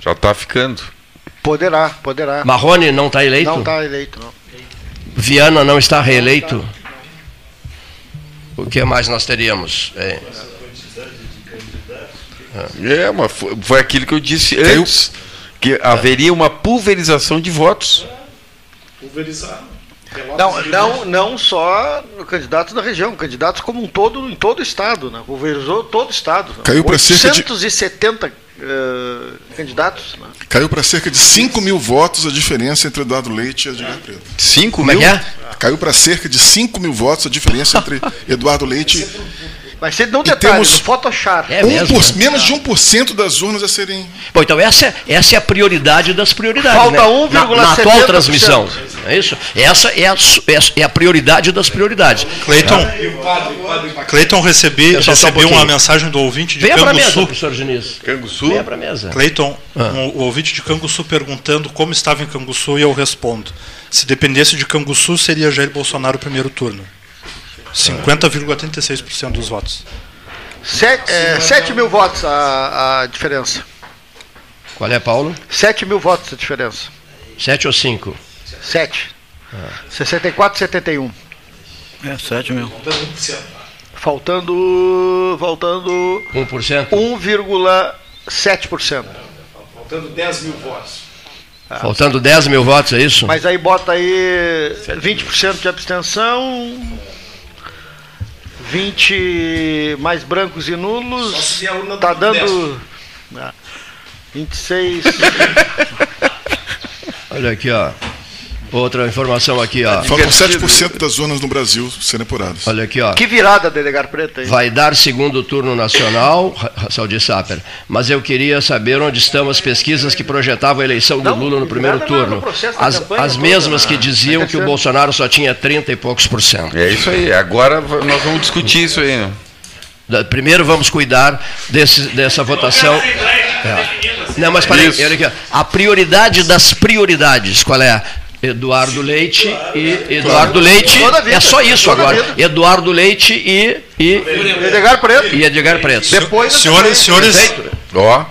Já está ficando. Poderá, poderá. Marrone não está eleito? Não está eleito, não. Viana não está reeleito? O que mais nós teríamos? É. É, mas foi, foi aquilo que eu disse antes, que haveria uma pulverização de votos. Pulverizar. Não, não, não só candidatos da região, candidatos como um todo em todo o estado, né? Pulverizou todo o estado. Caiu pra cerca de- 870 eh, candidatos. Né? Caiu para cerca de 5 mil votos a diferença entre Eduardo Leite e Edgar Preto. 5 Como é mil? que é? Caiu para cerca de 5 mil votos a diferença entre Eduardo Leite Mas você não detalhe, temos- no Photoshop. É um mesmo, por- né? menos de 1% das urnas a serem. Bom, então essa, é- essa é a prioridade das prioridades. Falta né? 1,70%. na, na atual transmissão. É isso? Essa é a, é a- é a prioridade das prioridades. Cleiton, Cleiton recebi, só um recebi uma mensagem do ouvinte de Venha para a mesa, Canguçu. professor Diniz. Canguçu? Venha para a mesa. Cleiton, Ah. um, o ouvinte de Canguçu perguntando como estava em Canguçu e eu respondo. Se dependesse de Canguçu, seria Jair Bolsonaro o primeiro turno. 50,36% dos votos. Sete, eh, 7 mil votos a, a diferença. Qual é, Paulo? 7 mil votos a diferença. Sete ou cinco? 7. 64, 71. É, 7 mil. Faltando. Faltando 1%? 1,7%. Faltando 10 mil votos. Faltando 10 mil votos, é isso? Mas aí bota aí 20% de abstenção. 20 mais brancos e nulos. Só se a urna Tá do dando. Ah, 26. Olha aqui, ó. Outra informação aqui, ó. Faltam 7% das urnas no Brasil serem apuradas. Olha aqui, ó. que virada, Delegar Preto aí. Vai dar segundo turno nacional, Saldi Saper, mas eu queria saber onde estão as pesquisas que projetavam a eleição do Não, Lula no primeiro no turno. As, campanha as mesmas que diziam Vai que o. Bolsonaro só tinha 30 e poucos por cento. É isso aí. Agora nós vamos discutir isso aí. Né? Primeiro vamos cuidar desse, dessa votação. É. Não, mas peraí, Isso. olha aqui, ó. a prioridade das prioridades, qual é? Eduardo Leite e Eduardo Leite. Vida, É só isso agora. vida. Eduardo Leite e, e, Delegar Preto. e Edgar Preto. Depois da Senhores, senhores,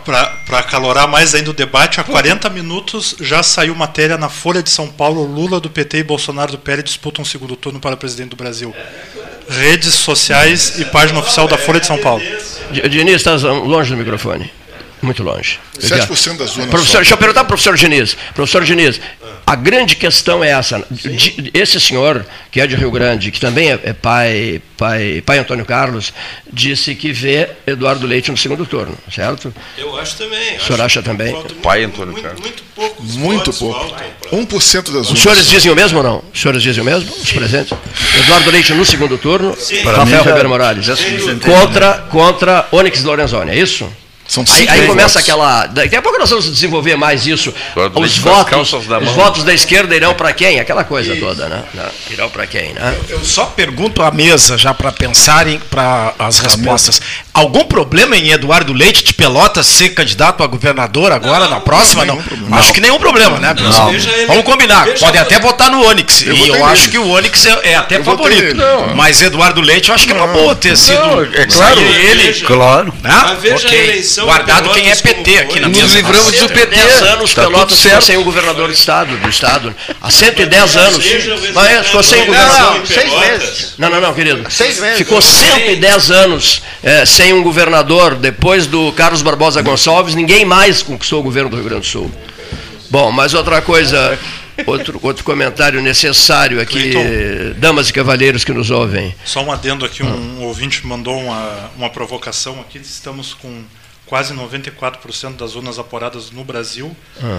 para acalorar mais ainda o debate, há 40 minutos já saiu matéria na Folha de São Paulo: Lula do PT e Bolsonaro do PL disputam o segundo turno para presidente do Brasil. Redes sociais e página oficial da Folha de São Paulo. Di- Diniz, estás longe do microfone. Muito longe. 7% das urnas. Professor, só. deixa eu perguntar para o professor Diniz. Professor Diniz, a grande questão é essa. De- Esse senhor, que é de Rio Grande, que também é é pai, pai, pai Antônio Carlos, disse que vê Eduardo Leite no segundo turno, certo? Eu acho também. O senhor acha também? Pai Antônio muito, Carlos. muito poucos Muito pouco. faltam. 1% das urnas. Os senhores dizem o mesmo ou não? Os senhores dizem o mesmo? Os presentes? Eduardo Leite no segundo turno, mim Rafael Ribeiro Morales. Contra, contra Onyx Lorenzoni, é isso? São Aí, 5 aí começa votos. aquela. Daqui a pouco nós vamos desenvolver mais isso. Eduardo Os votos, na os votos da esquerda irão para quem? Aquela coisa toda, né? Não, Irão para quem, né? Eu só pergunto à mesa, já para pensarem para as respostas. Algum problema em Eduardo Leite de Pelotas ser candidato a governador agora, na próxima? Não. Acho que nenhum problema, né? Vamos combinar. Podem até votar no Onix. Eu e eu acho que o Onix é, é até Eu favorito. Não. Mas Eduardo Leite, eu acho que é uma boa ter sido. é claro. ele. Claro. Né? Mas veja Ok. a eleição de Guardado quem é PT aqui na Nos mesa. livramos do 110 PT. anos Tá Pelotas ficou sem um governador do estado, do estado. Há 110 anos. O Mas é, ficou sem da governador. eleição em seis meses. Não, não, não, querido. Seis meses. Ficou 110 anos eh, sem um governador. Depois do Carlos Barbosa Gonçalves, ninguém mais conquistou o governo do Rio Grande do Sul. Bom, mas outra coisa, outro, outro comentário necessário aqui, damas e cavalheiros que nos ouvem. Só um adendo aqui, um ouvinte mandou uma, uma provocação aqui. Estamos com quase 94% das urnas apuradas no Brasil.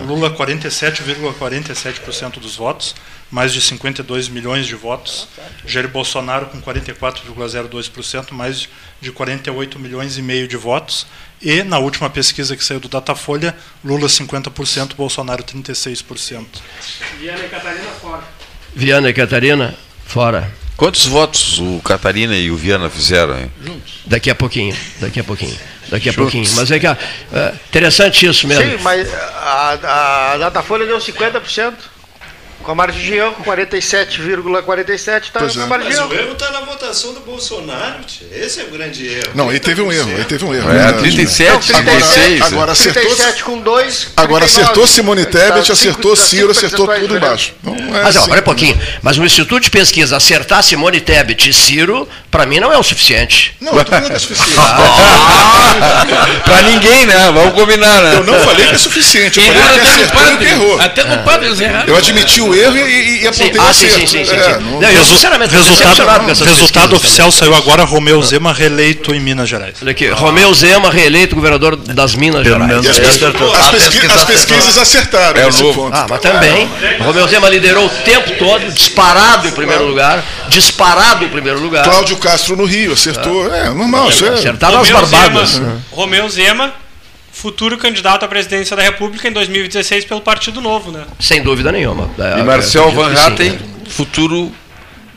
Lula 47,47% dos votos, mais de 52 milhões de votos. Jair Bolsonaro com 44,02%, mais de 48 milhões e meio de votos. E na última pesquisa que saiu do Datafolha, Lula 50%, Bolsonaro 36%. Viana e Catarina, fora. Quantos votos o Catarina e o Viana fizeram? Hein? Daqui a pouquinho, daqui a pouquinho, daqui a pouquinho. Mas é que, interessante isso mesmo. Sim, mas a, a Datafolha deu 50%. Com a margem de erro, 47,47 está Pois na é. margem de Mas erro. o erro está na votação do Bolsonaro. tia. Esse é o grande erro. Não, aí teve um erro, aí teve um erro. É, né? 37, Não, 36. Agora acertou, 37 com 2. agora acertou Simone Tebet, Tá, acertou cinco- Ciro, acertou tudo embaixo. Não é Mas assim. olha um pouquinho. Mas o Instituto de Pesquisa acertar Simone Tebet e Ciro, para mim não é o suficiente. Não, eu tô falando que é suficiente. pra ninguém, né? Vamos combinar, né? Eu não falei que é suficiente, eu falei que Erraram até no acertou e que padre. errou. Até no padre eles erraram. Eu admiti o erro e, e, e apontei o Ah, sim, acerto. sim, sim, sim. É, sim. não- Não, eu, sinceramente, decepcionado Resultado, com essas resultado pesquisas oficial saiu agora, Romeu Zema reeleito em Minas Gerais. Olha aqui, Romeu Zema, reeleito governador das Minas Pelo Gerais. menos as, as pesqui- as pesquisas acertaram É o nesse novo. ponto. Ah, mas também. Romeu Zema liderou o tempo todo, disparado em primeiro lugar, disparado em primeiro lugar. Cláudio Castro no Rio, acertou. É, normal, isso é. Acertaram as barbadas. Romeu Zema, futuro candidato à presidência da República em 2016 pelo Partido Novo, né? Sem dúvida nenhuma. É, E Marcel Van. Hatten, futuro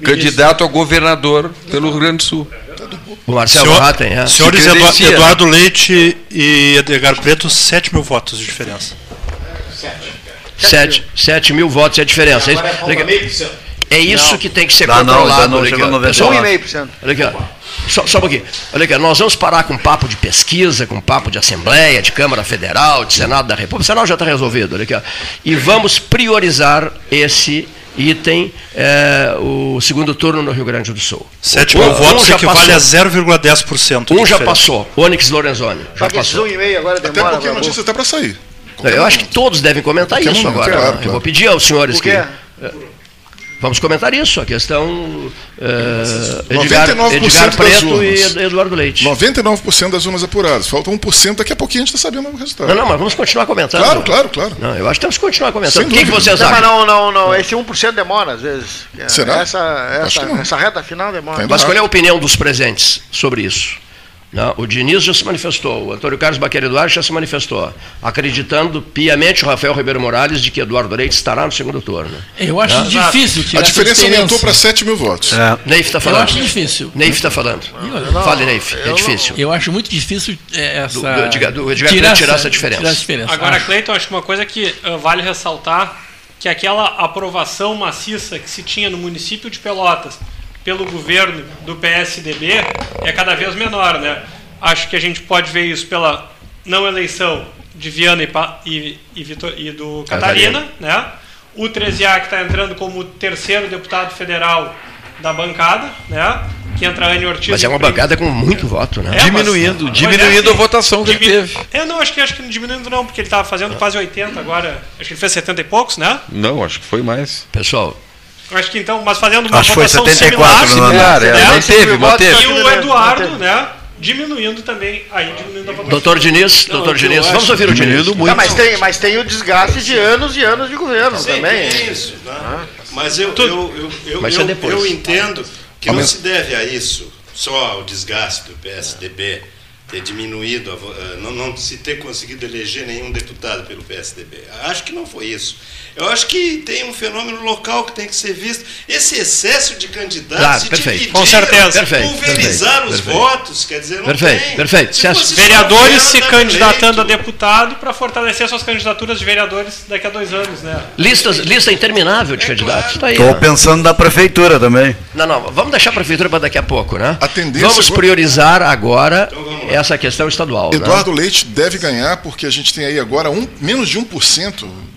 candidato a governador pelo Rio Grande do Sul. O Marcel Senhor- Van Hatten, é. Senhores Se né? Eduardo Leite e Edgar Preto, 7 mil votos de diferença. 7, 7 mil votos é a diferença. É isso, olha aqui. É isso que tem que ser não, controlado. dá não, olha chegou aqui, a ó. 90. Pessoal, 1,5%. Olha aqui, ó. Só, só um pouquinho. Olha aqui, nós vamos parar com papo de pesquisa, com papo de Assembleia, de Câmara Federal, de Senado da República. O Senado já está resolvido, olha aqui, ó. E vamos priorizar esse item, é, o segundo turno no Rio Grande do Sul. 7 Um- mil um votos já equivale a passou. 0,10%. de Um já diferença. passou, Onyx Lorenzoni. Já Só que esses passou. 1,5 agora Até demora. porque a notícia está para sair. Eu acho que todos devem comentar Qualquer isso momento, agora. claro, né? claro. Eu vou pedir aos senhores Por que. Vamos comentar isso, a questão eh, Edgar, 99% Edgar das Preto e Ed- Eduardo Leite. 99% das urnas apuradas. Falta 1%, daqui a pouquinho a gente está sabendo o resultado. Não, não, mas vamos continuar comentando. Claro, claro, claro. Não, eu acho que temos que continuar comentando. O que, que vocês Não, mas acham? não, não, não. Esse 1% demora, às vezes. Será? Essa, Acho essa, que não. essa reta final demora. Mas qual é a opinião dos presentes sobre isso? Não, o Diniz já se manifestou, o Antônio Carlos Baqueiro Eduardo já se manifestou, acreditando piamente o Rafael Ribeiro Morales de que Eduardo Leite estará no segundo turno. Eu acho difícil tirar A diferença essa aumentou para 7 mil votos. É. Neif está Eu falando. acho difícil. Neif está falando. Fale, Neif, é difícil. Eu acho muito difícil é, essa. Do- do Edgar- do Edgar Preto tirar essa diferença. Tirar diferença. Agora, Acho. Cleiton, acho que uma coisa que ah, vale ressaltar que aquela aprovação maciça que se tinha no município de Pelotas pelo governo do PSDB é cada vez menor, né? Acho que a gente pode ver isso pela não eleição de Viana e, e, e Vitor- e do Catarina, né? O Treziak está entrando como terceiro deputado federal da bancada, né? Que entra a Anne Ortiz. Mas é uma bancada com muito voto, né? É, Diminuindo, mas- diminuindo mas é a votação que ele teve. É, não, acho que acho que não diminuindo não, porque ele estava fazendo quase 80 agora. Acho que ele fez 70 e poucos, né? Não, acho que foi mais. Pessoal, Acho que então, mas fazendo uma Acho votação 74 similar, Similar, é, né? manteve, E manteve. o Eduardo, né? Diminuindo também, aí diminuindo a votação. doutor Diniz, doutor Diniz, vamos ouvir o Diniz. Tá, mas, tem, mas tem o desgaste de anos e anos de governo Sim, também. tem isso. né? Mas eu, eu, eu, eu, Mas é eu, depois. eu entendo que não se deve a isso, só ao desgaste do PSDB ter diminuído, a eh, não, não se ter conseguido eleger nenhum deputado pelo PSDB. Acho que não foi isso. Eu acho que tem um fenômeno local que tem que ser visto. Esse excesso de candidatos Claro, se perfeito. dividir, Com certeza. Perfeito, pulverizar perfeito, os perfeito. votos, quer dizer, não Perfeito, tem. perfeito. Se Vereadores se candidatando a eleito, deputado para fortalecer suas candidaturas de vereadores daqui a dois anos, né? Listas, lista interminável de candidatos. Tá aí. Estou ó. pensando na prefeitura também. Não, não, vamos deixar a prefeitura para daqui a pouco, né? A tendência vamos agora- priorizar agora essa questão estadual. né? Eduardo Leite deve ganhar, porque a gente tem aí agora um, menos de 1% da- do-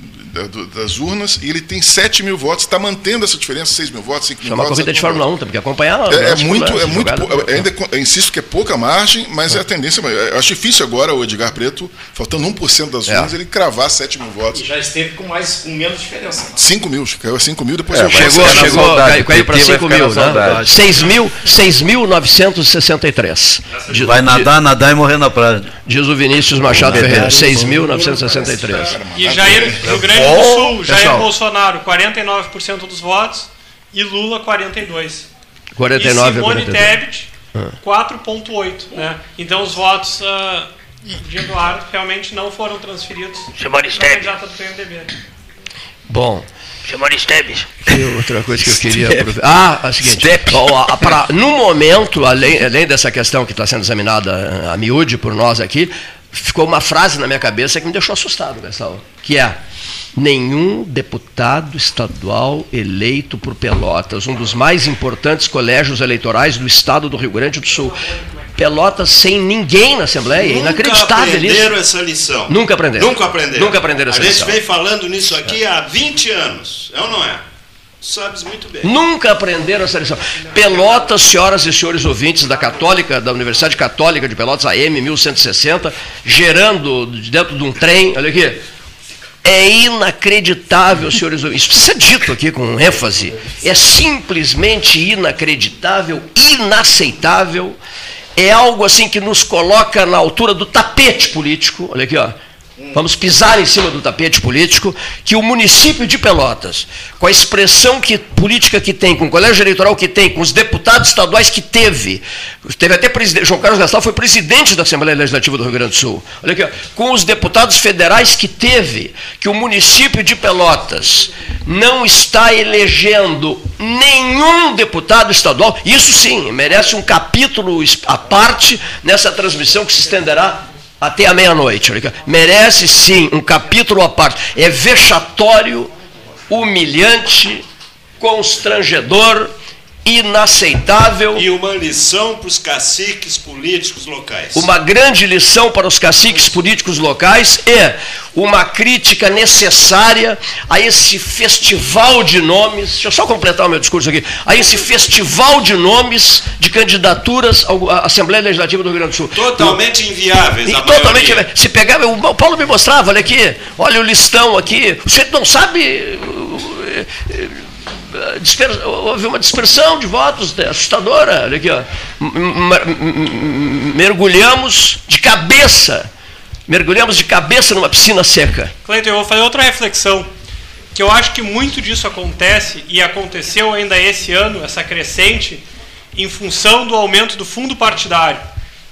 das urnas e ele tem 7 mil votos, está mantendo essa diferença, 6 mil votos, 5 mil é uma votos. corrida de Fórmula 1, votos. tem que acompanhar. É, é muito, é muito. ainda insisto que é pouca margem, mas é a tendência. Eu acho difícil agora o Edgar Preto, faltando 1% das É. urnas, ele cravar 7 mil votos. Já esteve com mais com menos diferença. 5 mil, caiu a 5 mil, depois É, Chegou, chegou, saudade, caiu, caiu para PT vai 5 ficar na mil, né? saudade. 6 mil, 6.963. Diz- Vai nadar, nadar e morrer na praia. Diz o Vinícius Machado Ferreira, 6.963. E Jair, Rio Grande do Bom, Sul, Jair pessoal. Bolsonaro, 49% dos votos e Lula, 42%. 49 e Simone 42. Tebet, 4,8%. Né? Então os votos ah, de Eduardo realmente não foram transferidos Simone para a candidata do PMDB. Bom. E outra coisa que eu queria aproveitar. Ah, é o seguinte. ó, a- pra- no momento, além, além dessa questão que está sendo examinada eh, a miúde por nós aqui, ficou uma frase na minha cabeça que me deixou assustado, pessoal. Que é: nenhum deputado estadual eleito por Pelotas, um dos mais importantes colégios eleitorais do estado do Rio Grande do Sul. Pelotas sem ninguém na Assembleia, é inacreditável Nunca aprenderam isso. essa lição. Nunca aprenderam. Nunca aprenderam. Nunca aprenderam essa A gente lição. vem falando nisso aqui há 20 anos. É ou não é? Sabes muito bem. Nunca aprenderam essa lição. Pelotas, senhoras e senhores ouvintes da Católica, da Universidade Católica de Pelotas, AM 1160, gerando dentro de um trem, olha aqui. É inacreditável, senhores. Isso precisa ser dito aqui com ênfase. É simplesmente inacreditável, inaceitável. É algo assim que nos coloca na altura do tapete político. Olha aqui, ó. Vamos pisar em cima do tapete político que o município de Pelotas, com a expressão que, política que tem, com o colégio eleitoral que tem, com os deputados estaduais que teve, teve até presidente, João Carlos Gastal foi presidente da Assembleia Legislativa do Rio Grande do Sul. Olha aqui, com os deputados federais que teve, que o município de Pelotas não está elegendo nenhum deputado estadual, isso sim, merece um capítulo à parte nessa transmissão que se estenderá até a meia-noite. Merece sim um capítulo à parte. É vexatório, humilhante, constrangedor, inaceitável. E uma lição para os caciques políticos locais. Uma grande lição para os caciques políticos locais e uma crítica necessária a esse festival de nomes. Deixa eu só completar o meu discurso aqui. A esse festival de nomes de candidaturas à Assembleia Legislativa do Rio Grande do Sul. Totalmente inviáveis. E a totalmente. maioria. Se pegava, o Paulo me mostrava, olha aqui, olha o listão aqui. O sujeito não sabe. Disper- houve uma dispersão de votos assustadora. Olha aqui, ó. Mergulhamos de cabeça. Mergulhamos de cabeça numa piscina seca. Cleiton, eu vou fazer outra reflexão. Que eu acho que muito disso acontece, e aconteceu ainda esse ano, essa crescente, em função do aumento do fundo partidário,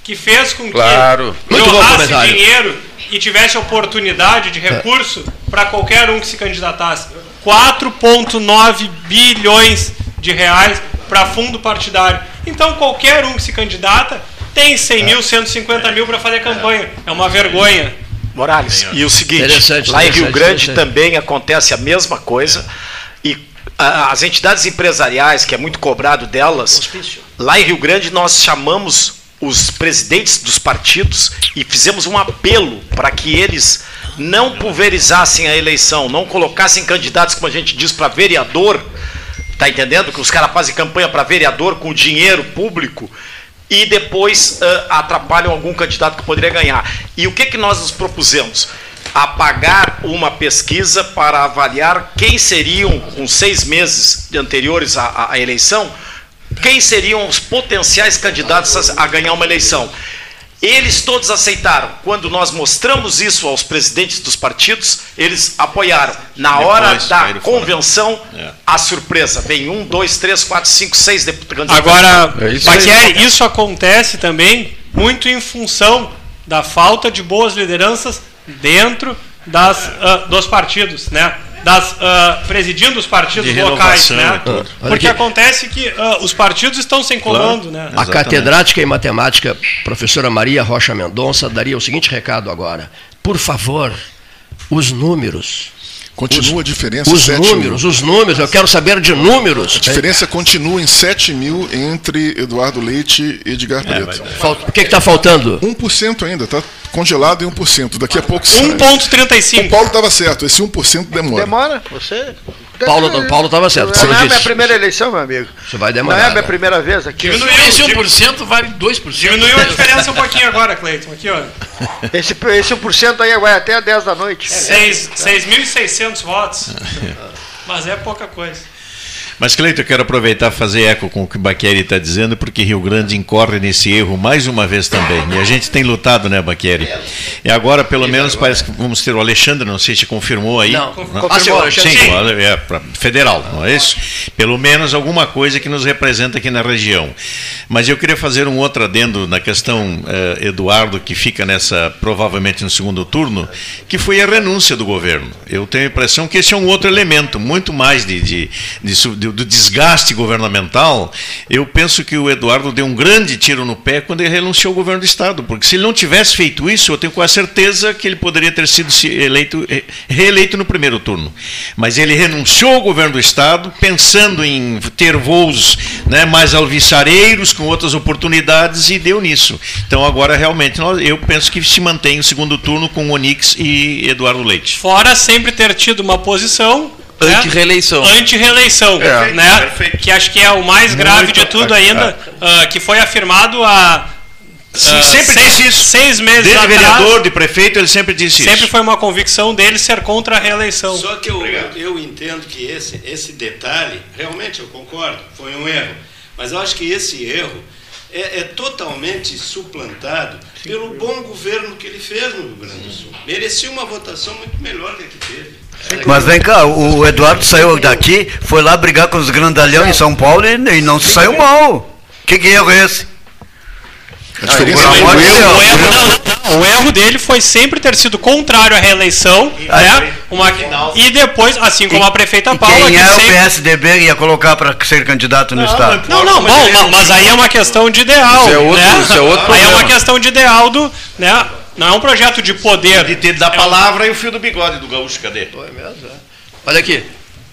que fez com Claro. que jorrasse dinheiro e tivesse oportunidade de recurso para qualquer um que se candidatasse. 4,9 bilhões de reais para fundo partidário. Então, qualquer um que se candidata tem 100 mil, 150 mil para fazer campanha. É uma vergonha. Morales, e o seguinte, Interessante, lá em Rio Grande também acontece a mesma coisa e as entidades empresariais, que é muito cobrado delas, lá em Rio Grande nós chamamos os presidentes dos partidos e fizemos um apelo para que eles não pulverizassem a eleição, não colocassem candidatos, como a gente diz, para vereador, tá entendendo? Que os caras fazem campanha para vereador com dinheiro público e depois ah, atrapalham algum candidato que poderia ganhar. E o que, que nós nos propusemos? Apagar uma pesquisa para avaliar quem seriam, com seis meses anteriores à, à- à eleição, quem seriam os potenciais candidatos a, a ganhar uma eleição. Eles todos aceitaram. Quando nós mostramos isso aos presidentes dos partidos, eles apoiaram. Na hora Depois da convenção, É. a surpresa. Vem um, dois, três, quatro, cinco, seis deputados. Agora, É isso. Baquieri, isso acontece também muito em função da falta de boas lideranças dentro das, ah, dos partidos, né? Das, ah, presidindo os partidos De locais, né? Porque aqui. acontece que ah, os partidos estão sem comando, né? A Exatamente. catedrática em matemática, professora Maria Rocha Mendonça, daria o seguinte recado agora. Por favor, os números. Continua a diferença. Os 7 números, mil. os números, eu quero saber de números. A diferença continua em 7 mil entre Eduardo Leite e Edgar Preto. Falta- O que está faltando? 1% ainda, tá congelado em 1%. Daqui a pouco sai. O 1,35. Paulo estava certo, esse 1% demora. Demora, você. Paulo- Paulo tava certo, como Não é a disse. minha primeira eleição, meu amigo. Isso vai Não é demorar. a minha né? primeira vez aqui. Diminuiu, Esse dim- 1% vale 2%. diminuiu a diferença um pouquinho agora, Cleiton. Aqui, ó. Esse, esse 1% aí vai até 10 da noite. Seis- 6.600 votos. Mas é pouca coisa. Mas, Cleiton, eu quero aproveitar e fazer eco com o que o Baqueri está dizendo, porque Rio Grande incorre nesse erro mais uma vez também. E a gente tem lutado, né, Baqueri? E agora, pelo menos, parece que vamos ter o Alexandre, não sei se confirmou aí. Não. Não? Ah, senhor Sim, sim. é federal, não é isso? Pelo menos alguma coisa que nos representa aqui na região. Mas eu queria fazer um outro adendo na questão, eh, Eduardo, que fica nessa, provavelmente no segundo turno, que foi a renúncia do governo. Eu tenho a impressão que esse é um outro elemento, muito mais de, de, de su- do, desgaste governamental, eu penso que o Eduardo deu um grande tiro no pé quando ele renunciou ao governo do Estado, porque se ele não tivesse feito isso, eu tenho quase certeza que ele poderia ter sido eleito, eh, reeleito no primeiro turno. Mas ele renunciou ao governo do Estado, pensando em ter voos né, mais alviçareiros, com outras oportunidades, e deu nisso. Então agora realmente eu penso que se mantém o segundo turno com Onix e Eduardo Leite. Fora sempre ter tido uma posição Anti-reeleição. anti-reeleição, É. né? Que acho que é o mais grave de tudo ainda, ah, que foi afirmado há Sim, ah, sempre seis, disse isso. seis meses Desde atrás. vereador, de prefeito, ele sempre disse Sempre isso. foi uma convicção dele ser contra a reeleição. Só que eu, eu entendo que esse, esse detalhe, realmente eu concordo, foi um erro. Mas eu acho que esse erro é, é totalmente suplantado pelo bom governo que ele fez no Rio Grande do Sul. Merecia uma votação muito melhor a que teve. Mas vem cá, o Eduardo saiu daqui, foi lá brigar com os grandalhão em São Paulo e, e não se saiu mal. Que que erro é esse? A diferença Pelo amor de O erro, não, não, o erro dele foi sempre ter sido contrário à reeleição, né? Uma, e depois, assim como a prefeita E Paula, quem que é o sempre PSDB ia colocar para ser candidato no Estado? Não, não, bom, ma- mas aí é uma questão de ideal. Isso é outro- né? isso é outro Aí é uma problema. questão de ideal do. Né? Não é um projeto de poder. De ter da palavra e o fio do bigode do gaúcho, cadê? Olha aqui.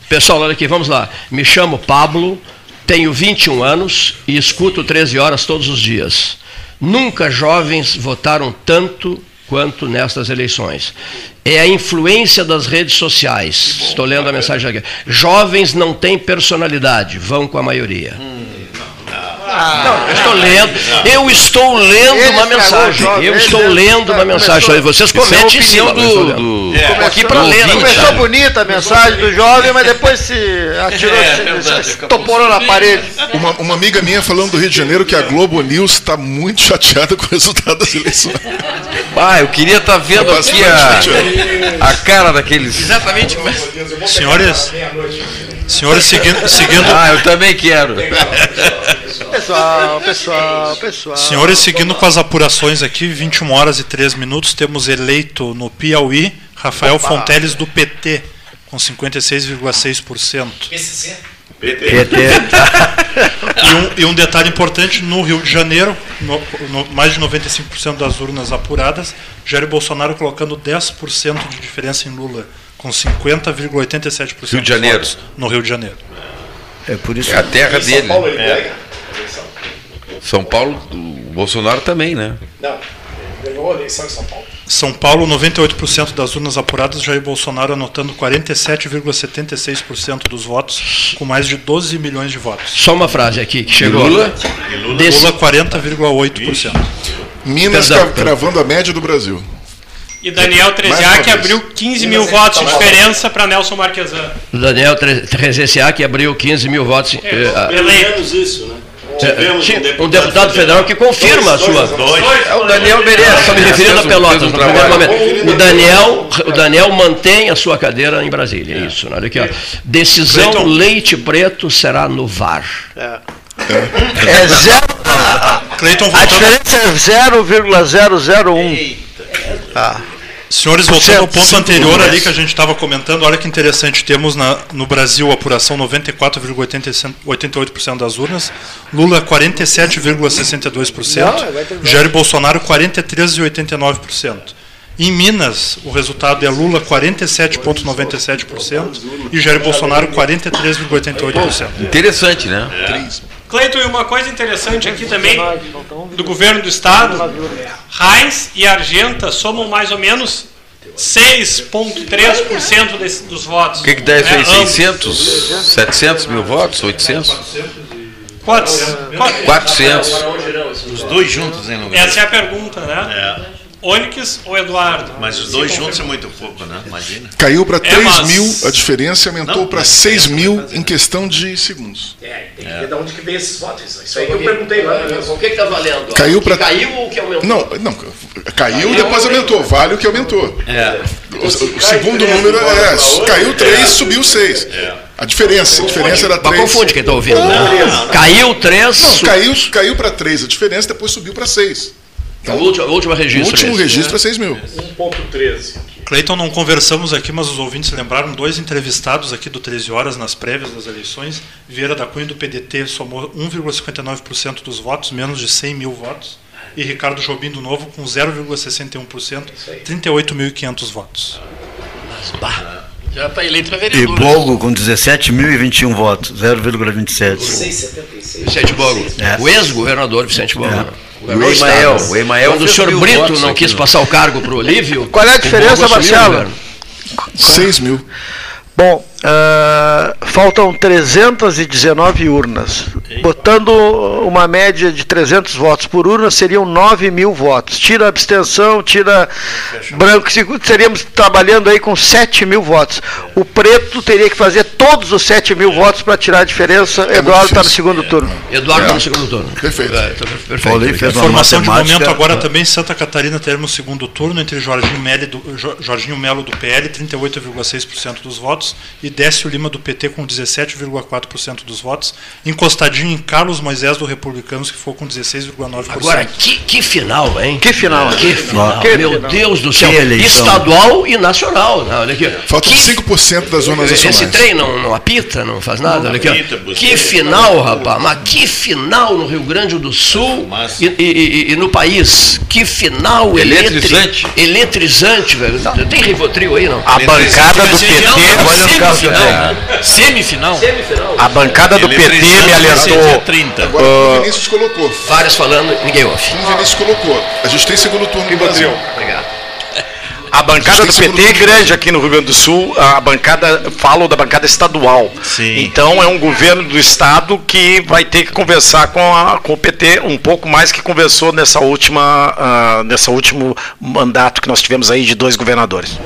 Pessoal, olha aqui, vamos lá. Me chamo Pablo, tenho 21 anos e escuto 13 horas todos os dias. Nunca jovens votaram tanto quanto nestas eleições. É a influência das redes sociais. Estou lendo a mensagem aqui. Jovens não têm personalidade, vão com a maioria. Não, eu estou lendo, eu estou lendo Ele uma mensagem. Eu estou lendo tá- uma mensagem. começou- Vocês é comentem em cima. do, lendo. do, Estou aqui para ler. ouvinte. Começou bonita a mensagem do jovem, mas depois se atirou, É, se, se toporou na parede. Uma, uma amiga minha falando do Rio de Janeiro que a Globo News está muito chateada com o resultado das eleições. Ah, eu queria estar vendo Tá aqui a, a cara daqueles. Exatamente é. Senhores, senhores seguindo, seguindo, Ah, eu também quero. Pessoal, pessoal, pessoal. senhores seguindo com as apurações aqui, 21 horas e 3 minutos, temos eleito no Piauí Rafael Fonteles do PT, com 56,6%. PT. E um, e um detalhe importante, no Rio de Janeiro, no- no- mais de 95% das urnas apuradas, Jair Bolsonaro colocando 10% de diferença em Lula, com 50,87% Rio de Janeiro. votos no Rio de Janeiro. É por isso É a terra dele. né? São Paulo, o Bolsonaro também, né? Ganhou a eleição em São Paulo. São Paulo, 98% das urnas apuradas, Jair Bolsonaro anotando 47,76% dos votos, com mais de 12 milhões de votos. Só uma frase aqui que chegou. Lula? Desse- Lula, 40,8%. Minas Perdão, cravando a média do Brasil. E Daniel Mais Treziak abriu 15 mil votos de diferença para Nelson Marquesan. Daniel Tre- Trezessiak abriu 15 mil votos. eh, ah, Pelo menos isso, né? eh, Tivemos tinha um deputado federal que confirma a sua. É o Daniel merece. Estou me referindo a um- Pelotas, um no primeiro momento. O Daniel, o Daniel mantém a sua cadeira em Brasília. É isso. né? Olha aqui, ó. Decisão Cleiton. leite preto será no VAR. É zero, Cleiton, a diferença é 0,001. Ah, Senhores, voltando ao ponto anterior ali que a gente estava comentando, olha que interessante, temos na- no Brasil a apuração 94,88% das urnas, Lula 47,62%, Jair Bolsonaro 43,89%. Em Minas, o resultado é Lula 47,97% e Jair Bolsonaro 43,88%. Interessante, né? Cleiton, e uma coisa interessante aqui também do governo do estado, Heinz e Argenta somam mais ou menos 6,3% desse- dos votos. O que, que dá isso É, aí? ambos. 600? 700 mil votos? 800? Quantos? Quantos? 400? Os dois juntos, hein, Lugar? Essa é a pergunta, né? É. Onyx ou Eduardo? Mas os dois juntos é muito pouco, né? Imagina. Caiu para 3 mas- mil a diferença e aumentou Não, para mas- 6 mil em questão de segundos. É, tem que ver de onde que vem esses votos. Isso aí que eu perguntei lá. O que está valendo? Caiu pra- Caiu ou o que aumentou? Não, não, caiu e depois aumentou. Vale o que aumentou. O, o segundo número é, caiu 3, subiu 6. A diferença, a diferença era Mas 3. confunde quem está ouvindo, né? Caiu 3. Não, caiu, caiu para 3 a diferença, depois subiu para 6. O último, o último O registro. último esse. registro é 6 mil. 1.13. Cleiton, não conversamos aqui, mas os ouvintes lembraram dois entrevistados aqui do 13 Horas nas prévias das eleições. Vieira da Cunha do PDT somou 1,59% dos votos, menos de 100 mil votos. E Ricardo Jobim do Novo com 0,61%, 38.500 votos. Já está eleito para E vereador. Bogo com 17.021 votos, 0,27. 6,76. Vicente Bogo. É. O ex-governador Vicente Bogo. É. O do Emael, o Emael Quando o senhor Brito não quis no- passar o cargo para o Olívio. Qual é a o diferença, o Marcelo? governo. 6 mil. Bom, ah, faltam 319 urnas. Botando uma média de 300 votos por urna, seriam 9 mil votos. Tira a abstenção, tira branco, se- seríamos trabalhando aí com 7 mil votos. O preto teria que fazer todos os 7 mil votos para tirar a diferença. Eduardo está no segundo turno. Eduardo É. está no segundo turno. Perfeito. É, tá perfeito. Informação de momento agora também, Santa Catarina teremos o segundo turno entre Jorginho, Melo do, Jo- Jorginho Melo do PL, 38,6% dos votos, e Décio Lima do PT com 17,4% dos votos, encostadinho em Carlos Moisés do Republicanos, que foi com 16,9%. Agora, que, que final, hein? Que final, Que final. Que Meu final. Deus do céu. Que eleição. Estadual e nacional. Não, olha aqui. Faltam Que- 5% das urnas Esse nacionais. trem não, não apita, não faz nada. Olha aqui, apita, que final, rapaz. Mas que final no Rio Grande do Sul e, e- e- e no país. Que final Eletrizante. eletri- eletrizante, velho. Tem Rivotril aí, não? A bancada do PT, olha os carros semifinal, Semifinal. a bancada do PT me alertou. 30. Agora, o Vinícius colocou. Vários falando, ninguém ouve. O Vinícius colocou. A gente tem segundo turno no Brasil. Obrigado. A bancada do Justiça PT é grande aqui no Rio Grande do Sul, a bancada, falo da bancada estadual. Sim. Então é um governo do estado que vai ter que conversar com, a, com o PT um pouco mais que conversou nessa última, ah, nessa último mandato que nós tivemos aí de dois governadores.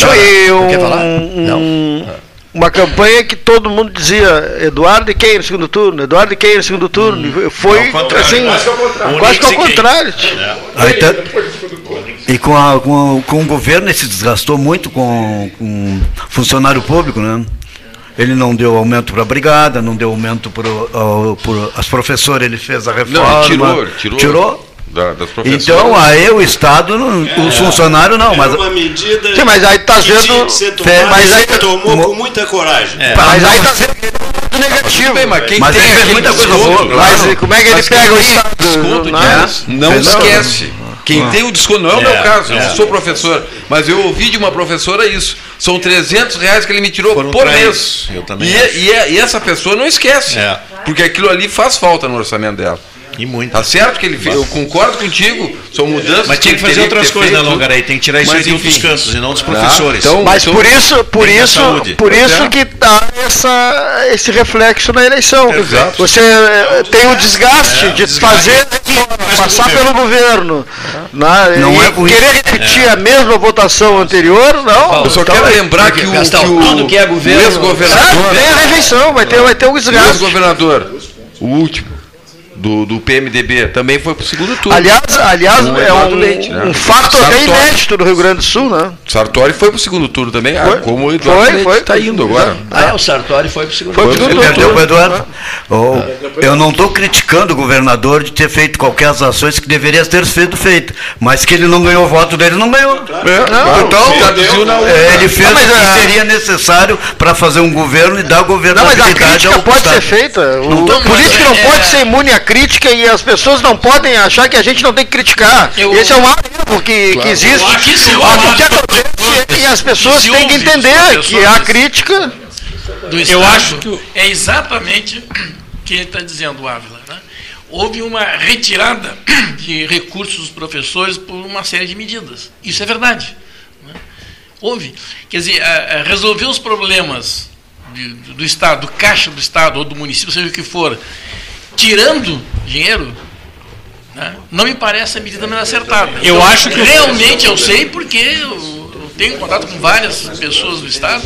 Foi um- Quer falar? um- Não. uma campanha que todo mundo dizia Eduardo e quem no segundo turno, Eduardo e quem no segundo turno. E Foi assim, Quase que ao contrário. quase que ao e contrário. Aí tá- e com, a- com, o- com o governo ele se desgastou muito com, com funcionário público, né? Ele não deu aumento para a brigada, não deu aumento para as professoras, ele fez a reforma. Não, ele tirou, ele tirou. Tirou? Da- das professoras. Então, aí o Estado, não- os funcionários não, mas Era uma medida Sim, mas aí tá Fe- tomada, mas aí- tomou com muita coragem. Mas aí tá sendo muito negativo. Bem, mas quem Mas tem fez muita coisa boa, Mas como é que ele Mas quem pega o Estado? Não não. esquece. Quem tem o desconto, não é o meu É, caso, eu é. não sou professor, mas eu ouvi de uma professora isso. São 300 reais que ele me tirou Foram por mês. eu também e, e, e essa pessoa não esquece, É. porque aquilo ali faz falta no orçamento dela. E muito. Tá certo que ele fez, eu concordo contigo, são mudanças. Mas tinha que ele fazer outras coisas, né. Longaray? Tem que tirar isso Mas, aí de outros cantos, e não dos Tá? professores. Então- Mas por isso, por isso, por isso é. que dá essa, esse reflexo na eleição. Exato. Você eh, tem o desgaste de desgaste. fazer passar pelo governo, né? Não e é por querer repetir a mesma votação anterior, não. Eu só Então, quero lembrar que o, que o, tudo que é governo- o ah, ex-governador, tem a rejeição, vai ter, vai ter o o desgaste. ex-governador, o último do, do PMDB, também foi pro segundo turno. Aliás, aliás o é Eduardo um, Leite, né? um fato até inédito no Rio Grande do Sul, né? Sartori foi pro segundo turno também, ah, Foi. como o Eduardo Foi, Leite foi. está indo agora. Ah, é, o Sartori foi pro segundo Foi turno. segundo Entendeu, turno. Eduardo? Oh, eu não estou criticando o governador de ter feito qualquer das ações que deveria ter sido feito, mas que ele não ganhou o voto dele, não ganhou. Não, então, traduziu na é, ele fez Não, mas o que a- seria necessário para fazer um governo e dar Não, mas governabilidade a crítica pode ser feita. O Não político não é- pode ser imune à crítica e as pessoas não podem achar que a gente não tem que criticar. Eu- Esse é um erro que, que existe. Eu acho que sim, o eu que acho. acontece é que as pessoas têm que entender que a crítica. do Eu Estado acho que o- é exatamente o que ele está dizendo, Ávila. Né? Houve uma retirada de recursos dos professores por uma série de medidas. Isso é verdade. né? Houve. Quer dizer, resolver os problemas de- do Estado, do caixa do Estado ou do município, seja o que for, tirando dinheiro, né, não me parece a medida mais acertada. Eu Então, acho que realmente eu sei porque eu, eu tenho contato com várias pessoas do Estado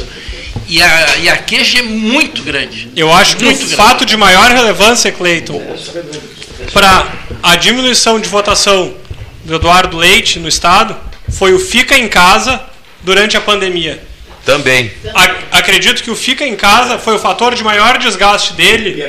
e a, e a queixa é muito grande. Eu acho que o grande. fato de maior relevância, Cleiton, para a diminuição de votação do Eduardo Leite no Estado foi o fica em casa durante a pandemia. Também. A- acredito que o fica em casa foi o fator de maior desgaste dele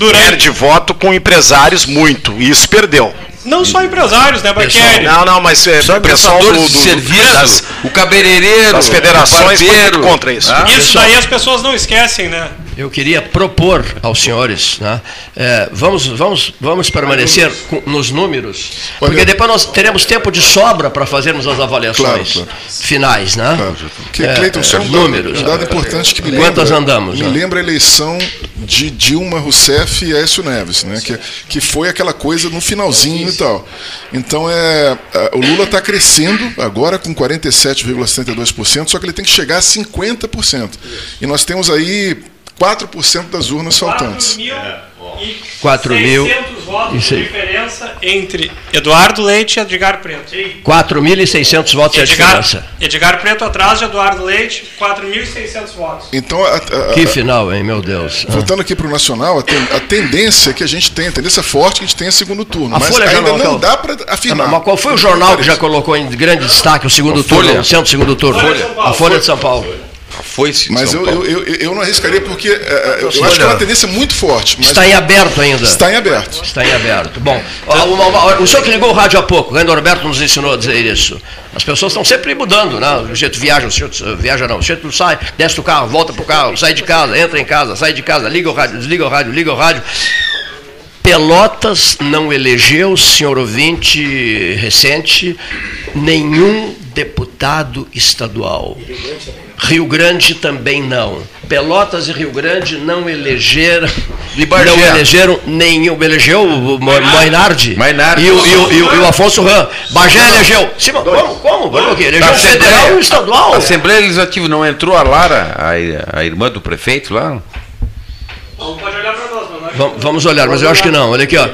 Durante... perde voto com empresários muito. E isso perdeu. Não só empresários, né, Baqueri? Não, não, mas é, Só pessoal do, do, serviço, das, o cabeleireiro, das federações o foi barbeiro. muito contra isso. Ah, Isso daí as pessoas não esquecem, né? Eu queria propor aos senhores, né, é, vamos, vamos, vamos permanecer com- nos números, porque Olha- depois nós teremos tempo de sobra para fazermos as avaliações Claro, finais, né? Claro, que, É, Cleiton, só é, um dado, números. um dado importante que me Quantas lembra, andamos, me né? lembra a eleição de Dilma Rousseff e Aécio Neves, né? Que, que foi aquela coisa no finalzinho e tal. Então é, a- o Lula está crescendo agora com 47,72%, só que ele tem que chegar a 50%. E nós temos aí 4% das urnas faltantes. 4 mil 600 votos de diferença entre Eduardo Leite e Edgar Preto. 4.600 votos é Edgar, diferença. Edgar Preto atrás de Eduardo Leite, 4.600 votos. Então, a- a- Que final, hein, meu Deus. Ah. Voltando aqui para o Nacional, a, ten- a tendência é que a gente tem, a tendência forte que a gente tenha segundo turno. A mas Folha ainda não- dá para afirmar. Mas qual foi o jornal que já colocou em grande destaque o segundo turno, o centro segundo turno? Folha de. A Folha de São Paulo. Foi-se. Mas eu, eu, eu, eu não arriscaria porque é, é, eu acho que é uma tendência muito forte. Está em aberto ainda. Está em aberto. Está em aberto. Bom, uma- uma- o senhor que ligou o rádio há pouco, o Rendo Roberto nos ensinou a dizer isso. As pessoas estão sempre mudando, né? O jeito viaja, o jeito viaja não, o jeito sai, desce do carro, volta pro carro, sai de casa, entra em casa, sai de casa, liga o rádio, desliga o rádio, liga o rádio. Pelotas não elegeu, senhor ouvinte recente, nenhum deputado estadual. Rio Grande também não. Pelotas e Rio Grande não elegeram, não elegeram nenhum. Elegeu o Mainardi, Mainardi. E, o, e o- e o- e o Afonso Ram. Bagé elegeu. Sim, mas como? Como? Como que? Elegeu federal e o estadual. A Assembleia Legislativa não entrou a Lara, a, a irmã do prefeito lá? Pode olhar para nós, mas nós Vam- Vamos olhar, mas eu acho que não. Olha aqui, ó.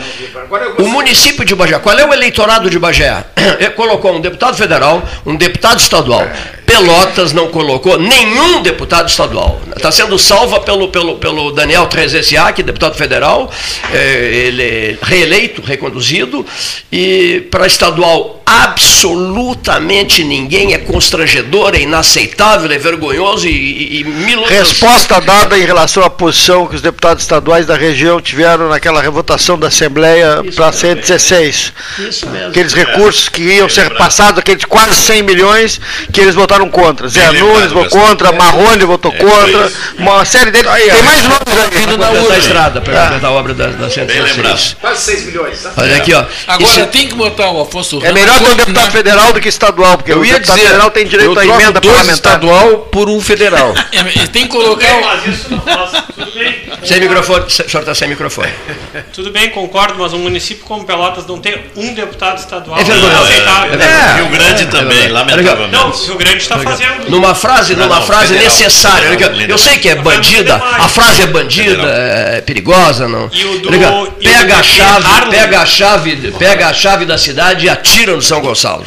O município de Bagé, qual é o eleitorado de Bagé? Ele colocou um deputado federal, um deputado estadual. Pelotas não colocou nenhum deputado estadual. Está sendo salva pelo, pelo, pelo Daniel Trezessiak, deputado federal, eh, ele é reeleito, reconduzido, e para estadual absolutamente ninguém, é constrangedor, é inaceitável, é vergonhoso e, e, e mil Resposta dada em relação à posição que os deputados estaduais da região tiveram naquela revotação da Assembleia para 116. Isso mesmo. Aqueles recursos que iam ser passados, aqueles quase 100 milhões, que eles votaram contra. Zé Nunes votou contra, Marrone votou contra, uma série deles. Tem mais nomes aí. Para completar a estrada, para completar a obra da, da Bem 116. lembrado. Quase 6 milhões. tá? Olha aqui, ó. Agora Esse- tem que botar o Afonso É Ramos melhor ter um deputado federal do que estadual, porque Eu o deputado dizer, federal tem direito à emenda dois parlamentar. estadual por um federal. É, é, tem que colocar. isso não. Tudo bem. Sem microfone, o senhor está sem microfone. Tudo bem, concordo, mas um município como Pelotas não tem um deputado estadual. É inaceitável. É verdade. Rio Grande também, é verdade. Não, lamentavelmente. o Rio Grande está fazendo. Numa frase, Não, numa não, frase federal, necessária. Eu sei que é bandida, a frase é bandida, Federal. é perigosa, não. E o do- Olha aqui, e o pega a chave, pega a chave, pega a chave da cidade e atira no São Gonçalo.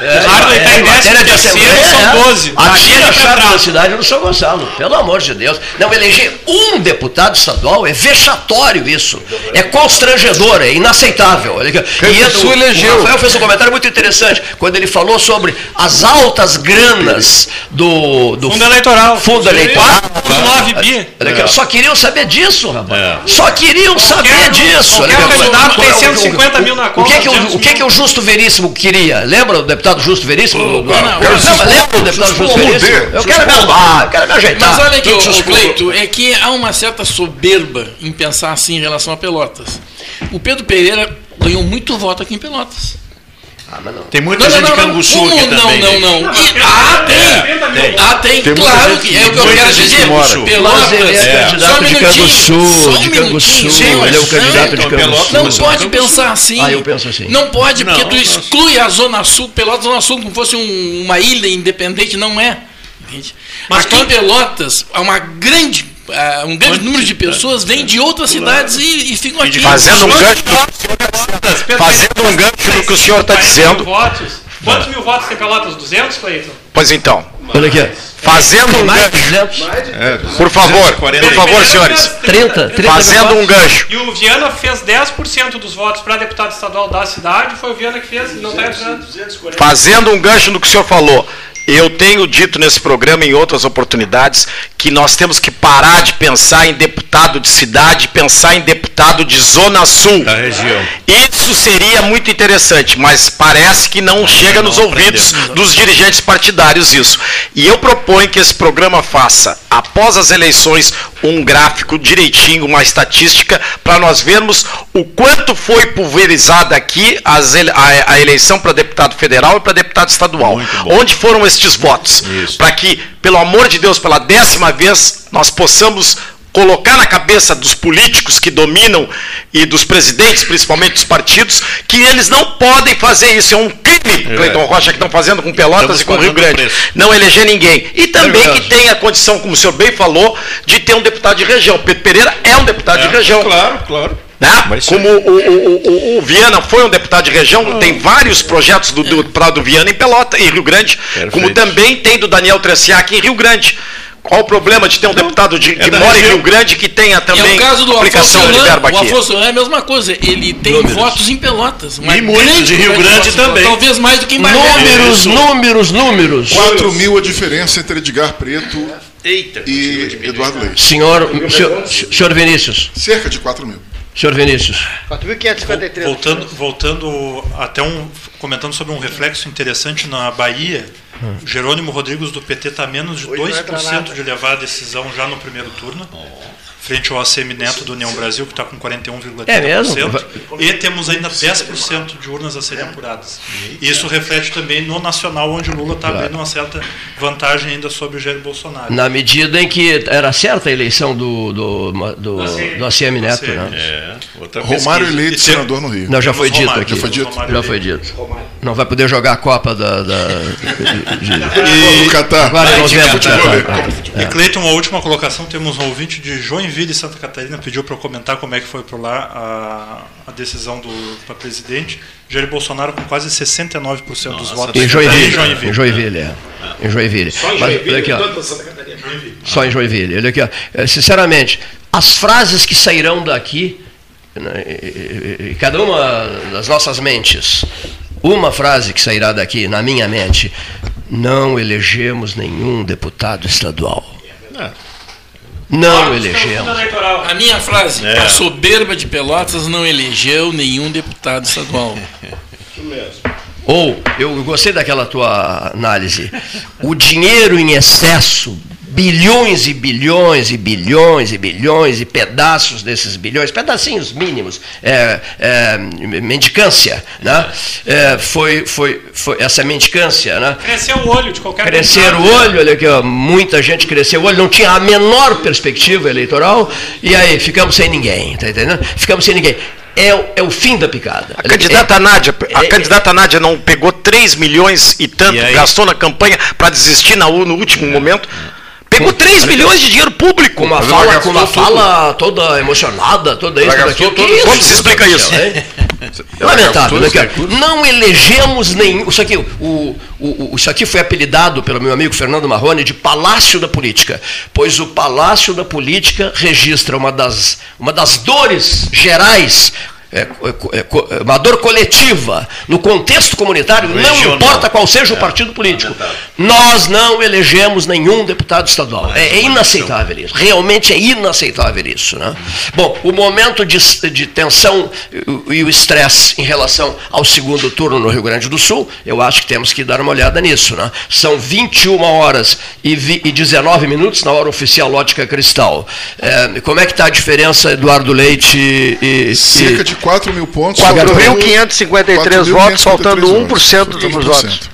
É, Harlem tá em matéria de 13º, assembleia, são é. 12. Atira a Atira chave pra da cidade no São Gonçalo, pelo amor de Deus. Não, eleger um deputado estadual é vexatório isso. É constrangedor, é inaceitável. Aqui. E Sul o- elegeu. O Rafael fez um comentário muito interessante quando ele falou sobre as altas granas do, do Fundo eleitoral. Fundo eleitoral. 9 bi. Olha aqui, É. Só queriam saber disso, rapaz. É. Só queriam saber Qualquer- disso. qualquer Olha aqui, candidato é tem o- 150 o- mil na o conta, que, que, 200 o, o que, que o Justo Veríssimo queria? Lembra o deputado Justo Veríssimo? Não, não, mas lembra o deputado Justo Veríssimo? Eu quero me arrumar, eu quero me ajeitar. Mas olha aqui, o, sus- Cleito, é que há uma certa soberba em pensar assim em relação a Pelotas. O Pedro Pereira ganhou muito voto aqui em Pelotas. Ah, mas não. Tem muita gente de Canguçu Como aqui não, também. não, né? não. E- ah, tem. Tem. Ah, tem, Tem muita claro gente que é o que eu quero dizer. que mora. Pelotas, é só um candidato de minutinho, Canguçu, só um de minutinho, Canguçu, sim, ele é o candidato de não, Canguçu. Não pode pensar assim. Ah, eu penso assim. Não pode, porque Não, tu não. exclui a Zona Sul, Pelotas Zona Sul, como fosse um- uma ilha independente, não é. Entende? Mas Aqui em Pelotas, há uma grande, ah, um grande número de pessoas vêm de outras cidades e, e ficam aqui. Fazendo um gancho, fazendo um gancho no que o senhor está 40 mil dizendo. votos. Quantos mil votos tem Pelotas? 200, Cleiton? Pois então, Olha aqui. fazendo um gancho, 200, por favor, 240. por favor, senhores, 30, 30 fazendo um gancho. E o Viana fez 10% dos votos para deputado estadual da cidade. Foi o Viana que fez, não está entrando. Fazendo um gancho no que o senhor falou. Eu tenho dito nesse programa em outras oportunidades que nós temos que parar de pensar em deputado de cidade, pensar em deputado de zona sul. Da região. Isso seria muito interessante, mas parece que não chega nos ouvidos dos dirigentes partidários isso. E eu proponho que esse programa faça, após as eleições, um gráfico direitinho, uma estatística, para nós vermos o quanto foi pulverizada aqui a, a eleição para deputado federal e para deputado estadual. Onde foram estes votos? Para que, pelo amor de Deus, pela décima vez, nós possamos colocar na cabeça dos políticos que dominam e dos presidentes, principalmente dos partidos, que eles não podem fazer isso. É um crime, Cleiton Rocha, que estão fazendo com Pelotas Estamos e com Rio Grande. preço. Não eleger ninguém. E também Verdade. que tenha a condição, como o senhor bem falou, de ter um deputado de região. Pedro Pereira é um deputado de região. Claro, claro. Né? Como o, o- o- o Viana foi um deputado de região, tem vários projetos do, do, pra- do Viana em Pelota, em Rio Grande, como também tem do Daniel Tressiac em Rio Grande. Qual o problema de ter um deputado de, que da mora em região. Rio Grande que tenha é também o caso do Afonso aplicação de Solano. verba O aqui? Afonso Solano é a mesma coisa. Ele tem Números. votos em Pelotas. E muitos grande em Rio de Grande em também. Talvez mais do que em Bagé. Números, números, números. 4 mil a diferença entre Edgar Preto e Eduardo Leite. Senhor, senhor, senhor Vinícius. Cerca de 4 mil. Senhor Vinícius. 4.553. Voltando, voltando até um comentando sobre um reflexo interessante na Bahia, Jerônimo Rodrigues do PT está a menos de Hoje não entra 2% nada. de levar a decisão já no primeiro turno. Frente ao ACM Neto do União Brasil, que está com 41,30%. É mesmo? E temos ainda 10% de urnas a serem apuradas. E isso reflete também no nacional, onde o Lula está abrindo uma certa vantagem ainda sobre o Jair Bolsonaro. Na medida em que era certa a eleição do, do, do, do ACM Neto, né? É, Romário eleito senador no Rio. Não, já foi dito aqui. já foi dito? Já foi dito. Não vai poder jogar a Copa da. da E... Catar. Agora. É. E Cleiton, uma última colocação, temos um ouvinte de Joinville, Santa Catarina, pediu para eu comentar como é que foi por lá a, a decisão do para presidente. Jair Bolsonaro com quase 69% dos votos. Em Joinville. Em Joinville. Em Joinville, é. Em Joinville. Só em Mas, Joinville, olha aqui, ó. Santa Catarina. Só em Joinville. Olha aqui, ó. É, Sinceramente, as frases que sairão daqui, né, e- e- e cada uma das nossas mentes, uma frase que sairá daqui na minha mente: não elegemos nenhum deputado estadual. Não elegemos. A minha frase, É. a soberba de Pelotas não elegeu nenhum deputado estadual. Ou, eu gostei daquela tua análise, o dinheiro em excesso, bilhões e bilhões e bilhões e bilhões e pedaços desses bilhões, pedacinhos mínimos, é, é, mendicância, né? É, foi, foi, foi essa mendicância, né? Cresceu o olho de qualquer Crescer o olho, olha aqui, ó, muita gente cresceu o olho, não tinha a menor perspectiva eleitoral, e aí ficamos sem ninguém, tá entendendo? Ficamos sem ninguém. É, o- é o fim da picada. A candidata Nádia, a é- candidata Nádia não pegou 3 milhões e tanto, E gastou na campanha para desistir na, no último momento. Pegou 3 milhões de dinheiro público. Com uma fala, com uma fala toda emocionada, toda isso, daquilo. isso? Como se explica isso? Ela Lamentável, né? Não elegemos nenhum. Isso aqui, o, o- o- isso aqui foi apelidado pelo meu amigo Fernando Marrone de Palácio da Política, pois o Palácio da Política registra uma das, uma das dores gerais. É, é, co- é, uma dor coletiva no contexto comunitário, não Regional. importa qual seja o partido político. Nós não elegemos nenhum deputado estadual. É, é inaceitável isso. Realmente é inaceitável isso. Né? Bom, o momento de, de tensão e o- estresse em relação ao segundo turno no Rio Grande do Sul, eu acho que temos que dar uma olhada nisso. Né? São 21 horas e, vi, e 19 minutos na hora oficial Lógica Cristal. É, como é que está a diferença, Eduardo Leite e... e- Cerca de 4 mil pontos. 4.553 votos, faltando 1% dos 1%. votos.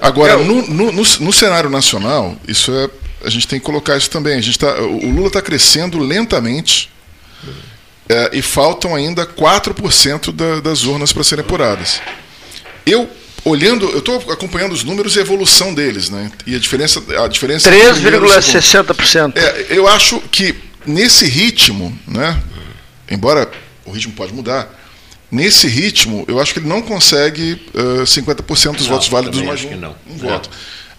Agora, no, no, no, cenário nacional, isso é, a gente tem que colocar isso também. A gente tá, o Lula está crescendo lentamente é, e faltam ainda 4% da, das urnas para serem apuradas. Eu, olhando, eu estou acompanhando os números e a evolução deles, né? E a diferença. A diferença entre o primeiro e o segundo. 3,60%. É, eu acho que nesse ritmo, né, embora o ritmo pode mudar, nesse ritmo, eu acho que ele não consegue eh, 50% dos Não, votos válidos mais um, que não. um É. voto.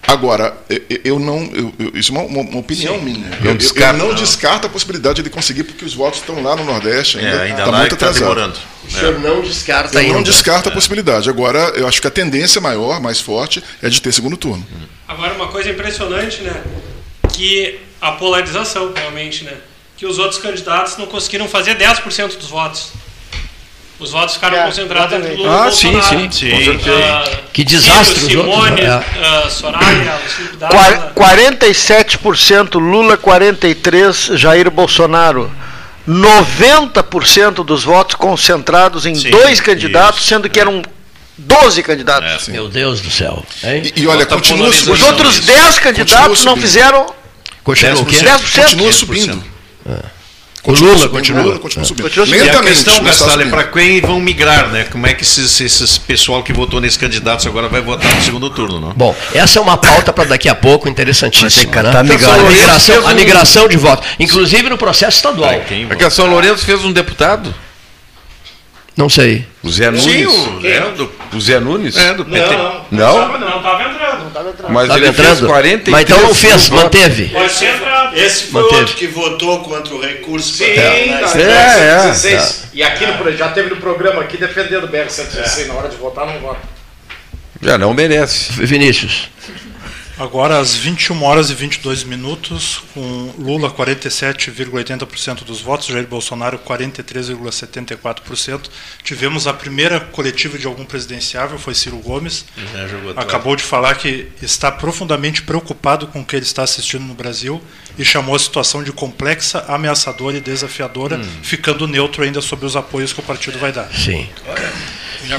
Agora, eu, não. eu- eu- isso é uma, uma- opinião Sim. minha. Não Eu, eu- descarta, eu não não. descarto a possibilidade de conseguir, porque os votos estão lá no Nordeste, ainda, É, ainda tá lá muito tá atrasado. demorando. O senhor não descarta Eu ainda. não descarto a possibilidade. Agora, eu acho que a tendência maior, mais forte, é de ter segundo turno. Agora, uma coisa impressionante, né? Que a polarização, realmente, né? Que os outros candidatos não conseguiram fazer 10% dos votos. Os votos ficaram É, concentrados entre. Lula Ah, e sim, Bolsonaro. sim, com certeza. Ah, Que desastre Ciro, os outros, Simone, né? ah, Soraya, o Felipe Qua- Dávila. 47% Lula, 43% Jair Bolsonaro. 90% dos votos concentrados em Sim, dois candidatos, isso, sendo que eram 12 candidatos. Meu Deus do céu. E, e olha, continua polarização. Os subindo. outros isso. 10 candidatos não subindo. fizeram Continua o quê? 10%. Continua subindo. O Lula subindo, continua. Lula continua subindo. Continua E a questão, está Gastalho, é subindo. para quem vão migrar, né? Como é que esses, esses pessoal que votou nesses candidatos agora vai votar no segundo turno, não? Bom, essa é uma pauta para daqui a pouco interessantíssima. Né? migalha. A migração, um- a migração de votos, inclusive no processo estadual. Vai, quem É que a São Lourenço fez um deputado, Não sei. o Zé Nunes. Sim, o, é, do, O Zé Nunes? é, do PT. Não, Não? não estava entrando. Mas ele fez entrando? 43 Mas então não fez, votos. manteve. Esse foi Manteve. outro que votou contra o recurso. Sim, É, é, BR-116. E aqui no, já teve no programa aqui defendendo o BR-116. Na hora de votar, não vota. Já não merece. Vinícius. Agora às 21 horas e 22 minutos, com Lula 47,80% dos votos, Jair Bolsonaro 43,74%. Tivemos a primeira coletiva de algum presidenciável, foi Ciro Gomes. Acabou de falar que está profundamente preocupado com o que ele está assistindo no Brasil e chamou a situação de complexa, ameaçadora e desafiadora, ficando neutro ainda sobre os apoios que o partido vai dar. Sim.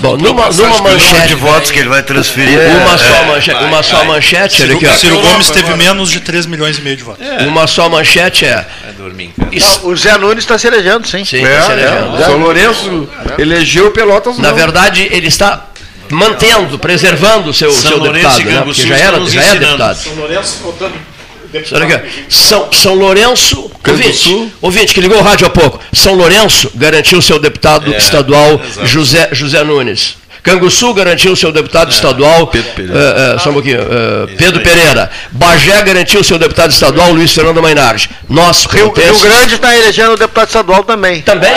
Bom, numa, numa manchete. de votos que ele vai transferir. Uma é- só manchete, uma só manchete, Ciro, aqui, ó. Ciro Gomes teve menos de 3 milhões e meio de votos. Uma só manchete é. Vai dormir. Isso- O Zé Nunes está se elegendo, sim. Sim, É, tá se é. elegendo. O São Lourenço elegeu Pelotas Na não. verdade, ele está mantendo, preservando o seu, São seu Lourenço deputado, né? Porque já era, já é ensinando. deputado. São Lourenço votando São, São Lourenço, Canguçu. ouvinte, ouvinte que ligou o rádio há pouco, São Lourenço garantiu seu deputado É, estadual exato. José, José Nunes. Canguçu garantiu seu deputado estadual Pedro Pereira. eh, eh, só um pouquinho, eh, Pedro Pereira. Bagé garantiu seu deputado estadual Luiz Fernando Mainardi. Nós, Rio, Rio Grande está elegendo o deputado estadual também. também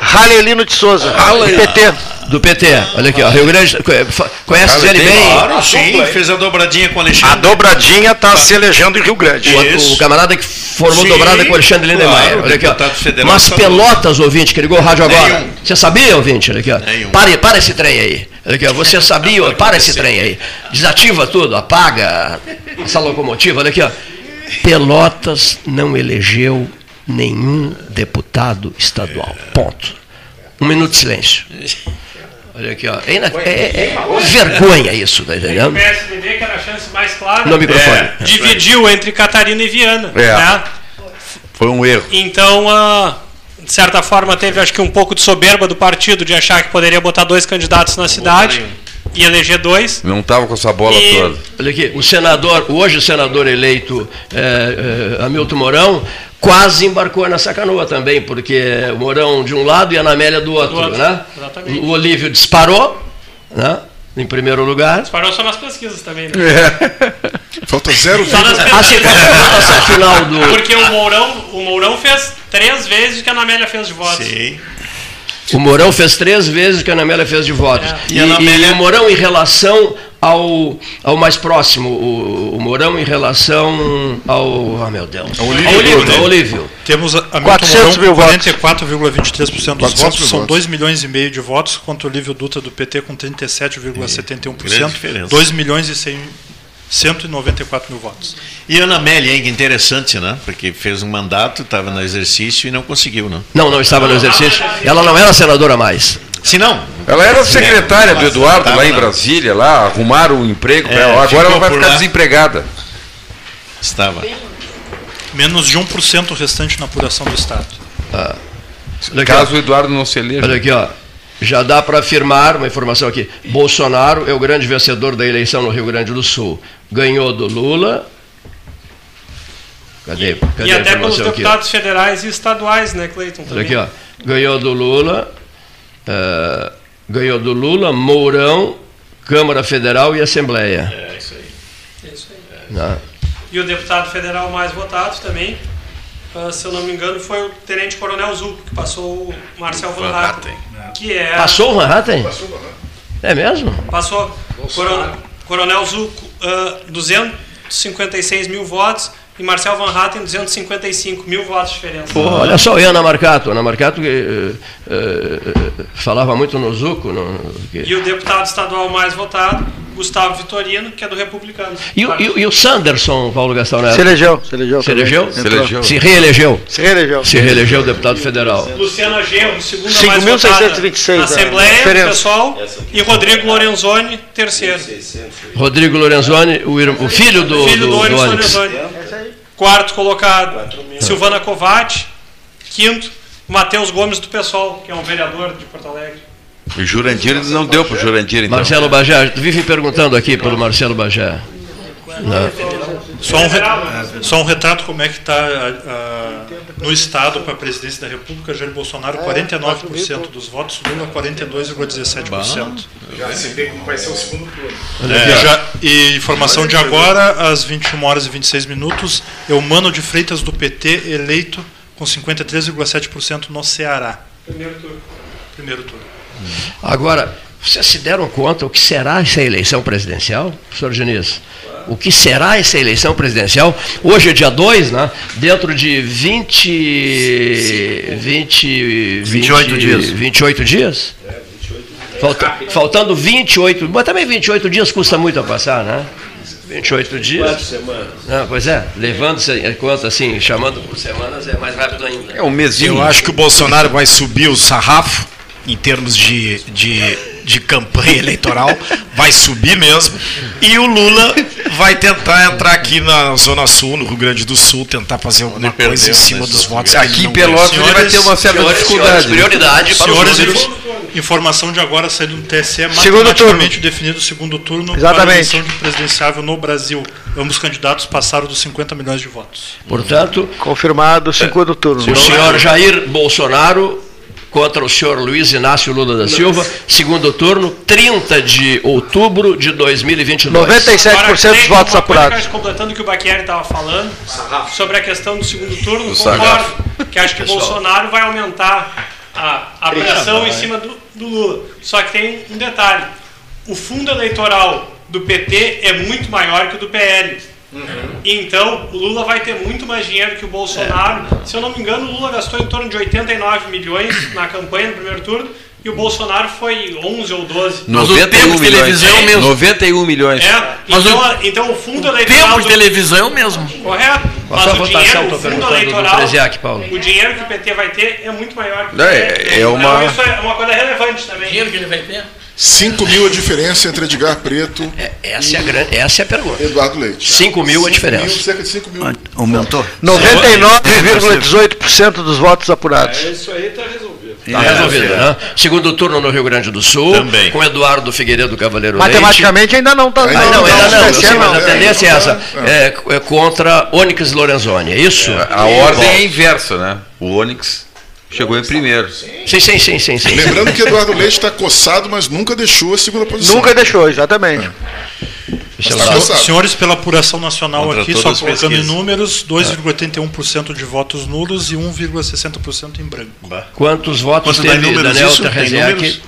Ralelino de Souza, PT. Do PT. Olha aqui, ó, Rio Grande, conhe- conhece ele bem? Claro, sim, fez a dobradinha com o A Alexandre. dobradinha está se elegendo em Rio Grande. O, o camarada que formou Sim, dobrada com o Alexandre Lindemeyer. claro, Olha aqui, ó. deputado federal Mas. Pelotas, ouvinte, que ligou o rádio agora. Nenhum. Você sabia, ouvinte? Olha aqui, ó. Nenhum. Pare, para esse trem aí. Olha aqui, ó. Você sabia, ó, para esse trem aí. Desativa tudo, apaga essa locomotiva. Olha aqui, ó. Pelotas não elegeu nenhum deputado estadual. Ponto. Um minuto de silêncio. Olha aqui, ó. É, ina- é- é- é vergonha isso, tá O entendendo? PSDB, que era a chance mais clara, No microfone. é, dividiu entre Catarina e Viana. É. né? Foi um erro. Então, ah, de certa forma, teve acho que um pouco de soberba do partido de achar que poderia botar dois candidatos na cidade e eleger dois. Não estava com essa bola E- toda. Olha aqui, o senador, hoje o senador eleito é, é, Hamilton Mourão, quase embarcou nessa canoa também, porque o Mourão de um lado e a Anamélia do outro, Do outro, né? exatamente. O Olívio disparou, né? Em primeiro lugar. Disparou só nas pesquisas também, né? Falta zero. Só nas foi a votação final do. Porque o Mourão, o Mourão fez três vezes o que a Anamélia fez de votos. Sim. O Mourão fez três vezes o que a Anamélia fez de votos. É. E, E Anamélia- e o Mourão em relação ao, ao mais próximo, o, o Mourão em relação ao. Ah, meu Deus. Ao Olívio Olívio. Ao Olívio. Temos a, a 400 Milton mil Mourão votos. com 44,23% dos 400 votos, são votos. 2 milhões e meio de votos, contra o Lívio Dutra do PT com Grande 37,71%, diferença. 2 milhões e 100, 194 mil votos. E Ana Amélia, hein, que interessante, né? Porque fez um mandato, estava no exercício e não conseguiu, né? Não, não estava no exercício. Ela não era senadora mais. Se não. Ela era secretária do Eduardo lá em Brasília, lá, arrumaram um emprego É, ela. Agora ela vai ficar lá. desempregada. Estava. Menos de 1% restante na apuração do Estado. Ó. Caso o Eduardo não se eleja. Olha aqui, ó. Já dá para afirmar uma informação aqui. Bolsonaro é o grande vencedor da eleição no Rio Grande do Sul. Ganhou do Lula. Cadê? Cadê E até pelos informação aqui? deputados federais e estaduais, né, Cleiton? Olha também. aqui, ó. Ganhou do Lula. Eh, ganhou do Lula, Mourão, Câmara Federal e Assembleia. É isso aí. É isso aí. Né? E o deputado federal mais votado também, uh, se eu não me engano, foi o Tenente Coronel Zuco, que passou o Marcel Van Hatten. Que é, Passou o Van Hatten? É mesmo? Passou. Coron, Coronel Zuco, uh, 256 mil votos. E Marcel Van Hatten, 255 mil votos de diferença. Pô, olha só, e Ana Marcato. Ana Marcato que, eh, eh, falava muito no Zuco. No, que... E o deputado estadual mais votado, Gustavo Vitorino, que é do Republicano. E, o- e e o Sanderson, Paulo Gastão Neto? Se elegeu, se elegeu. Se elegeu? também. Entrou. Se reelegeu. Se reelegeu. Se reelegeu deputado federal. Luciana Genro, segunda 5.626, mais votada. a Assembleia, diferença. pessoal. E Rodrigo Lorenzoni, terceiro. Rodrigo Lorenzoni, o, ir- o filho do, Filho do, do, do. Lorenzoni. Quarto colocado, Silvana Covatti. Quinto, Matheus Gomes do PSOL, que é um vereador de Porto Alegre. O Jurandir não deu pro Jurandir, então. Marcelo Bagé, vive perguntando aqui pelo Marcelo Bagé. Não. Só um, re- só um retrato como é que está no Estado para a presidência da República, Jair Bolsonaro 49% dos votos, Lula 42,17%. Já se vê como vai ser o segundo turno. É, já- e informação de agora, às 21 horas e 26 minutos, Eumano de Freitas do PT eleito com 53,7% no Ceará. Primeiro turno. Primeiro turno. Agora, vocês se deram conta o que será essa eleição presidencial, professor Diniz? O que será essa eleição presidencial? Hoje é dia 2, né? Dentro de 20. 20 28 dias. 28 dias? Falta- faltando 28, mas também 28 dias custa muito a passar, né? 28 dias. Quatro semanas. Ah, pois é, levando-se em conta assim, chamando por semanas é mais rápido ainda. É um mesinho. Eu acho que o Bolsonaro vai subir o sarrafo em termos de, de, de campanha eleitoral, vai subir mesmo, e o Lula vai tentar entrar aqui na Zona Sul, no Rio Grande do Sul, tentar fazer alguma coisa em cima dos votos. Aqui em Pelotas ele vai ter uma certa senhores, dificuldade. senhores, prioridade para os Senhores, info- informação de agora saindo do TSE, matematicamente definido o segundo turno para a Exatamente. eleição de presidenciável no Brasil. Ambos candidatos passaram dos 50 milhões de votos. Portanto, Confirmado, segundo turno. o senhor Jair Bolsonaro contra o senhor Luiz Inácio Lula da Silva, segundo turno, 30 de outubro de 2022. 97% Agora, dos votos apurados. Completando o que o Baquieri estava falando sobre a questão do segundo turno, Do concordo. sarrafo. Que acho que Pessoal. Bolsonaro vai aumentar a, a pressão em cima do, do Lula. Só que tem um detalhe: o fundo eleitoral do PT é muito maior que o do PL. Então, o Lula vai ter muito mais dinheiro que o Bolsonaro. É. Se eu não me engano, o Lula gastou em torno de 89 milhões na campanha no primeiro turno e o Bolsonaro foi 11 ou 12. Mas o 91 tempo de milhões. televisão mesmo. 91 milhões. É, Mas então, o- então o fundo O eleitoral. tempo de televisão é o mesmo. Correto. Mas o dinheiro, o fundo eleitoral, Paulo. o dinheiro que o PT vai ter é muito maior que o É, é uma- Então, isso é uma coisa relevante também. dinheiro que ele vai ter? 5 mil a diferença entre Edgar Preto É, Essa é a, grande, essa é a pergunta. Eduardo Leite. 5 mil a diferença. mil, cerca de 5 mil. Aumentou? 99,18% dos votos apurados. Isso aí está resolvido. Está resolvido, né? Segundo turno no Rio Grande do Sul, Também. com Eduardo Figueiredo Cavaleiro Matematicamente ainda não está. Leite. Ah, não, ainda não, eu sei, mas a não. tendência é essa. É, é contra Onyx Lorenzoni, é isso? A ordem é inversa, né? O Onyx chegou em primeiro. Sim, sim, sim, sim. sim. Lembrando que Eduardo Leite está coçado, mas nunca deixou a segunda posição. Nunca deixou, exatamente. Eu Tá. Senhores, pela apuração nacional Contra aqui, só colocando em números, 2,81% de votos nulos e 1,60% em branco. Quantos votos Quanto teve números Daniel isso? Terreziak?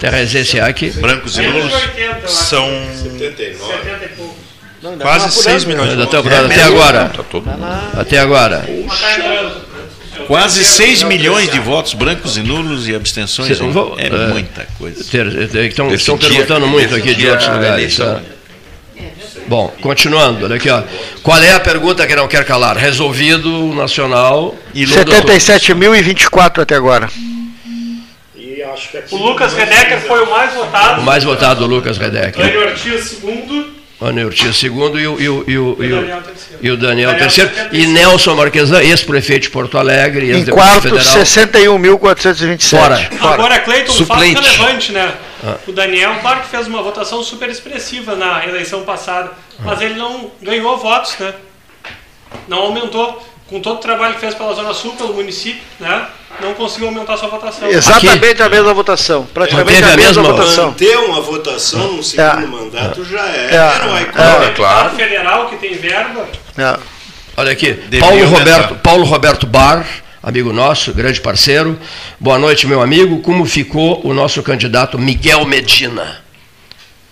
Terreziak? Brancos e Menos nulos. de 80, eu acho. São 79. 70 e pouco. quase 6 milhões de Ainda votos. até agora. Tá todo mundo. Até agora. Tá entrando. Quase 6 milhões de votos brancos e nulos e abstenções. Sim, vou- é é. muita coisa. Ter- ter- Estão, Esse estão dia- perguntando muito aqui de outros lugares. eleição. tá? Bom, continuando, olha aqui, ó. Qual é a pergunta que não quer calar? Resolvido o nacional. E 77.024 até agora. Aqui O Lucas Redecker foi o mais O votado. mais votado, o Lucas Redeck. Antônio Ortiz, segundo. Ana Ortiz segundo e o, e o, e o, e o, Daniel, terceiro. e o Daniel terceiro. E. Nelson Marquesan, ex-prefeito de Porto Alegre, Em ex-deputado quarto, federal. 61.427. Fora. Agora, Cleiton, um fato Suplente. relevante, né? Ah. O Daniel, claro que fez uma votação super expressiva na eleição passada, mas ele não ganhou votos, né? Não aumentou. Com todo o trabalho que fez pela Zona Sul, pelo município, né, não conseguiu aumentar sua votação. Exatamente a mesma votação. Praticamente Manteve a mesma mesma- votação. Manter uma votação no segundo É. mandato já é, É. heróico. É. Deputado claro. federal que tem verba, É. Olha aqui, Paulo. Roberto, Paulo Roberto Bar, amigo nosso, grande parceiro. Boa noite, meu amigo. Como ficou o nosso candidato Miguel Medina?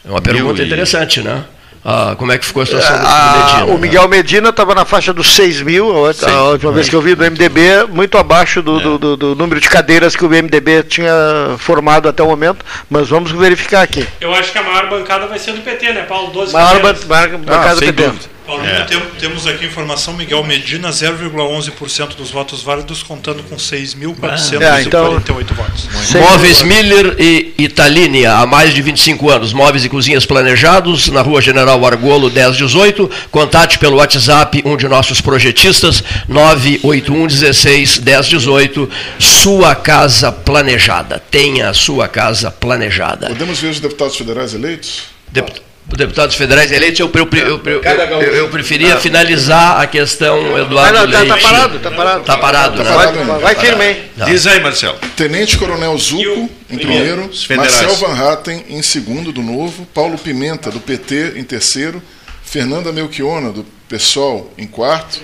É uma pergunta interessante, né? Ah, como é que ficou a situação do Ah, Medina? o Miguel Medina estava na faixa dos 6 mil, a última vez que eu vi do MDB, muito abaixo do, do- do- do número de cadeiras que o MDB tinha formado até o momento, mas vamos verificar aqui. eu acho que a maior bancada vai ser do PT, né, Paulo? 12 Maior cadeiras. ban- maior bancada do sem PT. dúvida. Paulinho, É. tem- temos aqui informação, Miguel Medina, 0,11% dos votos válidos, contando com 6.448 votos. Sem Móveis dúvida. Miller e Italínia, há mais de 25 anos. Móveis e cozinhas planejados, na rua General Argolo 1018. Contate pelo WhatsApp um de nossos projetistas, 981 16 1018. Sua casa planejada. Tenha a sua casa planejada. Podemos ver os deputados federais eleitos? Dep- Deputados federais eleitos, eu, eu, eu, eu, eu, eu preferia finalizar a questão, Ah, Eduardo não, tá, Leite. tá parado, tá parado. Tá parado, né? parado Vai, ainda. vai firme, hein? Tá. Diz aí, Marcelo. Tenente Coronel Zuco, em primeiro. Marcel Van Hatten, em segundo, do Novo. Paulo Pimenta, do PT, em terceiro. Fernanda Melchiona, do PSOL, em quarto.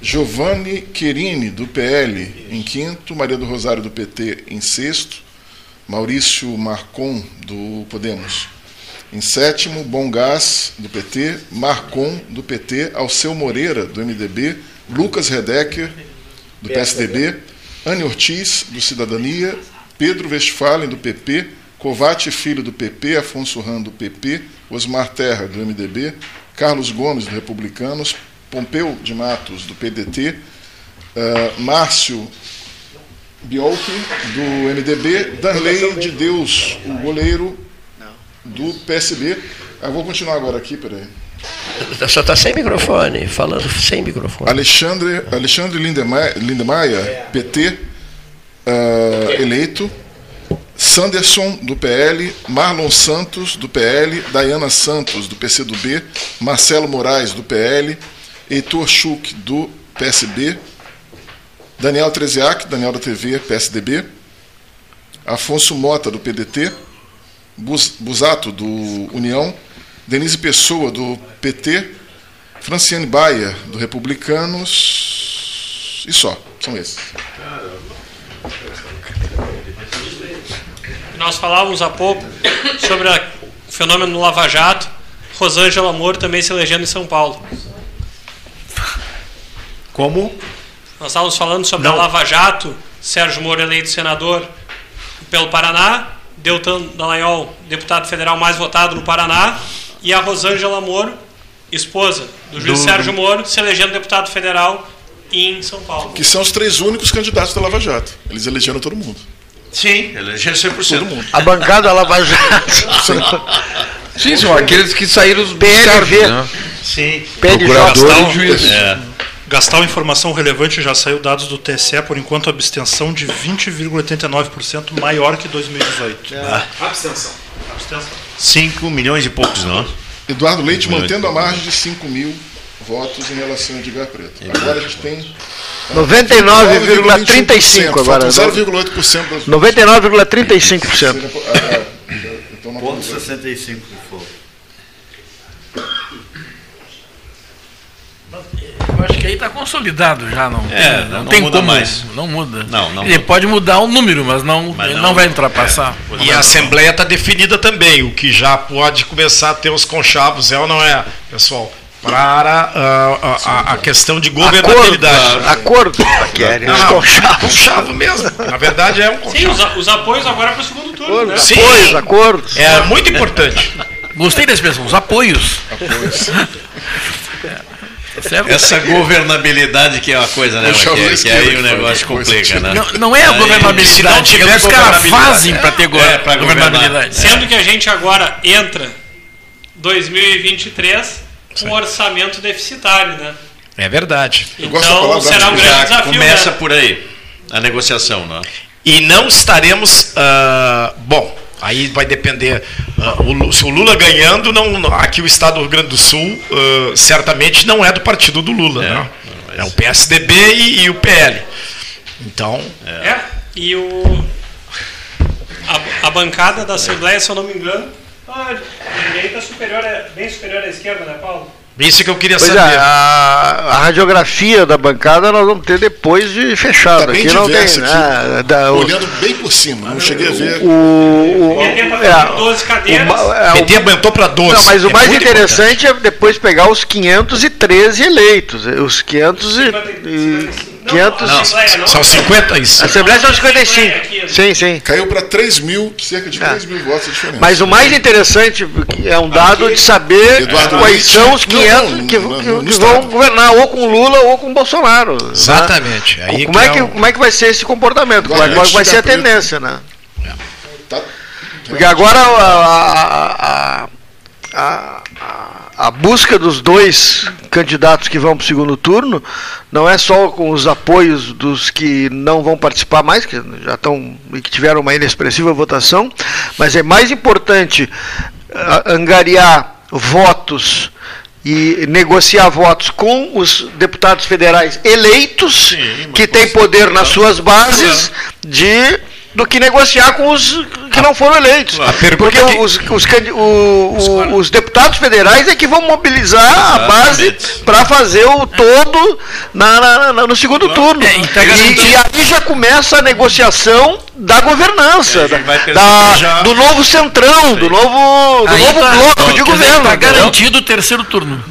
Giovanni Querini, do PL, em quinto. Maria do Rosário, do PT, em sexto. Maurício Marcon, do Podemos, em sétimo. Bom Gás, do PT. Marcon, do PT. Alceu Moreira, do MDB. Lucas Redecker, do PSDB, Anne Ortiz, do Cidadania, Pedro Westphalen, do PP, Covate Filho, do PP, Afonso Ram, do PP, Osmar Terra, do MDB, Carlos Gomes, do Republicanos, Pompeu de Matos, do PDT, ah, Márcio Biolchi, do MDB, Danley de Deus, o goleiro do PSB. Eu vou continuar agora aqui, peraí. Só está sem microfone, falando sem microfone. Alexandre, Alexandre Lindemaia, Lindemaia PT, ah, eleito. Sanderson, do PL. Marlon Santos, do PL. Dayana Santos, do PCdoB. Marcelo Moraes, do PL. Heitor Schuch, do PSB. Daniel Treziak, Daniel da TV, PSDB. Afonso Mota, do PDT. Bus- Busato, do União. Denise Pessoa, do PT. Franciane Baia, do Republicanos. E só, são esses. Nós falávamos há pouco sobre o fenômeno do Lava Jato. Rosângela Moro também se elegendo em São Paulo. Como? Nós estávamos falando sobre a Lava Jato, Sérgio Moro eleito senador pelo Paraná, Deltan Dallagnol, deputado federal mais votado no Paraná, e a Rosângela Moro, esposa do juiz Do- Sérgio Moro, se elegendo deputado federal em São Paulo. Que são os três únicos candidatos da Lava Jato. Eles elegeram todo mundo. Sim, elegeram 100%. Todo mundo. A bancada Lava Jato. Sim, são aqueles que saíram dos PLV. certos, né? Sim. Procurador e juiz. É. Gastal informação relevante, já saiu dados do TSE, por enquanto abstenção de 20,89%, maior que 2018. Abstenção. Abstenção. 5 milhões e poucos, não? Eduardo Leite mantendo a margem de 5 mil votos em relação a Edgar Preto. Agora a gente tem. ah, 99,35 agora. Faltam 0,8% das 99,35%. Seja, ah, Ponto vamos ver. 65 de fogo. Eu acho que aí está consolidado já, não, É, tem, não, não tem muda como, mais. Não muda. Não, não Ele muda. pode mudar o número, mas não, Mas não- não, vai ultrapassar. E a Assembleia está definida também, o que já pode começar a ter os conchavos, é ou não é, pessoal? Para ah, a, a- a questão de Acordo, governabilidade. acordo, Paqueri. Não, Os não, conchavos. conchavo mesmo. Na verdade é um Sim, conchavo. os, os apoios agora para o segundo turno, né? Sim. Apoios, acordos. É muito importante. Gostei da expressão, os apoios. Certo? Essa governabilidade que é uma coisa, né, ouvi Que aí o que negócio complica, né? Não, não é a Aí, governabilidade, se não é o tiver que os caras fazem para ter go É, governabilidade. Sendo que a gente agora entra 2023 com um orçamento deficitário, né? É verdade. Então será um grande Já desafio. começa né? por aí, a negociação, né? E não estaremos. ah, bom, aí vai depender. ah, o se o Lula ganhando, não, não- aqui o estado do Rio Grande do Sul ah, certamente não é do partido do Lula. É. Né? É o PSDB e, e o PL. Então. É, e o. A, a bancada da Assembleia, se eu não me engano, a direita superior é bem superior à esquerda, né, Paulo? Isso que eu queria Pois saber. é, a, a radiografia da bancada nós vamos ter depois de fechado. Tá aqui não tem, né? aqui, Da- o- olhando bem por cima, não cheguei a ver. o, o, PT tá é, fazendo 12 cadeiras. o é, o- PT aumentou para 12. Não, mas o é mais interessante é depois pegar os 513 eleitos. Os 500 e, e 500 Não, são 50 isso. A Assembleia são 55. Sim, sim. Caiu para 3 mil, cerca de É. 3 mil votos de diferença. Mas o mais interessante é um dado de saber Eduardo quais Leite. são os Não, 500 não, que, que- que vão governar ou com Lula ou com Bolsonaro. né? Exatamente. Aí como, que é é que, o- como é que vai ser esse comportamento? Como é, Agora, que vai ser a tendência, né? Tá- Porque agora a, a, a, a, a busca dos dois candidatos que vão para o segundo turno não é só com os apoios dos que não vão participar mais, que já estão e que tiveram uma inexpressiva votação, mas é mais importante ah, angariar votos e negociar votos com os deputados federais eleitos que têm poder nas suas bases de do que negociar com os que não foram eleitos. Porque os, os, candi- o- o- os deputados federais é que vão mobilizar a base para fazer o todo na, na- na- no segundo turno. tá e, e aí já começa a negociação da governança, da- da- do novo centrão, do novo, do Aí novo tá- bloco de dizer, governo. Tá entendeu? garantido o terceiro turno.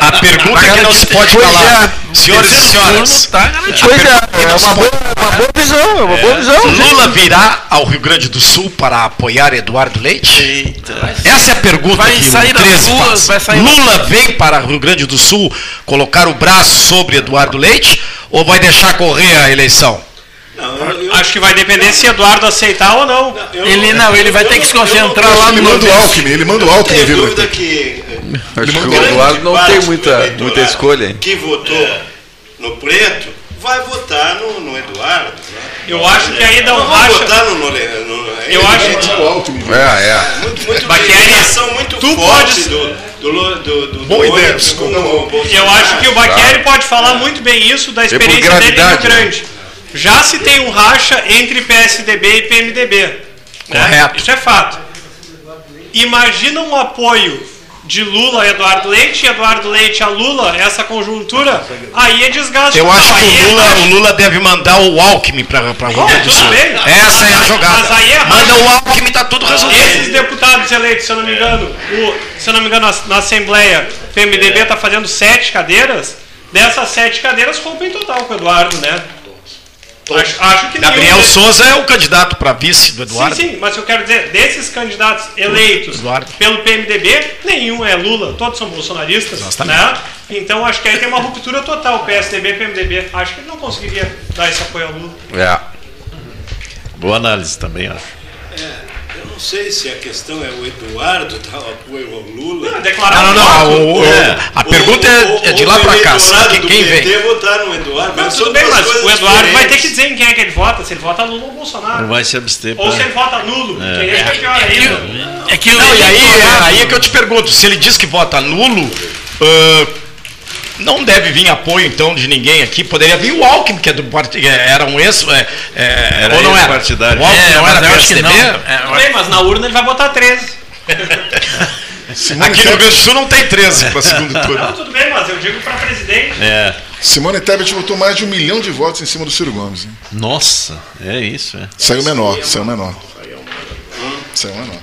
A pergunta Tá que não se pode falar. é. Senhores e senhoras. Tá. Pois é, é uma boa, pode- uma boa visão, é uma boa visão. Lula virá ao Rio Grande do Sul para apoiar Eduardo Leite? Essa é a pergunta Vai que sair o das 13 ruas, faz. vai sair- Lula vem para o Rio Grande do Sul colocar o braço sobre Eduardo Leite ou vai deixar correr a eleição? Acho que vai depender se Eduardo aceitar ou não. Ele não, ele vai ter que se concentrar Eu lá que no ele manda o. Alckmin, ele manda o Alckmin Tem vir dúvida aqui. que Acho que o Eduardo não tem muita, muita escolha. hein? Que votou no preto vai votar no, no Eduardo. né? Eu acho que aí dá um Não vai racha. votar no, no, no Eu acho- mete O Alckmin. É, é. muito, muito Baqueri, ligação muito tu forte podes- do, do, do, do, Boa ideia, Bolsonaro. Eu acho que o Baqueri pode falar muito bem isso da experiência dele né? Grande. Já se tem um racha entre PSDB e PMDB. né? Correto. Isso é fato. Imagina um apoio de Lula a Eduardo Leite e Eduardo Leite a Lula, essa conjuntura, aí é desgaste. Eu acho que o é Lula, racha. o Lula deve mandar o Alckmin para o Rio Grande do Sul. bem. Essa é a jogada. mas aí é Manda o Alckmin, tá tudo resolvido. Esses deputados eleitos, se eu não me engano, o- se eu não me engano, na, na Assembleia, o PMDB está fazendo sete cadeiras. Dessas sete cadeiras, roubam em total com o Eduardo, né? Acho, acho que Gabriel deles- Souza é o candidato para vice do Eduardo. Sim, sim, mas eu quero dizer, desses candidatos eleitos Eduardo. pelo PMDB, nenhum é Lula, todos são bolsonaristas, Exatamente. né? Então acho que aí tem uma ruptura total, PSDB e PMDB. Acho que ele não conseguiria dar esse apoio ao Lula. É. Boa análise também, acho. Eu não sei se a questão é o Eduardo dar o apoio ao Lula. Declarar Não, não, não. o- É. a pergunta é, é de lá para cá. Sabe Quem, quem vem? PT votar no Eduardo. Não, mas tudo bem, mas o Eduardo vai ter diferentes. que dizer em quem é que ele vota, se ele vota Lula ou Bolsonaro. Não vai se abster. Ou pra- se ele vota nulo, que aí é pior ainda. É que o Não, e aí, eleitorado- aí é que eu te pergunto, se ele diz que vota nulo, ah, não deve vir apoio então de ninguém aqui. Poderia vir o Alckmin, que é do partido, era um ex, é, é, Era ou não era? ex-partidário. O Alckmin É, não era eu acho que PSDB? não. É, Tudo bem, mas na urna ele vai botar 13. Simone Aqui no Rio Grande do Sul não tem 13 para segundo Não, turno. tudo bem, mas eu digo para presidente. É. Simone Tebet botou mais de um milhão de votos em cima do Ciro Gomes. hein? Nossa, é isso, é. Saiu menor, saiu menor. Saiu menor.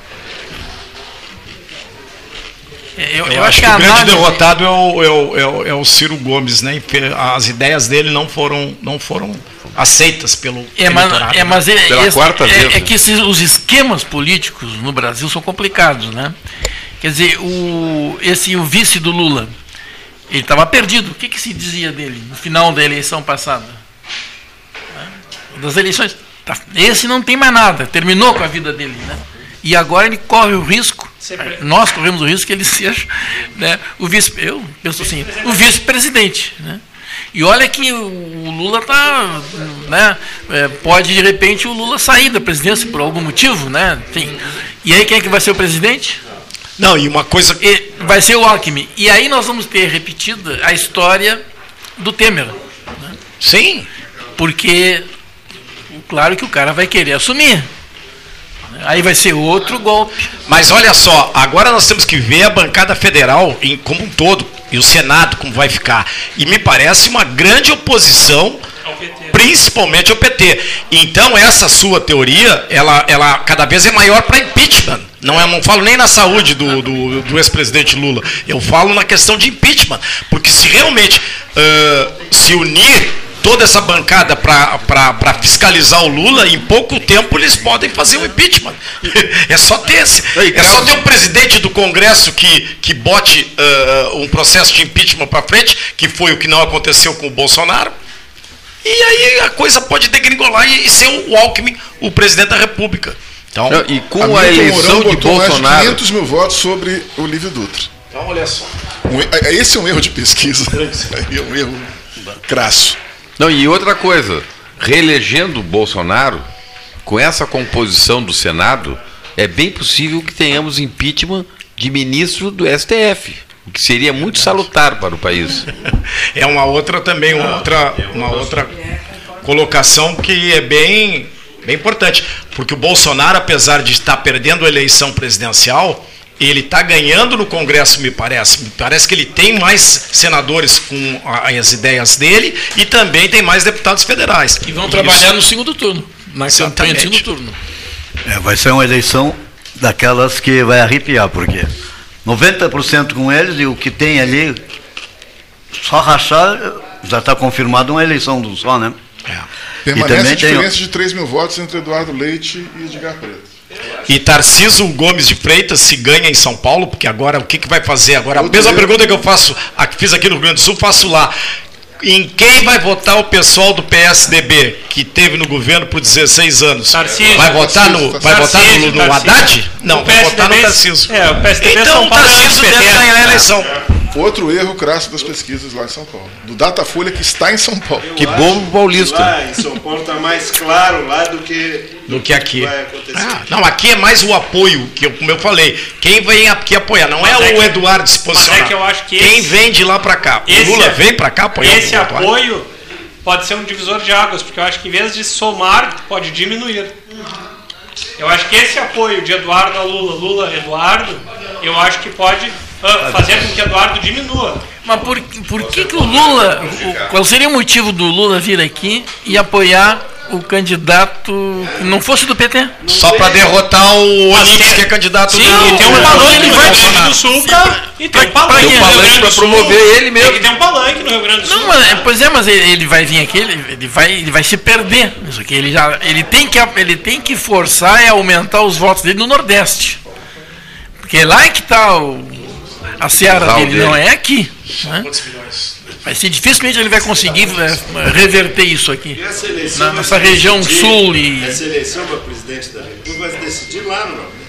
Eu, Eu, eu acho que, a o grande análise- derrotado é o, é, o, é, o, é o Ciro Gomes, né? As ideias dele não foram, não foram aceitas pelo É, mas, é, mas é, Pela esse- quarta é- vez, é né? que esses- os esquemas políticos no Brasil são complicados, né? Quer dizer, o, esse o vice do Lula, ele estava perdido. O que, que se dizia dele no final da eleição passada? Né? Das eleições. Tá, esse não tem mais nada, terminou com a vida dele, né? E agora ele corre o risco, nós corremos o risco que ele seja né, o vice, eu penso assim, o vice-presidente, né? E olha que o Lula tá, né? é, pode de repente o Lula sair da presidência por algum motivo, né? Tem. E aí quem é que vai ser o presidente? Não, e uma coisa E vai ser o Alckmin. E aí nós vamos ter repetida a história do Temer. Né? Sim. Porque, claro que o cara vai querer assumir. Aí vai ser outro golpe. Mas olha só, agora nós temos que ver a bancada federal em, como um todo e o Senado como vai ficar. E me parece uma grande oposição, principalmente ao PT. Então essa sua teoria, ela, ela cada vez é maior para impeachment. Não, é, não falo nem na saúde do, do, do ex-presidente Lula. Eu falo na questão de impeachment. Porque se realmente uh, se unir toda essa bancada para fiscalizar o Lula, em pouco tempo eles podem fazer o impeachment. É só ter esse, é só ter um presidente do Congresso que, que bote uh, um processo de impeachment para frente, que foi o que não aconteceu com o Bolsonaro. E aí a coisa pode degringolar e, e ser o Alckmin o presidente da República. Então, não, e com a, a eleição de Bolsonaro. Mais de 500 mil votos sobre o Livre Dutra. Então, olha só. Um, esse é um erro de pesquisa. é um erro crasso. Não, e outra coisa, reelegendo o Bolsonaro, com essa composição do Senado, é bem possível que tenhamos impeachment de ministro do STF, o que seria muito salutar para o país. É uma outra também, uma outra, uma outra colocação que é bem, bem importante, porque o Bolsonaro, apesar de estar perdendo a eleição presidencial, ele está ganhando no Congresso, me parece. Me parece que ele tem mais senadores com as ideias dele e também tem mais deputados federais. E vão trabalhar Isso. no segundo turno, na campanha de segundo turno. É, vai ser uma eleição daquelas que vai arrepiar, porque 90% com eles e o que tem ali, só rachar, já está confirmado uma eleição do só, né? É. Permanece a diferença tem... de 3 mil votos entre Eduardo Leite e Edgar Preto. E Tarciso Gomes de Freitas se ganha em São Paulo, porque agora o que, que vai fazer agora? A mesma pergunta que eu faço, fiz aqui no Rio Grande do Sul, faço lá. Em quem vai votar o pessoal do PSDB que teve no governo por 16 anos? Tarcísio, vai votar no, vai votar no, no Haddad? Não, vai votar no Tarcísio. É, o PSDB então o Tarcísio deve ganhar a eleição. Outro erro crasso das pesquisas lá em São Paulo. Do Datafolha que está em São Paulo. Eu que bom paulista. Lá em São Paulo está mais claro lá do que, do que aqui. Ah, não, aqui é mais o apoio, que eu, como eu falei. Quem vem aqui apoiar, não é, é, o Eduardo se posicionar. Mas é que eu acho que Quem esse, vem de lá para cá. O Lula é, vem para cá apoiar Esse apoio pode ser um divisor de águas, porque eu acho que em vez de somar, pode diminuir. Eu acho que esse apoio de Eduardo a Lula, Lula Eduardo, eu acho que pode fazer com que Eduardo diminua. Mas por, por que, que o Lula. O, qual seria o motivo do Lula vir aqui e apoiar o candidato que não fosse do PT? Só para derrotar o Onix, que é candidato Sim, do, tem um palanque no Rio Grande do Sul pra, e tem um palanque, tem um palanque para promover ele mesmo. Tem que ter um palanque no Rio Grande do Sul. Não, mas, pois é, mas ele, ele vai vir aqui, ele, ele, vai, ele vai se perder. Isso aqui, ele, já, ele, tem que, ele tem que forçar e aumentar os votos dele no Nordeste. Porque lá é que está a seara dele, dele, não é aqui. Né? Vai ser dificilmente ele vai conseguir é, reverter isso aqui. Na, nessa região decidir, sul e. Essa eleição para presidente da República vai se decidir lá no.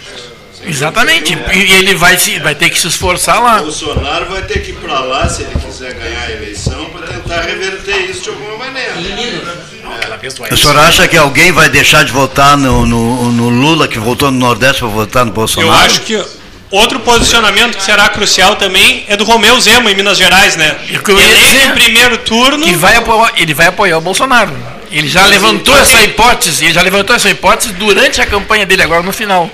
Exatamente. E ele vai, se, vai ter que se esforçar lá. O Bolsonaro vai ter que ir para lá, se ele quiser ganhar a eleição, para tentar reverter isso de alguma maneira. O senhor acha que alguém vai deixar de votar no, no, no Lula, que votou no Nordeste, para votar no Bolsonaro? Eu acho que Outro posicionamento que será crucial também é do Romeu Zema em Minas Gerais, né? Ele em primeiro turno. E vai apoiar, ele vai apoiar o Bolsonaro. Ele já Mas levantou essa hipótese, ele já levantou essa hipótese durante a campanha dele agora no final.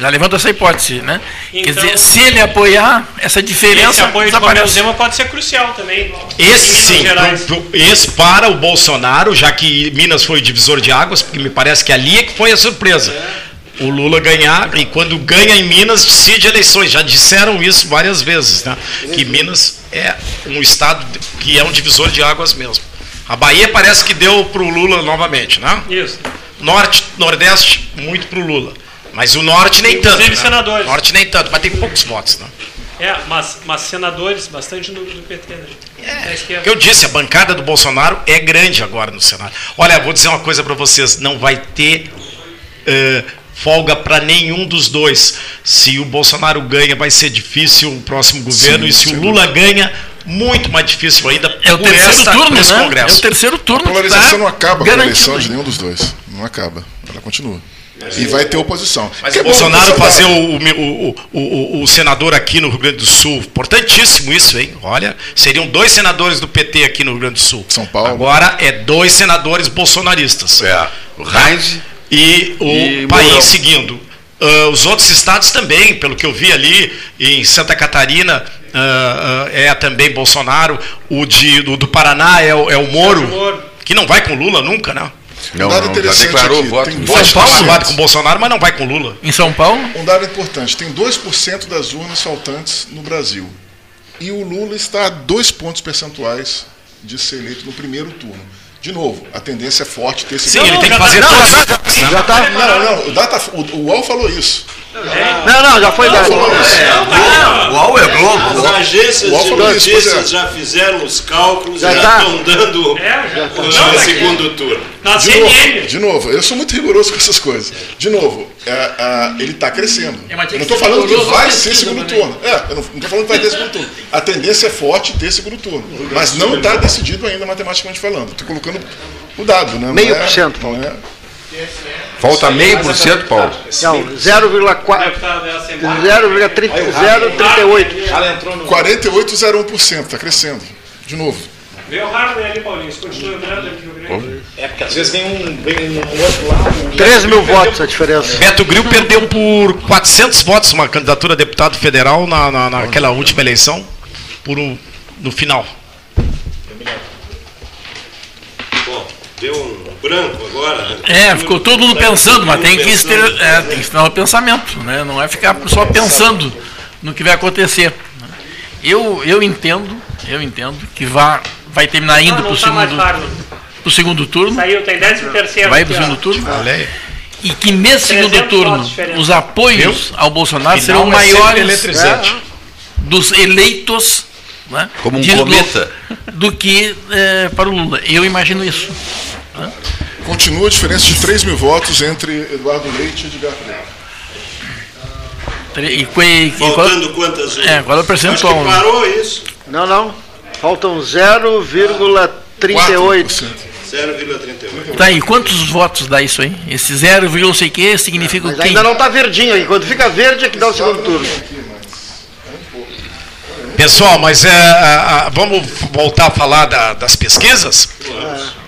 Já levantou essa hipótese, né? Então, Quer dizer, se ele apoiar, essa diferença. Esse apoio do Romeu Zema pode ser crucial também. Esse sim, pro, esse para o Bolsonaro, já que Minas foi o divisor de águas, porque me parece que ali é que foi a surpresa. É o Lula ganhar, e quando ganha em Minas, decide eleições. Já disseram isso várias vezes, né? que Minas é um estado que é um divisor de águas mesmo. A Bahia parece que deu para o Lula novamente, né? Isso. Norte, Nordeste, muito para o Lula. Mas o Norte nem tanto. Né? senadores. Norte nem tanto, mas tem poucos votos, né? É, mas, mas senadores, bastante no, do PT, né? É, que eu disse, a bancada do Bolsonaro é grande agora no Senado. Olha, vou dizer uma coisa para vocês: não vai ter uh, folga para nenhum dos dois. Se o Bolsonaro ganha, vai ser difícil o próximo governo, sim, e se o Lula ganha, muito mais difícil ainda. É o terceiro essa, turno, né? Congresso. É o terceiro turno. A polarização tá não acaba com a eleição de nenhum dos dois. Não acaba. Ela continua. E vai ter oposição. Mas Que o Bolsonaro fazer falar. o, o, o, o, o senador aqui no Rio Grande do Sul, importantíssimo isso, hein? Olha, seriam dois senadores do PT aqui no Rio Grande do Sul. São Paulo. Agora é dois senadores bolsonaristas. É, o Heinz E o E país Mourão. seguindo. Ah, os outros estados também, pelo que eu vi ali, em Santa Catarina ah, ah, é também Bolsonaro, o de, do, do Paraná é, o- é o Moro, que não vai com Lula nunca, né? Não, Um dado não, já interessante declarou aqui, voto. tem Pode estar 2%. magoado com o Bolsonaro, mas não vai com Lula. Em São Paulo? Um dado importante: tem 2% das urnas faltantes no Brasil. E o Lula está a dois pontos percentuais de ser eleito no primeiro turno. De novo, a tendência é forte ter esse Sim, ele tem que fazer Não, todos. já tá. Já tá. Não, não, o, data, o, o UOL falou isso. Não, não, já foi dado. O UOL é Globo. As agências de pois é. notícias já fizeram os cálculos, Já já, tá. estão dando É, já o Não, mas- segundo turno. Na De novo, de novo, eu sou muito rigoroso com essas coisas. De novo, é, é, ele está crescendo. É, Eu não estou falando que vai ser segundo também. turno. É, eu não estou falando que vai ter segundo turno. A tendência é forte ter segundo turno. Mas não está decidido ainda matematicamente falando. Estou colocando o dado, né? Meio é- por cento, é- Falta meio por cento, Paulo. Não, 0,4. Deputado da Assembleia. 0,038. Ela entrou no. 48,01%, está crescendo. De novo. Vê o Harvey ali, Paulinho. Você continua entrando aqui no Grande. É porque às vezes vem um, vem um outro lá. um- 13 mil votos a diferença. Beto Gril perdeu por 400 votos uma candidatura a deputado federal na, na- naquela última eleição, por um, no final. Bom, deu um branco agora. É, ficou todo mundo pensando, mas tem que, estere- é, tem que estudar o pensamento, né? não é ficar só pensando no que vai acontecer. né? Eu, eu entendo, eu entendo que vá, vai terminar indo Ah, para não o tá segundo, pro segundo turno, Saiu, tem 13 terceiro. vai para o segundo turno, aí. e que nesse 300 segundo turno os apoios ao Bolsonaro serão é maiores eletrizante. dos eleitos né, Como um de- cometa. do que eh, para o Lula. Eu imagino isso. Continua a diferença de 3 mil votos entre Eduardo Leite e Edgar Preto. Tre- E, e qual- Faltando quantas urnas? É, qual é o percentual, Acho que né? parou isso. Não, não. Faltam 0,38. 0,38. Tá aí, quantos votos dá isso aí? Esse 0, não sei o que significa o Mas quê? ainda não está verdinho aí. Quando fica verde é que dá o segundo turno. Pessoal, mas é, vamos voltar a falar da- das pesquisas?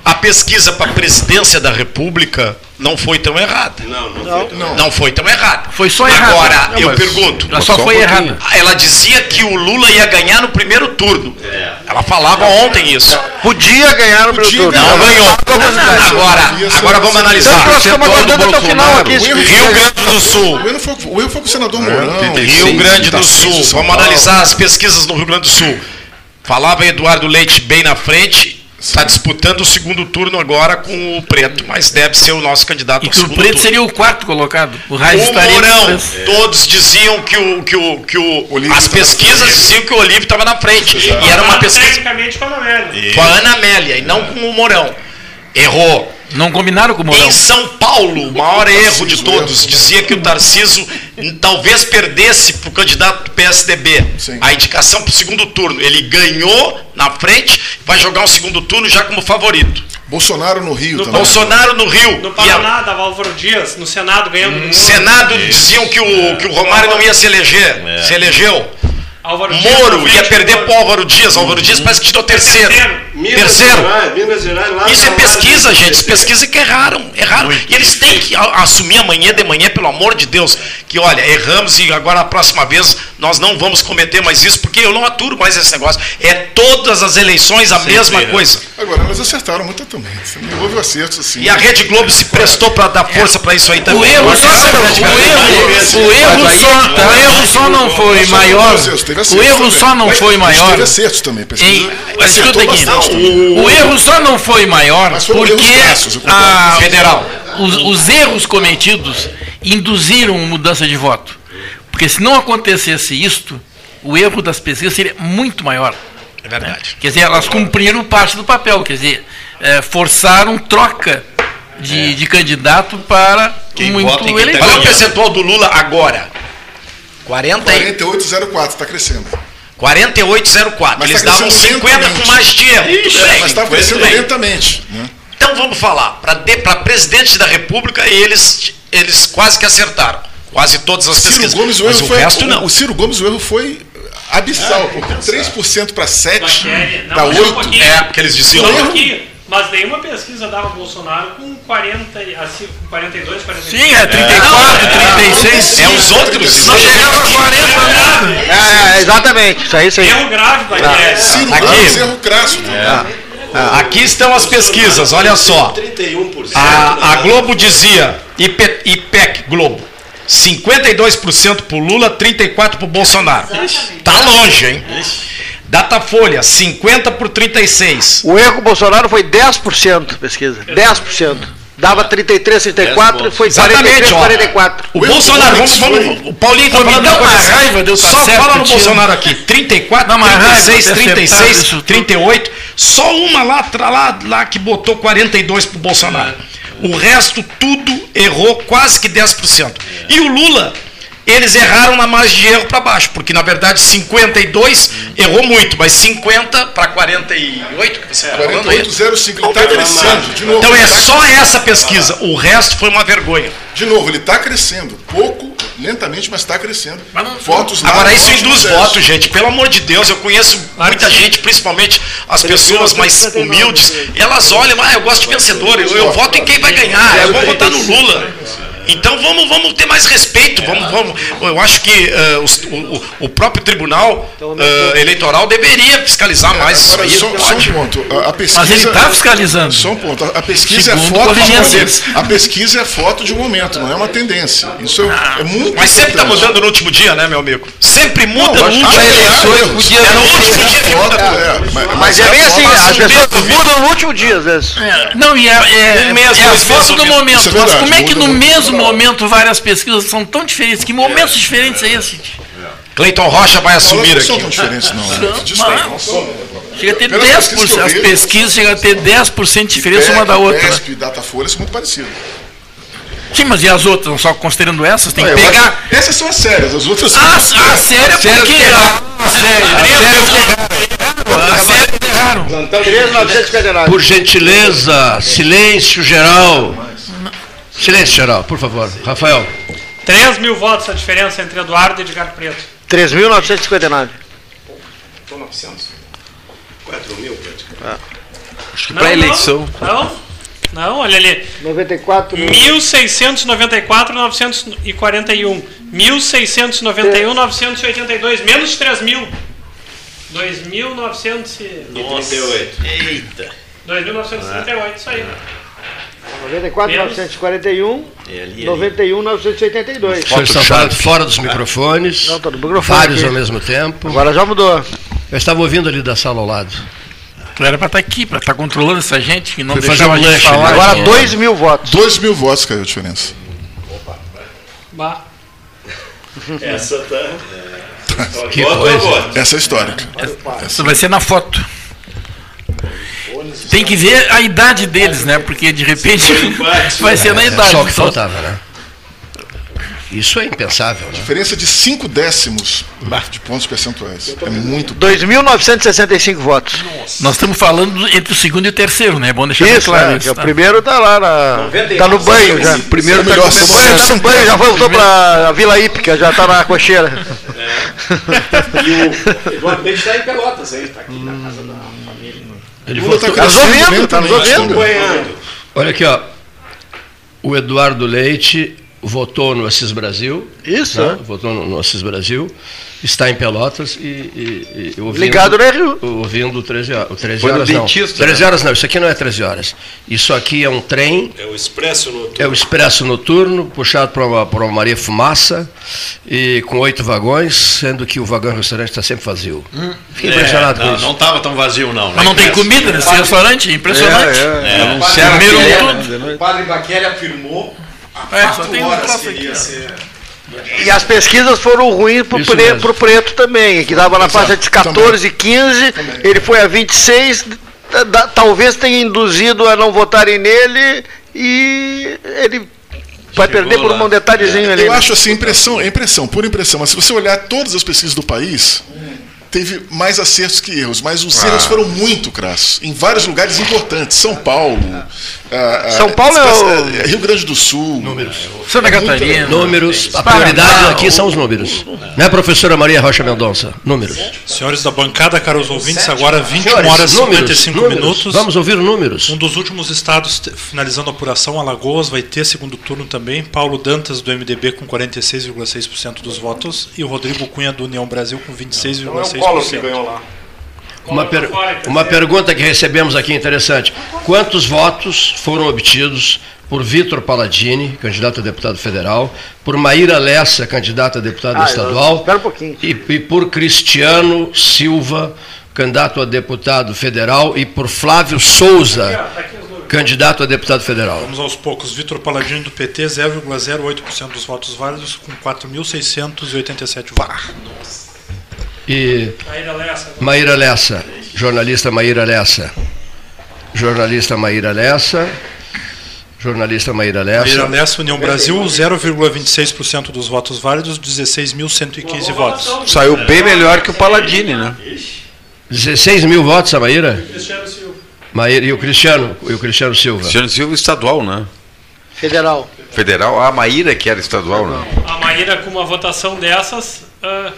A pesquisa para a presidência da República não foi tão errada. Não, não, foi tão Não foi tão errada. Foi só errada. Agora, Não, eu pergunto. Ela só Só um foi pouquinho. errada. Ela dizia que o Lula ia ganhar no primeiro turno. Ela falava ontem isso. Podia ganhar no primeiro turno. Não ganhou. Agora, agora vamos analisar. Aguardando até o final aqui. Rio Grande do Sul. O erro foi, com o senador Mourão. 86. Rio Grande do Tarcísio, Sul. Vamos analisar as pesquisas no Rio Grande do Sul. Falava Eduardo Leite bem na frente. Está disputando o segundo turno agora com o Preto, mas deve ser o nosso candidato E ao que o preto turno. seria o quarto colocado. O Raiz O estaria Mourão, todos diziam que o que o que o Olívio as pesquisas diziam que o Olívio estava na frente e era uma pesquisa Tecnicamente com a Amélia. com a Ana Amélia e não com o Mourão. Errou. Não combinaram com o Mourão. Em São Paulo, o maior erro de todos, dizia que o Tarciso hum, talvez perdesse para o candidato do PSDB Sim. a indicação para o segundo turno. Ele ganhou na frente, vai jogar um segundo turno já como favorito. Bolsonaro no Rio No também. Bolsonaro no Rio. No a- Paraná, dava Álvaro Dias. No Senado, ganhando do Moro. Senado diziam que o, que o Romário não ia se eleger. Se elegeu. Álvaro Dias Moro frente ia perder Moro. para Álvaro Dias. Álvaro Dias parece que tirou terceiro. Terceiro. Minas Terceiro. Gerais, Minas Gerais, lá Isso é pesquisa, gente. Isso é pesquisa que erraram. Erraram. E eles têm que assumir amanhã de manhã, pelo amor de Deus, que olha, erramos e agora a próxima vez nós não vamos cometer mais isso, porque eu não aturo mais esse negócio. É todas as eleições a mesma coisa. Agora, mas acertaram muito também. Houve acertos assim. E a Rede Globo se prestou para dar força para isso aí também. O erro, só, o erro, o erro só, não foi maior. O erro só não foi maior. Teve acertos também. Em, escuta aqui, o erro só não foi maior porque a- Federal. os, os erros cometidos induziram mudança de voto. Porque se não acontecesse isto, o erro das pesquisas seria muito maior. É verdade. Quer dizer, elas cumpriram parte do papel, quer dizer, eh, forçaram troca de, de candidato para Quem muito vota em quem tá eleitor. Olha o percentual do Lula agora. 40 e- 48,04, está crescendo. 48,04. Mas Eles tá davam crescendo 50 com mais dinheiro. Tudo É, mas estava crescendo bem. lentamente. Né? Então vamos falar. Para presidente da República, eles eles quase que acertaram. Quase todas as Ciro pesquisas. Gomes, o mas o foi, resto o- não. O Ciro Gomes, o erro foi abissal, porque 3% para 7, Bactéria. Não, para mas um 8. pouquinho. É, porque eles diziam. Um "Não, pouquinho. Mas nenhuma pesquisa dava Bolsonaro com 40, e- assim, com 42, 43. Sim, é 34, 36. É os outros. Não chegava a 40 nada. É, é, exatamente, isso aí, isso aí. Erro grave, Bactéria. Ciro Aqui. Gomes, erro crasso. Ah, Aqui estão as pesquisas, olha só. 31%. A, a Globo dizia, IP, IPEC Globo, 52% pro Lula, 34% pro Bolsonaro. Tá longe, hein? Datafolha, 50 por 36. O erro Bolsonaro foi 10% pesquisa. 10%. Dava 33, 34 e foi Exatamente, 43, ó. 44. O Bolsonaro, vamos, vamos, o Paulinho tá falando uma coisa raiva de eu tá Só certo, fala no. Bolsonaro aqui, 34, Dá uma raiva 36, de ter acertado 36, isso tudo. 38. Só uma lá, lá, lá que botou 42 pro Bolsonaro. O resto tudo errou quase que 10%. E o Lula, eles erraram na margem de erro para baixo, porque na verdade 52 errou muito, mas 50 para 48 que você está falando aí. 48,05, ele está crescendo. De novo, Então é tá só essa pesquisa, o resto foi uma vergonha. De novo, ele está crescendo. Pouco, lentamente, mas está crescendo. Votos lá, Agora isso induz votos, gente. Pelo amor de Deus, eu conheço muita gente, principalmente as pessoas mais humildes. Elas olham, ah, eu gosto de vencedor, eu, eu voto em quem vai ganhar, eu vou votar no Lula. Então vamos, vamos ter mais respeito. Vamos, vamos. Eu acho que os- o, o- próprio Tribunal eh, Eleitoral deveria fiscalizar mais isso Agora, aí. só, só um ponto. A, pesquisa, Mas ele está fiscalizando. Só um ponto. A, pesquisa Segundo é foto. A pesquisa é foto de um momento, não é uma tendência. Isso é, é muito Mas sempre está mudando no último dia, né, meu amigo? Sempre muda Não, no último dia. É no último dia que muda tudo. é, mas- Mas é bem assim, as pessoas mudam no último dia, às vezes. É, Não, e é, é, é a foto do momento. Isso é mas como é que no mesmo momento várias pesquisas são tão diferentes? Que momentos diferentes é esse? Cleiton Rocha vai assumir não são aqui. tão diferentes, não. né? Não, Desculpa. mas- Chega a ter Pelas 10%. pesquisas As pesquisas chegam a ter 10% de diferença uma da IPEC, outra. né? PESP e Datafolha são muito parecidas. Sim, mas e as outras? Só considerando essas, tem que Eu pegar. acho- Essas são as sérias, as outras Ah, são. a séria porque. A séria erraram. 3,959. Por gentileza, silêncio geral. Silêncio geral, por favor. Rafael. 3 mil votos a diferença entre Eduardo e Edgar Preto. 3.959. 4 mil, praticamente. Acho que para eleição. Não, não, olha ali. 94 1694, 941. 1691, 982. Menos de 3 mil. 2.900 e... 38. Eita. 2.938, isso aí. 94, 941, É ali, ali. 91, 982. O senhor está falando fora dos microfones. Não, microfone Vários aqui. ao mesmo tempo. Agora já mudou. Eu estava ouvindo ali da sala ao lado. Tu era para estar aqui, para estar controlando essa gente que não Foi deixava gente lanche, falar. né? Agora 2 mil votos. 2 mil votos caiu a diferença. Bah. Essa tá. Que Voto a coisa. Essa é histórica. Isso vai ser na foto. Tem que ver a idade deles, né? Porque de repente vai ser na É idade. só que faltava, né? Isso é impensável, né? Diferença de 5 décimos de pontos percentuais. É muito 2.965 votos. Nós estamos falando entre o segundo e o terceiro, né? É bom deixar Isso, claro né? isso. que o tá? primeiro tá lá na. Tá no banho já. O primeiro tá, melhor no banho, tá no banho, já voltou pra Vila Ípica, já tá na cocheira. E o Eduardo Leite está em Pelotas, hein? Está aqui na casa da. Ele Lula votou- Tá nos ouvindo, tá nos ouvindo. Olha aqui, ó. O Eduardo Leite votou no Assis Brasil. Isso, né? Votou no, no Assis Brasil. Está em Pelotas e, e- e ouvindo, Ligado no Rio. ouvindo o 13 horas. O 13 Foi horas não. dentista, 13 né? horas não, isso aqui não é 13 horas. Isso aqui é um trem É o expresso no É o expresso noturno, puxado por uma, por uma Maria Fumaça, e com oito vagões, sendo que o vagão restaurante está sempre vazio. Fiquei impressionado com É, não, isso. não estava tão vazio, não. Mas não tem comida nesse restaurante? Impressionante. É, Anunciaram Comeram que tudo. O padre Baqueri afirmou há É, só quatro tem horas que ó. ser. E as pesquisas foram ruins pro, Isso pre, mesmo. pro preto também, que dava na faixa de 14 e 15, ele foi a 26, da- da- talvez tenha induzido a não votarem nele e ele vai perder por um detalhezinho ali. Eu né? acho assim, impressão, é impressão, pura impressão. Mas se você olhar todas as pesquisas do país, teve mais acertos que erros, mas os erros foram muito crassos. Em vários lugares importantes. São Paulo. ah, ah, São Paulo é o- eh, Rio Grande do Sul. Santa É muita- Catarina. Números, a prioridade aqui são os números. Né, professora Maria Rocha Mendonça? Números. Senhores da bancada, caros ouvintes, agora 21 Senhores, horas e números, 55 números. minutos. Vamos ouvir números. Um dos últimos estados finalizando a apuração, Alagoas, vai ter segundo turno também. Paulo Dantas, do MDB, com 46,6% dos votos. E o Rodrigo Cunha, do União Brasil, com 26,6%. Uma, per- uma pergunta que recebemos aqui interessante. Quantos votos foram obtidos por Vitor Palladini, candidato a deputado federal, por Maíra Lessa, candidata a deputada Ah, estadual, Espera um pouquinho. e, e por Cristiano Silva, candidato a deputado federal, e por Flávio Souza, candidato a deputado federal. Vamos aos poucos. Vitor Paladino, do PT, 0,08% dos votos válidos, com 4.687 votos. E Maíra Lessa. Maíra Lessa, jornalista Maíra Lessa. Jornalista Maíra Lessa. Jornalista Maíra Lessa. Maíra Lessa, União Brasil, 0,26% dos votos válidos, 16.115 votos. Saiu bem melhor que o Paladini, né? 16 mil votos a Maíra? Cristiano Silva. Maíra e o Cristiano, e o Cristiano Silva. Cristiano Silva estadual, né? Federal. Federal, a Maíra que era estadual, né? A Maíra, com uma votação dessas, ah,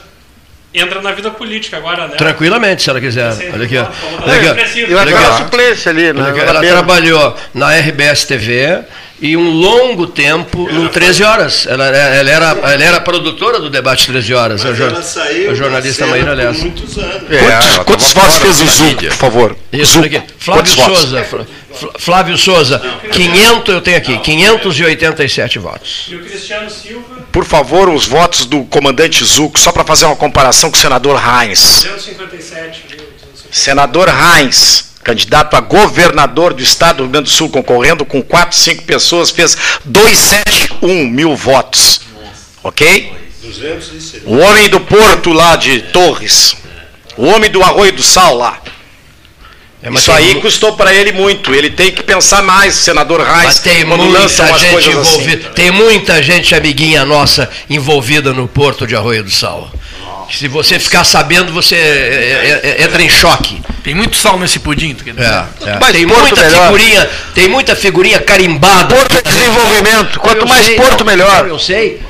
entra na vida política agora, né? Tranquilamente, se ela quiser. Olha aqui, ó. Olha aqui, ó. E vai Olha aqui, ó. suplência ali, né? Olha aqui, Na Ela trabalhou na RBS TV e um longo tempo no 13 Horas. Ela, ela, era, ela era produtora do debate 13 Horas. a, jor- Ela saiu a jornalista Maíra Lessa. muitos anos. Quantos, ela quantos votos fez o Zuc, por favor? Isso, Zuc. Flávio Quantos votos? Souza. Fla- Flávio Souza, 500, eu tenho aqui, 587 votos. E o Cristiano Silva, Por favor, os votos do comandante Zuc, só para fazer uma comparação com o senador Heinz. 257 mil. Senador Heinz, candidato a governador do estado do Rio Grande do Sul, concorrendo com 4, 5 pessoas, fez 271 mil votos. Ok? 270. O homem do Porto lá de Torres. O homem do Arroio do Sal lá. É, mas Isso aí custou para ele muito. Ele tem que pensar mais, senador Mas Reis, tem quando muita lança umas gente coisas assim. envolvida, tem muita gente amiguinha nossa envolvida no Porto de Arroio do Sal. Se você ficar sabendo, você é, é, é, entra em choque. Tem muito sal nesse pudim, tu quer dizer? É, é. mais Tem Porto, muita melhor. figurinha, tem muita figurinha carimbada. Porto é desenvolvimento. Quanto Eu mais sei, porto, não, melhor. Eu sei.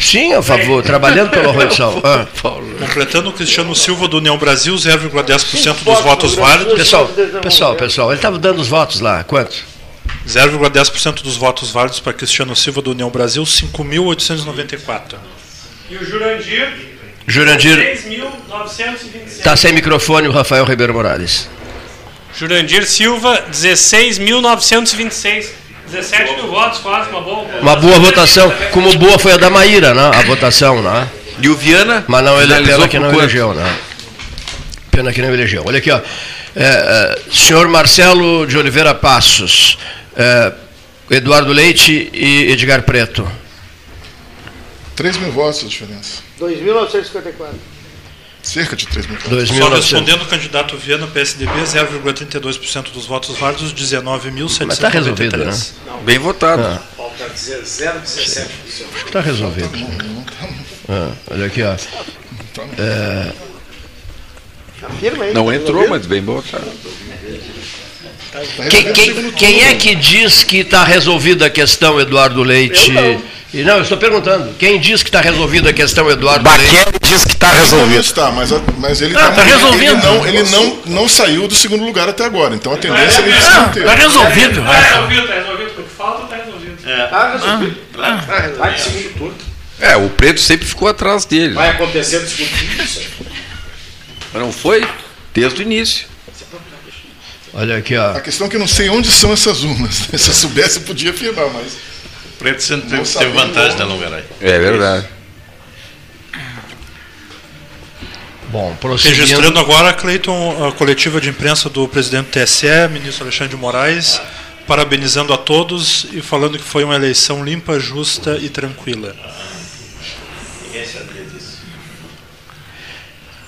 Sim, a favor, trabalhando do Sal. Ah. Completando o Cristiano Silva, do União Brasil, 0,10% dos votos válidos. Pessoal, pessoal, pessoal, ele estava dando os votos lá. Quanto? 0,10% dos votos válidos para Cristiano Silva, do União Brasil, 5.894. E o Jurandir, Jurandir 6.926. está sem microfone, o Rafael Ribeiro Morales. Jurandir Silva, 16.926. 17 mil votos, quase, uma boa. Uma boa votação, como boa foi a da Maíra, né? A votação, né? E o Viana? Mas não, ele finalizou pena que não quanto? elegeu, né? Pena que não elegeu. Olha aqui, ó. É, é, senhor Marcelo de Oliveira Passos, é, Eduardo Leite e Edgar Preto. 3 mil votos a diferença. 2.954. Cerca de 3 mil votos. Só 2.900. respondendo o candidato Viana, PSDB, 0,32% dos votos válidos, 19.793. Mas está resolvido, né? Bem votado. Ah. Falta 0,17%. Está resolvido. Ah, olha aqui, ó. É, Afirma aí. Não entrou, mas bem votado. quem, quem- quem é que diz que está resolvida a questão Eduardo Leite? E não, eu estou perguntando. Quem diz que está resolvida a questão Eduardo? Baqueri diz que está Não resolvido. está, mas, a- mas ele Ah, tá- tá resolvido. Ele não, ele não, não saiu do segundo lugar até agora. Então a tendência é ele se manter. Está resolvido. Tá resolvido, tá resolvido. O que falta, tá resolvido. Tá resolvido. Vai pro segundo turno. É, o preto sempre ficou atrás dele. Vai acontecer no segundo turno. isso aí. Não foi desde o início. Olha aqui, ó. A questão é que eu não sei onde são essas urnas. Se eu soubesse, eu podia afirmar, mas. Preto sempre Não teve, teve vantagem na Longaray. É verdade. Bom, prosseguindo. Registrando agora, Cleiton, a coletiva de imprensa do presidente do TSE, ministro Alexandre de Moraes, parabenizando a todos e falando que foi uma eleição limpa, justa e tranquila.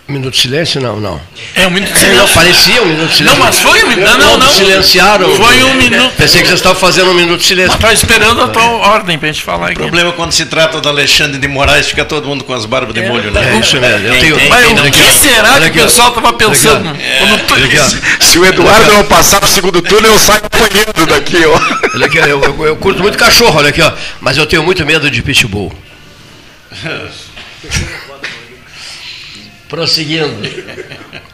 Minuto de silêncio? Não, não. É um minuto de Não, silêncio. parecia um minuto de silêncio. Não, mas foi um minuto. Não, não, não. Silenciaram. Foi um minuto. Pensei que vocês estavam fazendo um minuto de silêncio. Estava esperando a tua ordem para a gente falar O aqui. problema é quando se trata do Alexandre de Moraes, fica todo mundo com as barbas de molho, né? É isso mesmo. Eu tenho, Mas o não que será que o pessoal estava pensando? Se o Eduardo não passar pro segundo turno, eu saio correndo daqui, ó. Olha aqui, eu- eu curto muito cachorro, olha aqui, ó. Mas eu tenho muito medo de pitbull. Prosseguindo.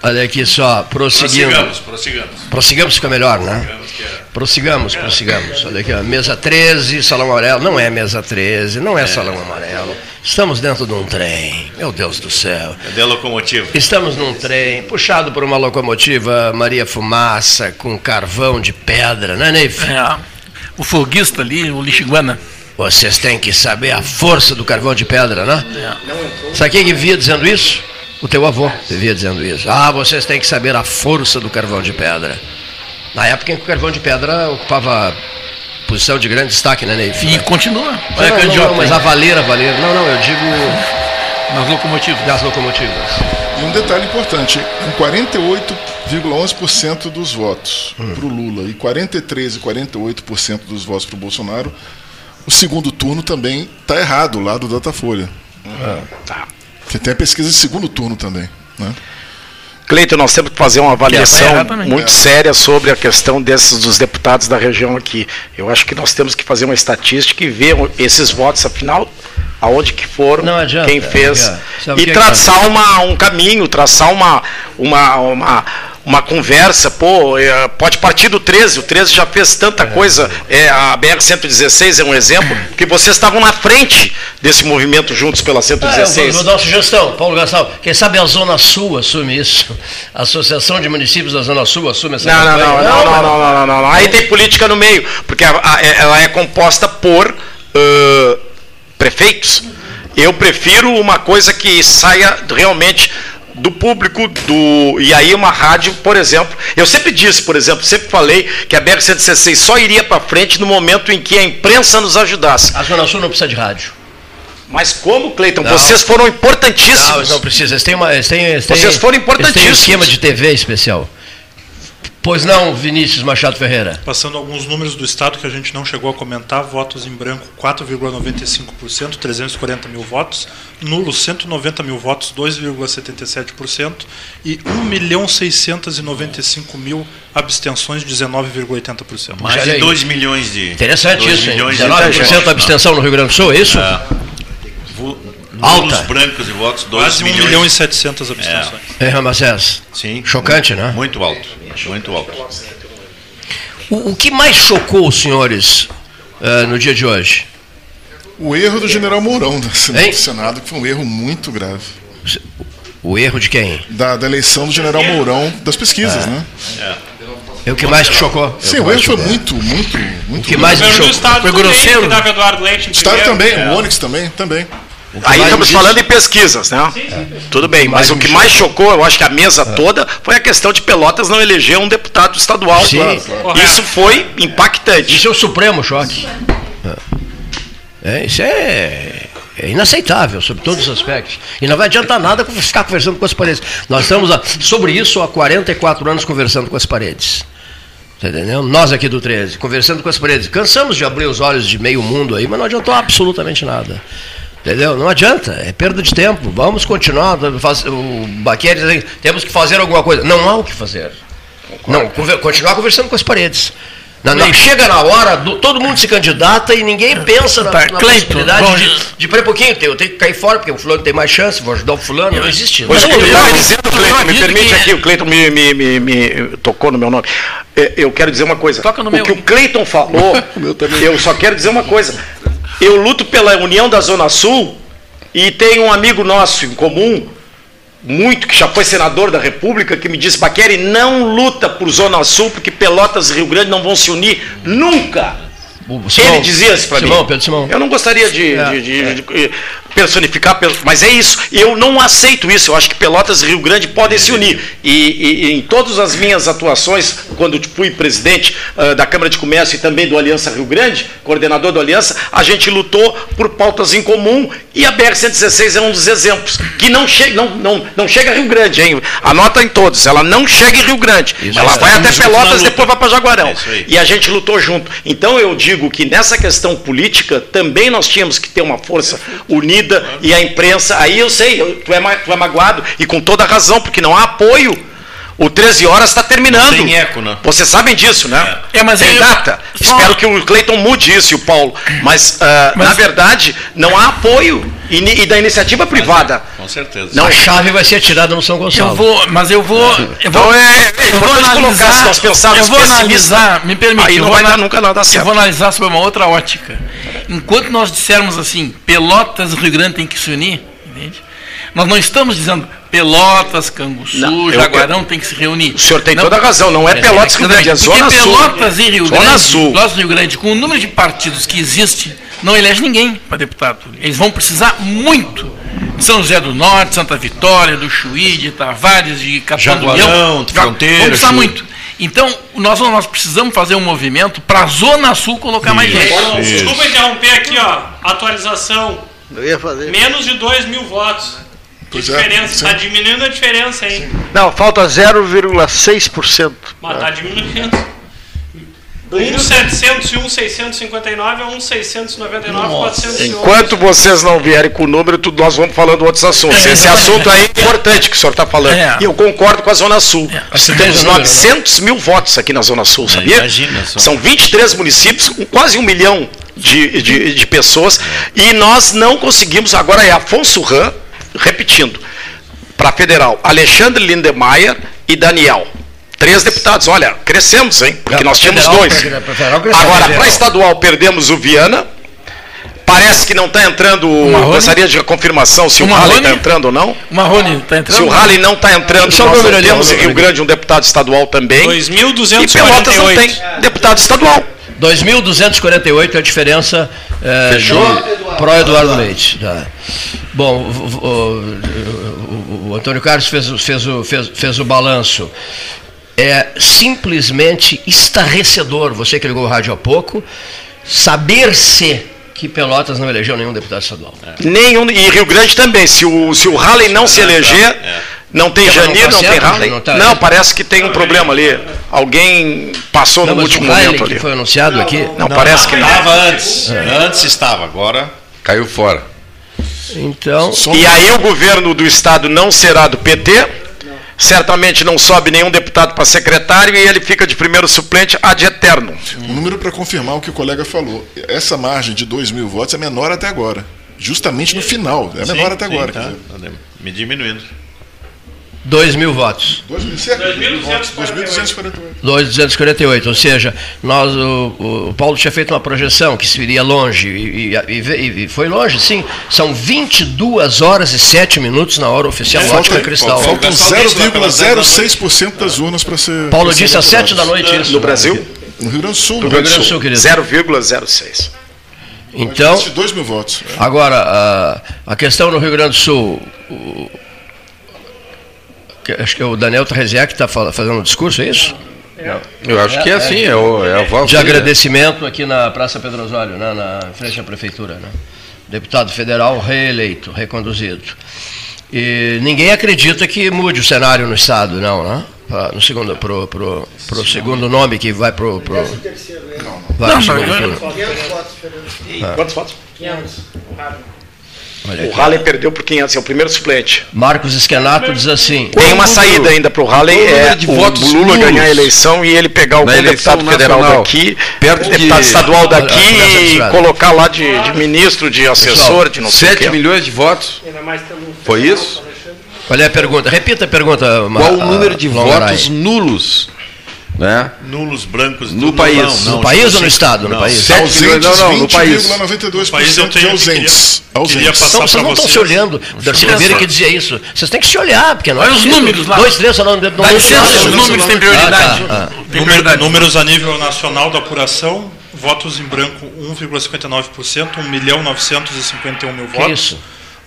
Olha aqui só, prosseguindo. Prossigamos, prossigamos. Prossigamos fica melhor, né? Prossigamos que é- Prossigamos, prossigamos. Olha aqui, ó. Mesa 13, salão amarelo. Não é mesa 13, não é salão amarelo. Estamos dentro de um trem. Meu Deus do céu. Cadê a locomotiva? Estamos num trem puxado por uma locomotiva Maria Fumaça com carvão de pedra, né, Neif? É, o foguista ali, o Lixiguana. Vocês têm que saber a força do carvão de pedra, né? Sabe quem que via dizendo isso? O teu avô vivia dizendo isso. Ah, vocês têm que saber a força do carvão de pedra. Na época em que o carvão de pedra ocupava posição de grande destaque, né, Neif? E continua. Não, Olha não, não, mas a valeira, valeira. Não, não, eu digo Nas locomotivas. das locomotivas. E um detalhe importante, com 48,11% dos votos para o Lula e 43 e 48% dos votos para o Bolsonaro, o segundo turno também está errado lá do Datafolha. Porque tem a pesquisa de segundo turno também. Né? Cleiton, nós temos que fazer uma avaliação muito É. séria sobre a questão desses dos deputados da região aqui. Eu acho que nós temos que fazer uma estatística e ver esses votos, afinal, aonde que foram, Não adianta, quem fez, é. E é traçar uma, um caminho, traçar uma, uma, uma, uma conversa. Pô, é, pode partir do 13, o 13 já fez tanta coisa, é, a BR-116 é um exemplo, que vocês estavam na frente desse movimento juntos pela Ah, eu vou, 116. vou dar uma sugestão, Paulo Gastal. Quem sabe a Zona Sul assume isso? A Associação de Municípios da Zona Sul assume essa Não, não, não, não, não, não, não, não, não. Aí tem política no meio, porque ela é composta por ãh, prefeitos. Eu prefiro uma coisa que saia realmente do público do e aí uma rádio, por exemplo, eu sempre disse, por exemplo, sempre falei que a BR 116 só iria para frente no momento em que a imprensa nos ajudasse. A Zona Sul não precisa de rádio. Mas como, Cleiton? Não. Vocês foram Não, importantíssimos. eles não precisa. Eles têm, uma, eles têm, eles têm, Vocês foram Eles têm um importantíssimos. esquema de TV especial. Pois não, Vinícius Machado Ferreira. Passando alguns números do Estado que a gente não chegou a comentar, votos em branco 4,95%, 340 mil votos, nulos 190 mil votos, 2,77%, e 1 milhão 695 mil abstenções, 19,80%. Mais de aí. 2 milhões de. Interessante isso, hein? milhões de 19% votos, da abstenção no Rio Grande do Sul, é isso? É. Alta. Nulos brancos e votos, 2 Quase 1 milhões. milhão e 700 abstenções. É, Ramacés. Sim. Chocante, né? Muito alto. Muito alto. O, o que mais chocou os senhores eh, no dia de hoje? O erro do general Mourão do Senado, que foi um erro muito grave. O erro de quem? Da, da eleição do general Mourão das pesquisas, né? É o que mais te chocou? É Sim, o erro foi muito, muito, muito. O que mais O me chocou? Estado Foi também, grosseiro? O Estado também, o Onyx também, também. Aí estamos disso- falando em pesquisas, né? Tudo bem, mas o me que mais chocou, eu acho que a mesa toda, foi a questão de Pelotas não eleger um deputado estadual. Sim, claro. Isso foi impactante. Isso é o supremo choque. É, isso é, é inaceitável sobre todos os aspectos. E não vai adiantar nada ficar conversando com as paredes. Nós estamos a- sobre isso há 44 anos conversando com as paredes. Tá entendendo? Nós aqui do 13, conversando com as paredes. Cansamos de abrir os olhos de meio mundo aí, mas não adiantou absolutamente nada. Entendeu? Não adianta, é perda de tempo. Vamos continuar. faz- O Baqueri diz, temos que fazer alguma coisa. Não há o que fazer. Não, conver- continuar conversando com as paredes. Não, não, chega na hora, do- todo mundo se candidata e ninguém pensa na, Tá, na Cleiton, possibilidade bom, de, de um pouquinho, eu tenho que cair fora, porque o fulano tem mais chance, vou ajudar o fulano, não existe. Pois Não, é, eu eu- estava dizendo, Cleiton, me permite que- aqui, o Cleiton me, me, me, me tocou no meu nome. É, Eu quero dizer uma coisa. Toca no o meu. que o Cleiton falou, eu só quero dizer uma coisa. Eu luto pela união da Zona Sul e tem um amigo nosso em comum, muito, que já foi senador da República, que me disse, Baqueri, não luta por Zona Sul, porque Pelotas e Rio Grande não vão se unir nunca. O Simão, Ele dizia isso para mim. Pedro Simão. Eu não gostaria de, É, de- de- de personificar, mas é isso. Eu não aceito isso. Eu acho que Pelotas e Rio Grande podem se unir. E, e- e em todas as minhas atuações, quando fui presidente ah, da Câmara de Comércio e também do Aliança Rio Grande, coordenador do Aliança, a gente lutou por pautas em comum e a BR-116 é um dos exemplos. Que não chega, não, não, não chega a Rio Grande, hein? Anota em todos. Ela não chega em Rio Grande. ela vai até Pelotas, luta. depois vai para Jaguarão. É isso. E a gente lutou junto. Então eu digo que nessa questão política também nós tínhamos que ter uma força unida e a imprensa. Aí eu sei, tu, é, tu é magoado e com toda razão, porque não há apoio. O 13 horas está terminando. Tem eco, né? Vocês sabem disso, né? É, mas Tem eu- data. Só- Espero que o Cleiton mude isso e o Paulo. Mas, ah, Mas- na verdade, não há apoio e, e da iniciativa privada. Com certeza. Não, A chave vai ser atirada no São Gonçalo. Eu vou, mas eu vou. Eu Então vou, é, é eu vou importante colocar, se analisar. nós pensarmos Eu vou analisar, me permite. aí eu não vou vai dar nunca nada Eu certo. vou analisar sob uma outra ótica. Enquanto nós dissermos assim, Pelotas e Rio Grande tem que se unir? Nós não estamos dizendo Pelotas, Canguçu, Não, eu- Jaguarão tem que se reunir. O senhor tem toda a razão, não é Pelotas e Rio Grande, é Zona Sul. Pelotas e Rio Zona Grande, Sul. Pelotas e Rio Grande, com o número de partidos que existe, não elege ninguém para deputado. Eles vão precisar muito. de São José do Norte, Santa Vitória, do Chuí, de Tavares, de Capão do Jaguarão, Leão. Fronteira, Vão precisar Chuí. muito. Então, nós, nós precisamos fazer um movimento para a Zona Sul colocar mais gente. Olha, Desculpa interromper aqui, ó. Atualização. Eu ia fazer. Menos de 2 mil votos. Pois é, diferença. sim. Está diminuindo a diferença, hein? Não, falta 0,6%. Mas está diminuindo. 1,700 e 1,659 a 1,699, 411. Enquanto vocês não vierem com o número, tudo, nós vamos falando outros assuntos. Esse assunto aí é importante que o senhor está falando. É. E eu concordo com a Zona Sul. Nós temos tem o número, 900 mil votos aqui na Zona Sul, sabia? imagina só. São 23 municípios, quase um milhão de, de, de pessoas. E nós não conseguimos. Agora é Afonso Ram, repetindo, para federal, Alexandre Lindemeyer e Daniel. Três deputados. Olha, crescemos, hein? Porque nós tínhamos dois. Agora, para estadual, perdemos o Viana. Parece que não está entrando. Marrone? Gostaria de confirmação se o, O está entrando ou não. O Marrone está entrando? Se o Raleigh não está entrando, Só o nós temos em Rio Grande um deputado estadual também. E 2.248. Pelotas não tem deputado estadual. 2.248 é a diferença é, de pro Eduardo Leite. Tá. Bom, o, o- o- o Antônio Carlos fez, o- fez, fez, fez o balanço. É simplesmente estarrecedor, você que ligou o rádio há pouco, saber-se que Pelotas não elegeu nenhum deputado estadual. Nenhum, e Rio Grande também. Se o, se o Raleigh não se eleger, não tem Mas não Janir, tá não tem Raleigh. não tá- Não, parece que tem um problema ali. Alguém passou Não, no último momento que ali. foi anunciado aqui. Não, parece que não. Estava antes. Antes estava, agora. Caiu fora. Então, E aí o governo do estado não será do PT, certamente não sobe nenhum deputado para secretário e ele fica de primeiro suplente ad eterno. Um número para confirmar o que o colega falou. Essa margem de 2 mil votos é menor até agora. Justamente no final. É menor até Sim, agora. tá. quer dizer. Me diminuindo. 2 mil votos. 2.000, cerca de mil votos, 2.248. 248, ou seja, nós, o, o Paulo tinha feito uma projeção que se iria longe, e, e- e- e foi longe, sim. São 22 horas e 7 minutos na hora oficial É, ótica falta- cristal. falta- Faltam pessoal disse lá pelas 0,06% das urnas para ser. Paulo disse às 7 da noite isso. No Brasil, No Rio Grande do Sul. No Rio Grande do Sul, querido. 0,06. Então, De 2 mil votos. é. agora, a, a questão no Rio Grande do Sul, o- acho que é o Daniel Treziak está fazendo um discurso, é isso? Eu acho que é assim, é, o, é a voz de né? agradecimento aqui na Praça Pedro Osório, né, na frente à prefeitura. Né? Deputado federal reeleito, reconduzido. E ninguém acredita que mude o cenário no Estado, não, né? Pra- no segundo, pro, pro, pro segundo nome que vai pro. pro vai Não, mas- turno. Quantos votos? 500. Olha O. Raleigh perdeu por 500, é o primeiro suplente. Marcos Esquenato diz assim. Tem uma saída ainda para o Raleigh, qual o é número de o votos Lula nulos? ganhar a eleição e ele pegar eleição deputado federal nacional, daqui, perto de- deputado estadual daqui e colocar lá de, de ministro, de assessor, de não sei o 7 quê. milhões de votos. Foi federal, isso? Qual é a pergunta? Repita a pergunta. Qual o número de ah, Longaray. votos nulos? Né? Nulos brancos. No tudo, país. não, não, No país ou no Estado? No não. país. Sete milhões, não, não, no país. 20,92% país eu de tenho- ausentes. queria ausentes. passar Então, vocês não estão se olhando. Darcy Ribeiro que dizia isso. Vocês têm que se olhar, porque não é Olha os números lá. Dois, três, só não, não Dá licença, não- os números têm prioridade. Ah, tá, ah. Prioridade. números a nível nacional da apuração, Votos em branco, 1,59%, 1 milhão 951 mil Que votos. isso?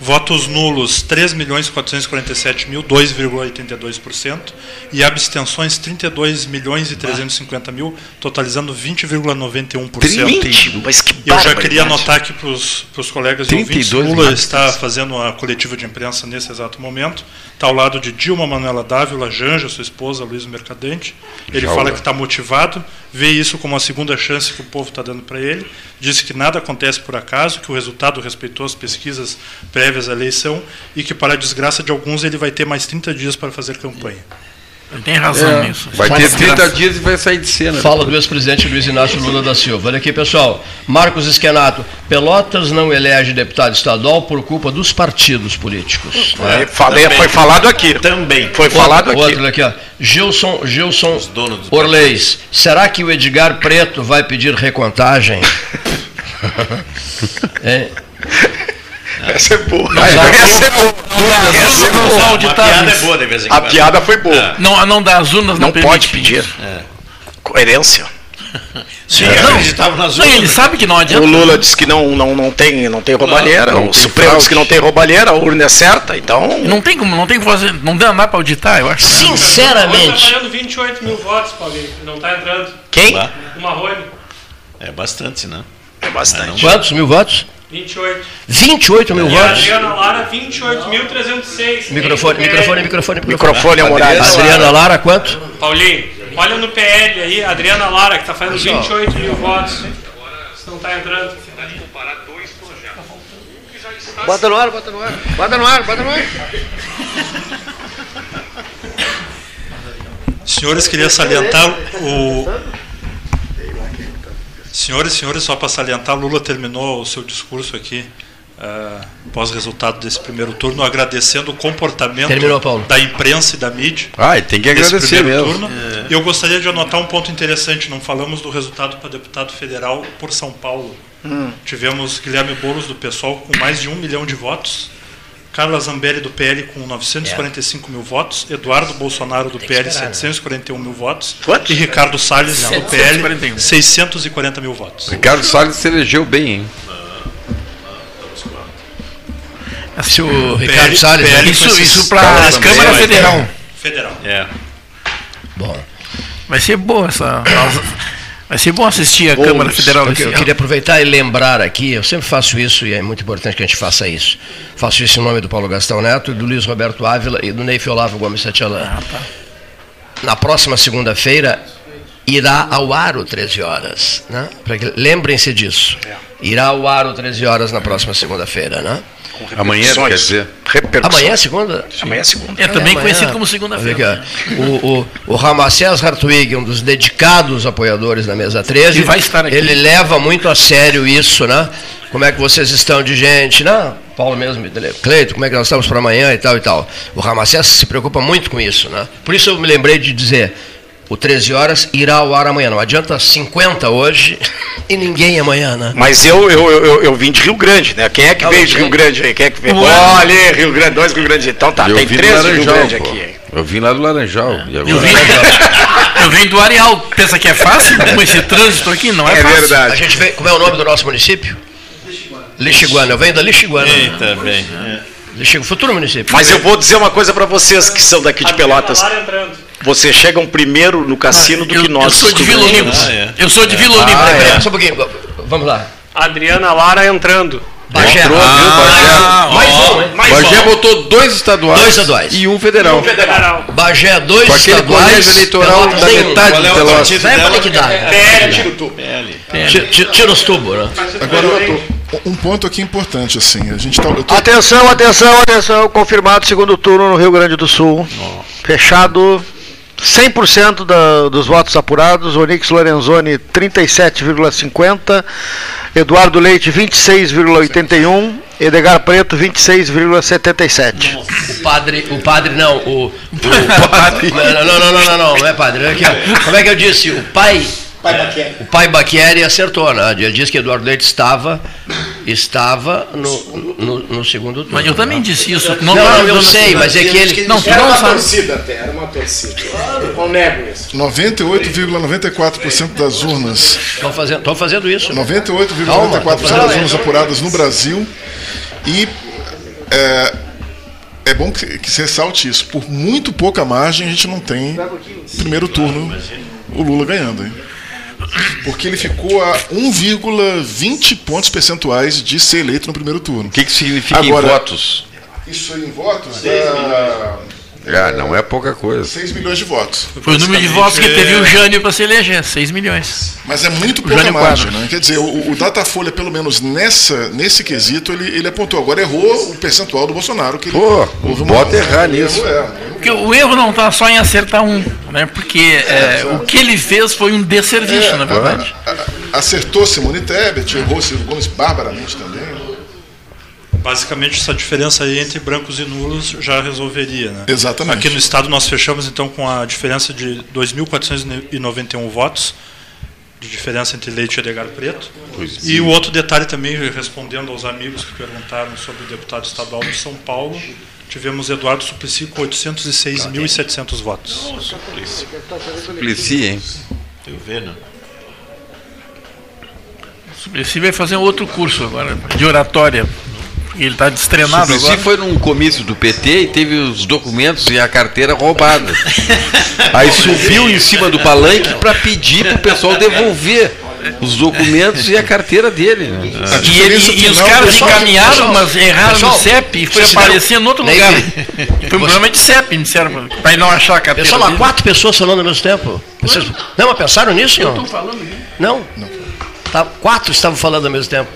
Votos nulos, 3 milhões 447 mil, 2,82%. E abstenções, 32 milhões e 350 mil, totalizando 20,91%. 20? Mas que eu já queria anotar aqui para os colegas e 32 ouvintes, Lula está fazendo a coletiva de imprensa nesse exato momento. Está ao lado de Dilma Manuela Dávila, Janja, sua esposa, Luiz Mercadante. Ele Jaula. fala que está motivado, vê isso como a segunda chance que o povo está dando para ele. Disse que nada acontece por acaso, que o resultado respeitou as pesquisas prévias à eleição e que, para a desgraça de alguns, ele vai ter mais 30 dias para fazer campanha. Ele tem razão É, nisso. vai ter desgraça. 30 dias e vai sair de cena. Fala do ex-presidente Luiz Inácio Lula da Silva. Olha aqui, pessoal. Marcos Esquenato. Pelotas não elege deputado estadual por culpa dos partidos políticos. É, falei, foi falado aqui. Também. Foi falado outro, aqui. Outro aqui, ó. Gilson, Gilson Orleis. Será que o Edgar Preto vai pedir recontagem? É. Essa é boa. Essa a- é boa. Essa é Não boa. Uma auditáveis. piada é boa de vez em A piada foi boa. Não, não dá as urnas, não, Não pode pedir. Coerência. Sim, Não, acreditava nas não, ele urnas. sabe que não adianta. O Lula disse que não, não, não, tem, não tem roubalheira, Não o tem Supremo disse que não tem roubalheira, a urna é certa, então. Não tem como, não tem como fazer, não dá mais para auditar, eu acho. Sinceramente. está fazendo 28 mil votos, Paulinho. Não está entrando. Quem? O Marrone, É bastante, né? É bastante. Quantos mil votos? 28. 28 mil E a votos? Adriana Lara, 28.306. Microfone, Tem no microfone, PL. microfone, Microfone é um horário. Adriana Lara, quanto? Paulinho, olha no PL aí, Adriana Lara, que está fazendo 28 mil votos. Se não está entrando. Bota no ar, bota no ar. Bota no ar, bota no ar. Senhores, queria salientar o. Senhores, senhores, só para salientar, Lula terminou o seu discurso aqui, ah, pós-resultado desse primeiro turno, agradecendo o comportamento Terminou, Paulo. da imprensa e da mídia. Ah, e tem que agradecer primeiro mesmo. turno. Eu gostaria de anotar um ponto interessante. Não falamos do resultado para deputado federal por São Paulo. Tivemos Guilherme Boulos do PSOL com mais de um milhão de votos. Carla Zambelli do PL com 945 mil votos, Eduardo Bolsonaro do PL esperar, né? 741 mil votos e Ricardo Salles do PL 741. 640 mil votos. Ricardo Salles se elegeu bem, hein? Se o PL Ricardo Salles. PL né? Isso, isso para a Câmara Federal. Federal. É. Bom, Vai ser boa essa. Vai ser bom assistir a Câmara Federal eu, eu queria aproveitar e lembrar aqui, eu sempre faço isso e é muito importante que a gente faça isso. Faço isso em nome do Paulo Gastão Neto, do Luiz Roberto Ávila e do Neif Olavo Gomes Satialã. Ah, tá. Na próxima segunda-feira irá ao ar o 13 horas. Né? Lembrem-se disso. Irá ao ar o 13 horas na próxima segunda-feira. Né? Amanhã, quer dizer. Repercussões. Amanhã é segunda? Amanhã é segunda. É também amanhã. conhecido como segunda-feira. ó. O, o, o Ramacés Hartwig, um dos dedicados apoiadores da Mesa 13, E vai estar aqui. ele leva muito a sério isso, né? Como é que vocês estão de gente, né? Paulo mesmo, Cleito, como é que nós estamos para amanhã e tal e tal. O Ramacés se preocupa muito com isso, né? Por isso eu me lembrei de dizer, o 13 horas irá ao ar amanhã. Não adianta 50 hoje e ninguém amanhã, né? Mas eu, eu, eu, eu vim de Rio Grande, né? Quem é que Ah, veio de Rio Grande aí? Quem é que veio? Olha, aí, Rio Grande, dois Rio Grande. Então tá, eu tem três Rio Grande pô. aqui. hein? Eu vim lá do Laranjal. E Eu vim, eu vim do Areal. Pensa que é fácil com esse trânsito aqui? Não é, É fácil. A verdade. gente vem, como é o nome do nosso município? Lixiguana. Eu venho da Lixiguana. Eita, bem. É. Lixigu- futuro município. Mas eu vou dizer uma coisa pra vocês que são daqui de Pelotas. Vocês chegam primeiro no cassino do eu, que nós. eu sou de Vila. Olímpia. Ah, é. Eu sou de Vila Olímpia. Peraí, né? peraí, só um pouquinho. Vamos lá. Adriana Lara entrando. Bagé. Entrou, viu, Ah, Bagé? mais um? Mais Bagé um. botou dois estaduais, Dois estaduais. e um federal. Federal. Bagé, dois Com aquele estaduais. colégio eleitoral Pelotas da um. metade Qual é de o Pelotas. Vai pra. PL, tira o tubo. Tira, tira- tira os tubos, né? Agora, um ponto aqui importante, assim, a gente tá, eu tô- Atenção, atenção, atenção. Confirmado segundo turno no Rio Grande do Sul. Fechado. 100% da, dos votos apurados. Onix Lorenzoni 37,50. Eduardo Leite 26,81. Edgar Preto 26,77. O padre, o padre não, o, o padre. Não, não, não, não, não, não, não é padre. Aqui, ó. Como é que eu disse? O pai, o pai Baquieri acertou, né? Ele disse que Eduardo Leite estava, estava no, no, no segundo turno. Mas eu também né? disse isso. Não, não, eu sei, mas é que ele. Não, tu não sabe. até, era uma torcida. Eu nego isso. 98,94% das urnas. Estão fazendo, estão fazendo isso. 98,94% das urnas apuradas no Brasil. E é, é bom que, que se ressalte isso. Por muito pouca margem, a gente não tem primeiro turno o Lula ganhando. Hein? Porque ele ficou a 1,20 pontos percentuais de ser eleito no primeiro turno. O que, que significa Agora, em votos? Isso aí em votos dá Ah, não é pouca coisa. 6 milhões de votos. Foi o número de votos que teve o Jânio para se eleger, 6 milhões. Mas é muito pouca Jânio margem, Quadros. né? Quer dizer, o, o Datafolha, pelo menos nessa, nesse quesito, ele, ele apontou. Agora errou o percentual do Bolsonaro. Que ele- Pô, houve bota errar nisso. é. Porque o erro não está só em acertar um, né? Porque é, o que ele fez foi um desserviço, É, na verdade. a- a- Acertou Simone Tebet, errou Ciro Gomes barbaramente também. Basicamente, essa diferença aí entre brancos e nulos já resolveria. Né? Exatamente. Aqui no estado nós fechamos então com a diferença de 2.491 votos de diferença entre Leite e Edgar Preto. Pois e é. o outro detalhe também, respondendo aos amigos que perguntaram sobre o deputado estadual de São Paulo, tivemos Eduardo Suplicy com 806.700 votos. Suplicy, hein? Eu vendo. Suplicy vai fazer um outro curso agora, de oratória. Ele está destreinado Suplicy agora. foi num comício do PT e teve os documentos e a carteira roubada. Aí subiu em cima do palanque para pedir para o pessoal devolver os documentos e a carteira dele. né? E, ele- e os caras encaminharam, mas erraram no CEP e foi aparecer em outro lugar. Foi um problema de CEP, me disseram, para ele não achar a carteira. Pessoal, há quatro pessoas falando ao mesmo tempo. Vocês, não, mas pensaram nisso? Eu Não? estou falando aqui. Não? Tá, quatro estavam falando ao mesmo tempo.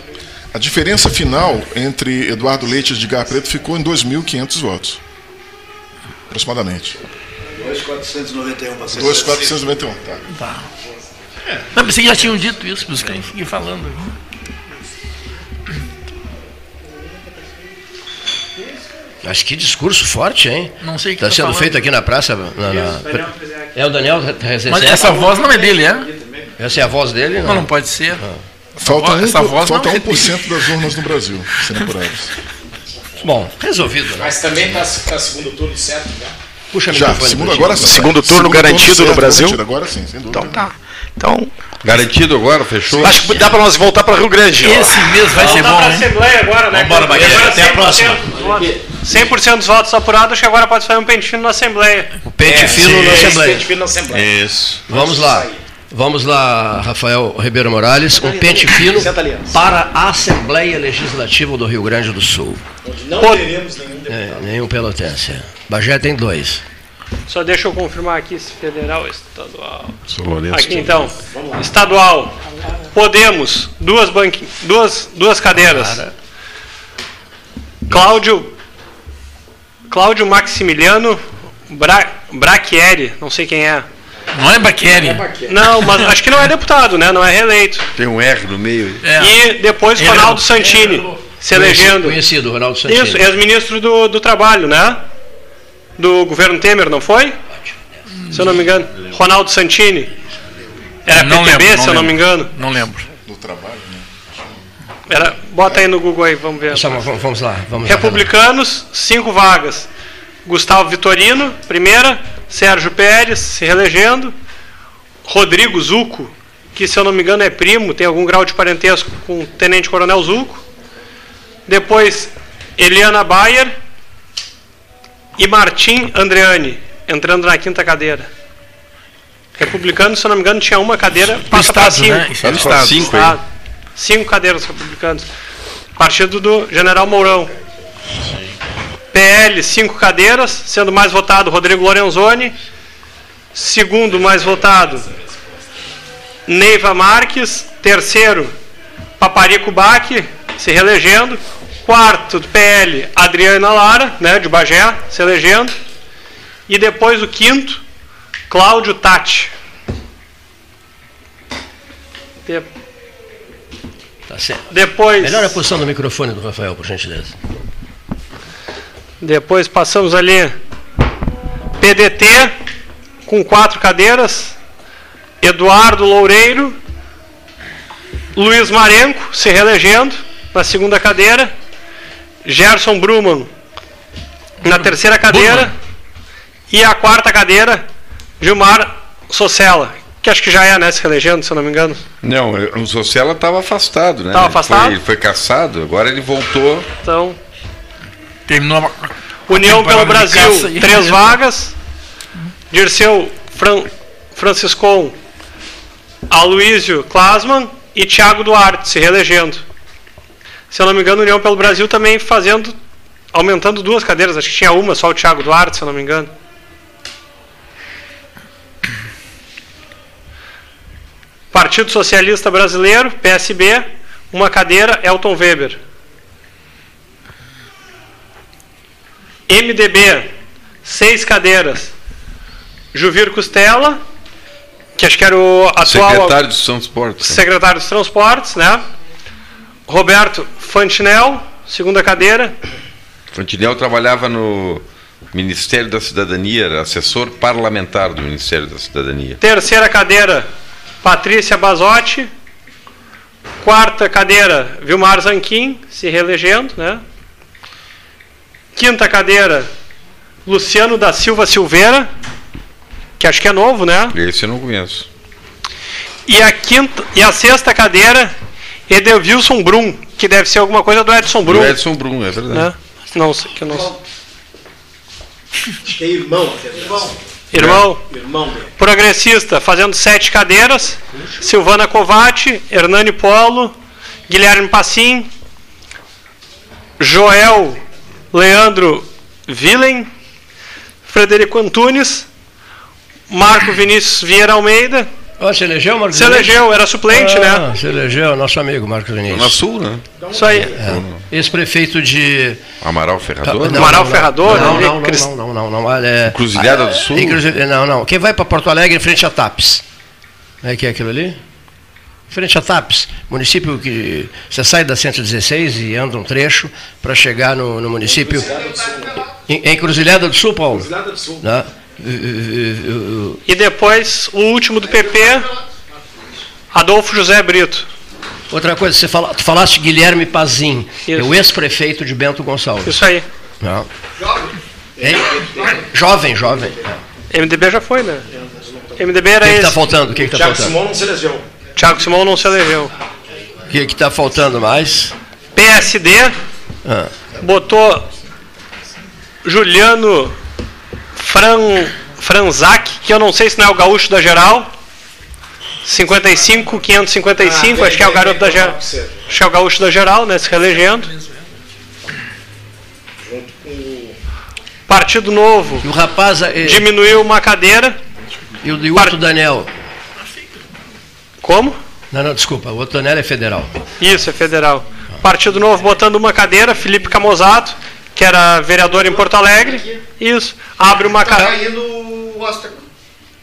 A diferença final entre Eduardo Leite e Edgar Preto ficou em 2.500 votos. Aproximadamente. 2,491 para ser 2.491, tá. Tá. Não, mas vocês já tinham dito isso, por isso que eu fiquei falando. Acho que discurso forte, hein? Não sei o que Está tá sendo falando. feito aqui na praça. na- na- É o Daniel Rezende. Mas essa voz não é dele, é? Essa é a voz dele? Não, não pode ser. Falta, voz- um, essa voz falta não é 1% das urnas no Brasil sendo apuradas. Bom, resolvido. Né? Mas também está tá segundo turno certo, já. Puxa Já, segundo agora sim. Segundo turno garantido certo, no Brasil? garantido, Agora sim, sem dúvida. Então tá. Então, Garantido agora, fechou? acho que dá para nós voltar para Rio Grande. ó. Esse mês vai ser Voltar bom, para a hein? Assembleia agora, né? Vambora, Agora até a 100% próxima. dos votos. 100% dos votos apurados, acho que agora pode fazer um pentinho na Assembleia. O pente É, fino na Assembleia. pente fino na Assembleia. Isso. Vamos lá. Vamos lá, Rafael Ribeiro Morales, um pente fino para a Assembleia Legislativa do Rio Grande do Sul. Não Pô- teremos nenhum deputado. É, nenhum pelotense. Bagé tem dois. Só deixa eu confirmar aqui se federal ou estadual. Aqui então, estadual. Podemos, duas, banqui... duas, duas cadeiras. Cláudio Cláudio Maximiliano Bra... Brachieri, não sei quem é. Não é Baqueri. Não, mas acho que não é deputado, né? Não é reeleito. Tem um R no meio. É. E depois Ele Ronaldo é- Santini, se elegendo. Conhecido, Ronaldo Santini. Isso, ex-ministro do, do Trabalho, né? Do governo Temer, não foi? Se eu não me engano. Ronaldo Santini. Era Não PTB, lembro, se não eu não me engano. Não lembro. Do trabalho, né? Era, bota aí no Google aí, vamos ver. Só, vamos vamos lá. Vamos lá. Republicanos, cinco vagas. Gustavo Vitorino, primeira. Sérgio Pérez, se reelegendo. Rodrigo Zuco, que se eu não me engano é primo, tem algum grau de parentesco com o Tenente Coronel Zuco. Depois, Eliana Bayer e Martim Andreani, entrando na quinta cadeira. Republicano, se eu não me engano, tinha uma cadeira, passa para cinco. né? Isso é do Passa Estado. cinco? Estado. Cinco cadeiras republicanos. Partido do General Mourão. PL, cinco cadeiras, sendo mais votado Rodrigo Lorenzoni. Segundo mais votado, Neiva Marques. Terceiro, Paparico Baque, se reelegendo. Quarto, do PL, Adriana Lara, né, de Bagé, se elegendo. E depois o quinto, Cláudio Tati. De- Tá certo. Depois. Melhor a posição do microfone do Rafael, por gentileza. Depois passamos ali PDT com quatro cadeiras. Eduardo Loureiro. Luiz Marenco se reelegendo na segunda cadeira. Gerson Bruman na terceira cadeira. E a quarta cadeira, Gilmar Socella, que acho que já é, né, se reelegendo, se eu não me engano. Não, o Sociela estava afastado, né? Tava Ele foi- afastado? Ele foi, caçado, agora ele voltou. Então, Terminou a União pelo Brasil, três vagas. Dirceu Fran, Franciscon, Aloysio Klasman e Thiago Duarte se reelegendo. Se eu não me engano, União pelo Brasil também fazendo, aumentando duas cadeiras. Acho que tinha uma, só o Thiago Duarte, se eu não me engano. Partido Socialista Brasileiro, PSB, uma cadeira, Elton Weber. MDB, seis cadeiras. Juvir Costela, que acho que era o atual Secretário dos Transportes. secretário dos Transportes, né? Roberto Fantinel, segunda cadeira. Fantinel trabalhava no Ministério da Cidadania, era assessor parlamentar do Ministério da Cidadania. Terceira cadeira, Patrícia Basotti. Quarta cadeira, Vilmar Zanquim, se reelegendo, né? Quinta cadeira, Luciano da Silva Silveira, que acho que é novo, né? Esse eu não conheço. E a quinta e a sexta cadeira, Edelvilson Brum, que deve ser alguma coisa do Edson Brum. Do Edson Brum, é verdade. Né? Não sei, que eu não sei. Acho que é irmão. Irmão. Irmão. Irmão dele. Progressista, fazendo sete cadeiras. Silvana Covatti, Hernani Polo, Guilherme Passim, Joel Leandro Villen, Frederico Antunes, Marco Vinícius Vieira Almeida. Ó, se elegeu, Marcos Se elegeu, era suplente, ah, né? Se elegeu, nosso amigo Marcos Vinícius. Zona Sul, né? Isso aí. É. Ex-prefeito de. Amaral Ferrador? Não, Amaral não, Ferrador, Não, não, não, Crist- não, não, não, não, olha, é- Encruzilhada do Sul? Encruzilhada- Não, não. Quem vai para Porto Alegre em frente a TAPS? É que é aquilo ali? Frente a TAPS, município que você sai da 116 e anda um trecho para chegar no, no município. Em, em Cruzilhada do Sul, Paulo? Cruzilhada do Sul. Né? E depois, o último do PP, Adolfo José Brito. Outra coisa, você fala, tu falaste Guilherme Pazin, é o ex-prefeito de Bento Gonçalves. Isso aí. Não. Hein? Jovem, jovem. MDB já foi, né? MDB era O que esse. está faltando? O que está faltando? Simão não se elegeu. Thiago Simão não se elegeu. O que está faltando mais? PSD Ah. botou Juliano Fran, Franzac, que eu não sei se não é o gaúcho da geral. 55, 555, Ah, acho que é o garoto bem, da geral. Acho que é o gaúcho da geral, né? Se reelegendo. Junto com o. Partido Novo. E o rapaz. eh, Diminuiu uma cadeira. E o, e o outro Daniel? Como? Não, não, desculpa. O outro é federal. Isso, é federal. Partido Novo botando uma cadeira, Felipe Camozato, que era vereador em Porto Alegre. Isso. Abre uma cadeira. caindo o Osterman.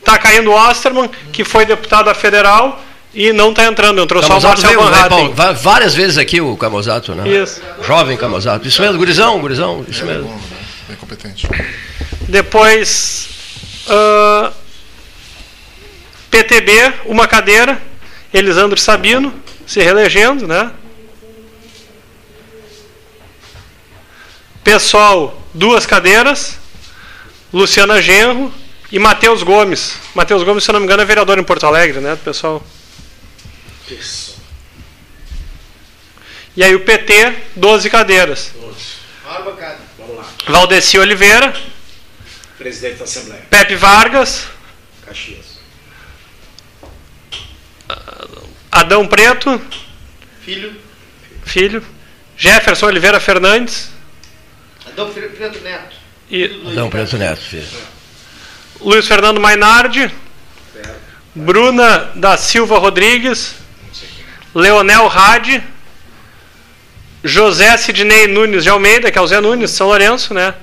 Tá caindo o Osterman, que foi deputado a federal e não tá entrando. Entrou só o Marcel veio, Van né, várias vezes aqui o Camozato, né? Isso. Jovem Camozato. Isso mesmo, gurizão, gurizão. Isso mesmo. Bem competente. Depois, ah, PTB, uma cadeira, Elisandro Sabino, se reelegendo, né? PSOL, duas cadeiras, Luciana Genro e Matheus Gomes. Matheus Gomes, se eu não me engano, é vereador em Porto Alegre, né, pessoal? Isso. E aí o PT, 12 cadeiras. Maior bancada. Vamos lá. Valdeci Oliveira, Presidente da Assembleia. Pepe Vargas, Caxias. Adão Preto, Filho. filho, Jefferson Oliveira Fernandes. Adão Preto Neto. e Adão Preto Neto, filho. Luiz Fernando Mainardi, Bruna da Silva Rodrigues, Leonel Rade, José Sidney Nunes de Almeida, que é o Zé Nunes, São Lourenço, né?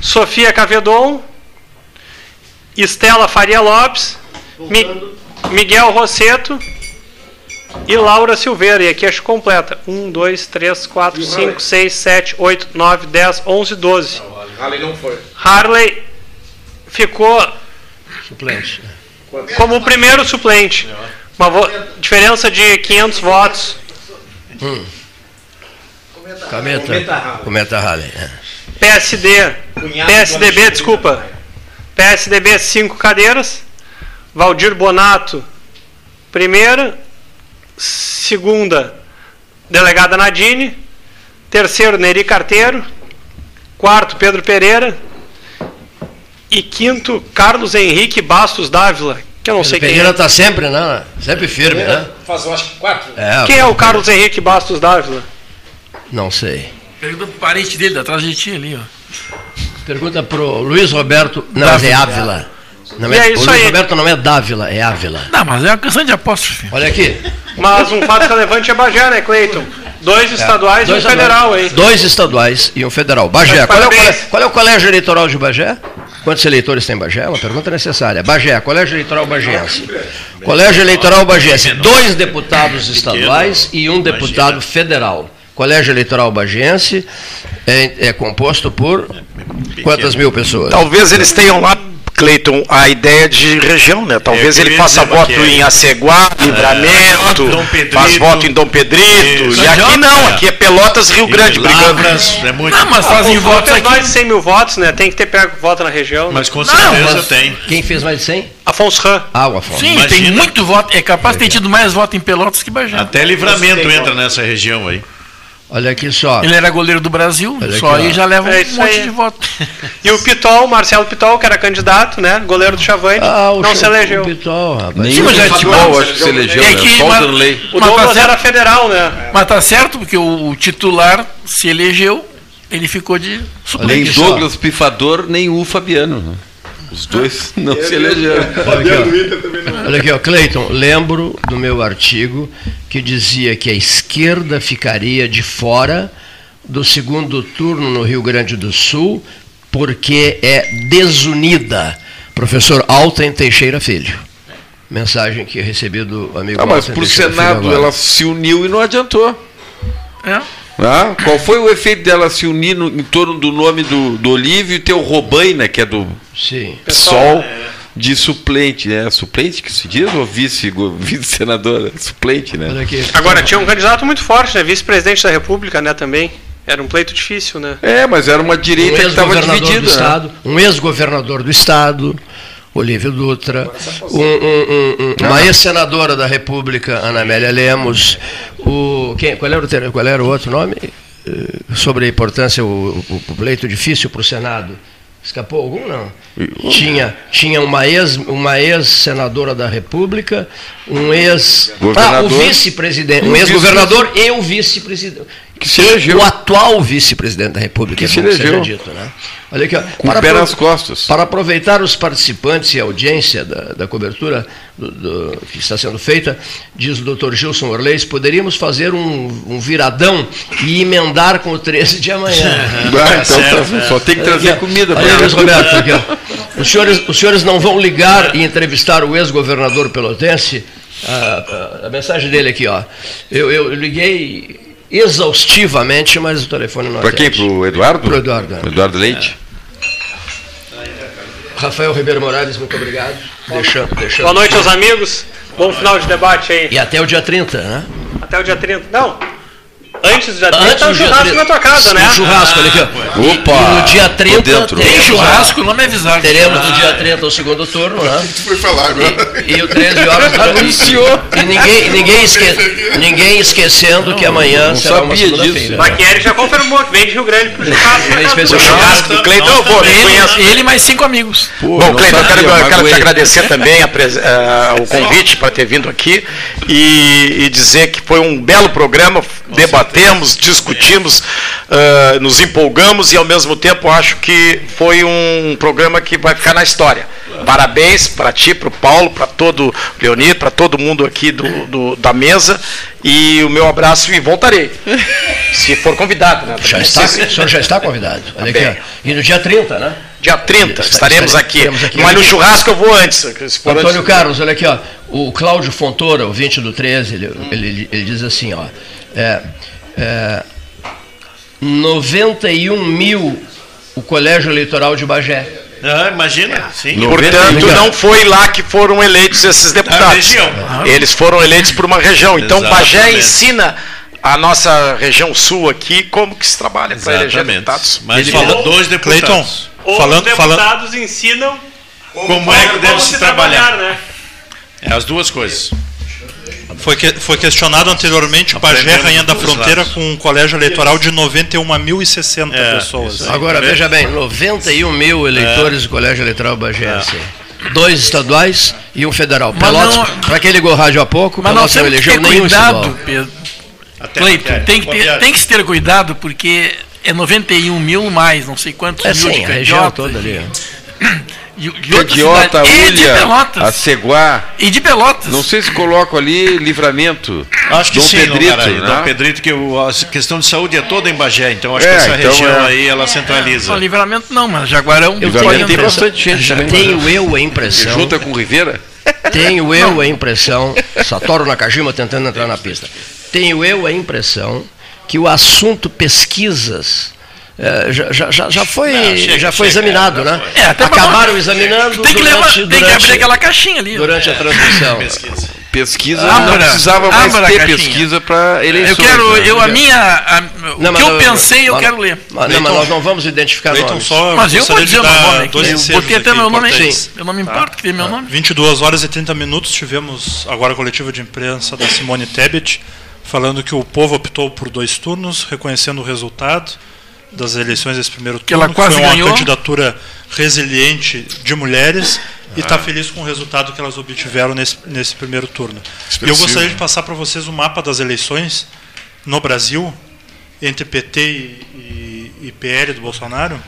Sofia Cavedon, Estela Faria Lopes, Mi- Miguel Rosseto e Laura Silveira. E aqui acho completa. 1, 2, 3, 4, E o 5, Harley? 6, 7, 8, 9, 10, 11, 12. Raleigh não foi. Harley ficou Suplente. como o primeiro suplente. Uma vo- diferença de 500 votos. Hum. Halley. Cometa Halley. é. PSD. PSDB, desculpa. PSDB, 5 cadeiras. Valdir Bonato, primeira. Segunda, delegada Nadine. Terceiro, Neri Carteiro. Quarto, Pedro Pereira. E quinto, Carlos Henrique Bastos Dávila, que eu não sei quem Pereira é. está sempre, né? Sempre firme, né? Faz, eu acho que quatro. É, Quem é o Carlos Henrique Bastos Dávila? Não sei. Pergunta pro parente dele, atrás de ti ali, ó. Pergunta pro Luiz Roberto. Não, é Ávila. Não E é, é isso o Luiz aí. Roberto não é Dávila, é Ávila. Não, mas é uma questão de apóstrofe. Olha aqui. Mas um fato relevante é Bagé, né, Cleiton? Dois estaduais Dois e um federal, hein? Dois estaduais e um federal. Bagé, qual é, qual é o colégio eleitoral de Bagé? Quantos eleitores tem Bagé? É Uma pergunta necessária. Bagé, colégio eleitoral bagiense. Colégio eleitoral bagiense, dois deputados estaduais e um deputado federal. Colégio eleitoral bagiense é, é composto por quantas mil pessoas? Talvez eles tenham lá, Cleiton, a ideia de região, né? Talvez É, ele faça voto Baqueri. em Aceguá, Livramento, Pedrito. faz voto em Dom Pedrito. Isso. E aqui não, aqui é Pelotas, Rio Grande, brigando. é muito. Não, mas fazem votos fez aqui. mais de 100 mil votos, né? Tem que ter pego voto na região. Mas com certeza tem. Quem fez mais de 100? Afonso Ram. Ah, o Afonso. Sim, tem muito voto. É capaz de ter tido mais voto em Pelotas que Bagé. Até livramento entra nessa região aí. Olha aqui só. Ele era goleiro do Brasil, Olha só aí já leva um É isso monte aí. de voto. E o Pitol, Marcelo Pitol, que era candidato, né? Goleiro do Chavante, Ah, não Ch- se elegeu. o Pitol, rapaz. Nem Sim, mas é tipo- acho que se elegeu, É né? que- Falta mas- no lei. O Douglas tá certo. era federal, né? Mas tá certo, porque o, o titular se elegeu, ele ficou de Nem suplente. Douglas Pifador, nem o Fabiano. né? Os dois não se elegeram. Olha aqui, ó. Olha aqui, ó, Cleiton, lembro do meu artigo que dizia que a esquerda ficaria de fora do segundo turno no Rio Grande do Sul porque é desunida. Professor Alten Teixeira Filho. Mensagem que recebi do amigo Ah, mas para o Senado ela se uniu e não adiantou. É. Ah, qual foi o efeito dela se unir no- em torno do nome do, do Olívio e ter o Robaina, que é do Sim. PSOL, de suplente, né? Suplente que se diz ou vice, vice-senadora? Suplente, né? Olha aqui. Agora, tinha um candidato muito forte, né? Vice-presidente da República, né? Também. Era um pleito difícil, né? É, mas era uma um direita que estava ex-governador do dividida. né? estado, um ex-governador do estado, Olívio Dutra, um- um- um- um- uma ex-senadora da República, Ana Amélia Lemos, o quem, qual, era o, qual era o outro nome Eh, sobre a importância o, o pleito difícil para o Senado? Escapou algum não? Tinha, tinha uma ex uma ex-senadora da República, um ex ah, o Governador. vice-presidente, um ex-governador e o vice-presidente. Que se elegeu. O atual vice-presidente da República, Que é se elegeu. dito, né? Olha aqui, ó. Com o pé nas costas. Para aproveitar os participantes e a audiência da, da cobertura do- do- que está sendo feita, diz o doutor Gilson Orleis, poderíamos fazer um, um viradão e emendar com o 13 de amanhã. Ah, então tá- só tem que trazer Aqui, comida pra Luiz Roberto, aqui, ó. Os senhores, os senhores não vão ligar e entrevistar o ex-governador pelotense? Ah, ah, a mensagem dele aqui, ó. Eu, eu liguei exaustivamente, mas o telefone não Para quem? atende. Pro Eduardo? Pro Eduardo. Pro Eduardo Leite? Rafael Ribeiro Morales, muito obrigado. Deixando, deixando. Boa noite aos amigos. Bom final de debate aí. E até o dia 30, né? Até o dia 30. Não. Antes do dia 30 Antes tá o do dia churrasco 30. na tua casa, né? O churrasco, olha aqui, ó. E- Opa, E, no dia tô 30 dentro. tem Tem churrasco, o nome é avisado. Teremos no dia 30 o segundo turno, né? Tu foi falar agora. E, e o 13 horas Anunciou. E ninguém, ninguém, esque, ninguém esquecendo que amanhã não será uma segunda-feira. disso. né? Baquieri já confirmou que vem de Rio Grande pro churrasco. O churrasco do Cleiton, eu vou, me conheço. Ele, ele mais cinco amigos. Pô, Bom, não Cleiton, eu quero, eu quero te agradecer também a pres- eh, o convite para ter vindo aqui e, e dizer que foi um belo programa. Debatemos, discutimos, eh, nos empolgamos e ao mesmo tempo acho que foi um programa que vai ficar na história. Parabéns para ti, para o Paulo, para todo o Leonir, para todo mundo aqui do, do- da mesa e o meu abraço e voltarei. Se for convidado, né? Já está, se- o senhor já está convidado. Olha aqui, ó. E no dia 30, né? Dia 30, Está- estaremos estaremos- aqui. estaremos aqui. Mas no churrasco eu vou antes. Antônio antes- Carlos, olha aqui, ó. O Cláudio Fontoura, ouvinte do 13, ele, ele, ele diz assim, ó. É, é, 91 mil o colégio eleitoral de Bagé. Ah, imagina, sim. Portanto, não foi lá que foram eleitos esses deputados. região. Eles foram eleitos por uma região. Então, Bagé Exatamente. ensina a nossa região sul aqui como que se trabalha para eleger deputados. Mas fala dois deputados. Cleiton, Ou falando, os falando, deputados ensinam Como é que deve como se trabalhar? né? É as duas coisas. Foi, que, foi questionado anteriormente o Bagé, Aprendendo Rainha da Fronteira, lados. com um colégio eleitoral de 91.060 É, pessoas. Agora, veja bem, 91 mil eleitores do Colégio Eleitoral Bagéense. Dois estaduais e um federal. Mas Pelotas, não- para quem ligou rádio há pouco, Mas nós Pelotas não elegeu nenhum cuidado, estadual. Pedro. Até Cleiton, Bagé. tem que, ter, tem que se ter cuidado, porque é 91 mil mais, não sei quantos É mil sim, de a região toda ali. De, de Candiota, cidades. E de Ulha, Pelotas. Aceguá. E de Pelotas. Não sei se colocam ali livramento. Acho que Dom sim, Pedrito, Pedrito, né? Dom Pedrito, que o- a questão de saúde é toda em Bagé, então acho É, que essa então região é. aí ela centraliza. Só livramento não, mas Jaguarão Eu Livramento tenho, tem a bastante gente já também. tenho eu a impressão. Junta com Rivera? Tenho eu a impressão, Satoru Nakajima tentando entrar na pista. Tenho eu a impressão que o assunto pesquisas eh, já, já, já- foi, Não, chega, já foi chega, examinado, já né? É, Acabaram examinando Tem que, levar, durante, tem que durante- abrir aquela caixinha ali. durante a transmissão. Pesquisa. Pesquisa Abra, não precisava mais ter pesquisa para eleições. Eu quero, né? eu a minha, a- o Não, que eu não- pensei eu mas- quero ler. Mas, não, mas nós não vamos identificar Cleiton, nomes. só Mas eu vou dizer meu nome, dois eu botei até meu nome. Eu não me importo que tem meu nome. 22 horas e 30 minutos tivemos agora a coletiva de imprensa da Simone Tebet falando que o povo optou por dois turnos, reconhecendo o resultado das eleições desse primeiro turno, Que ela quase foi uma ganhou. candidatura resiliente de mulheres e está feliz com o resultado que elas obtiveram nesse, nesse primeiro turno. E eu gostaria de passar para vocês o mapa das eleições no Brasil entre PT e, e- e PL do Bolsonaro,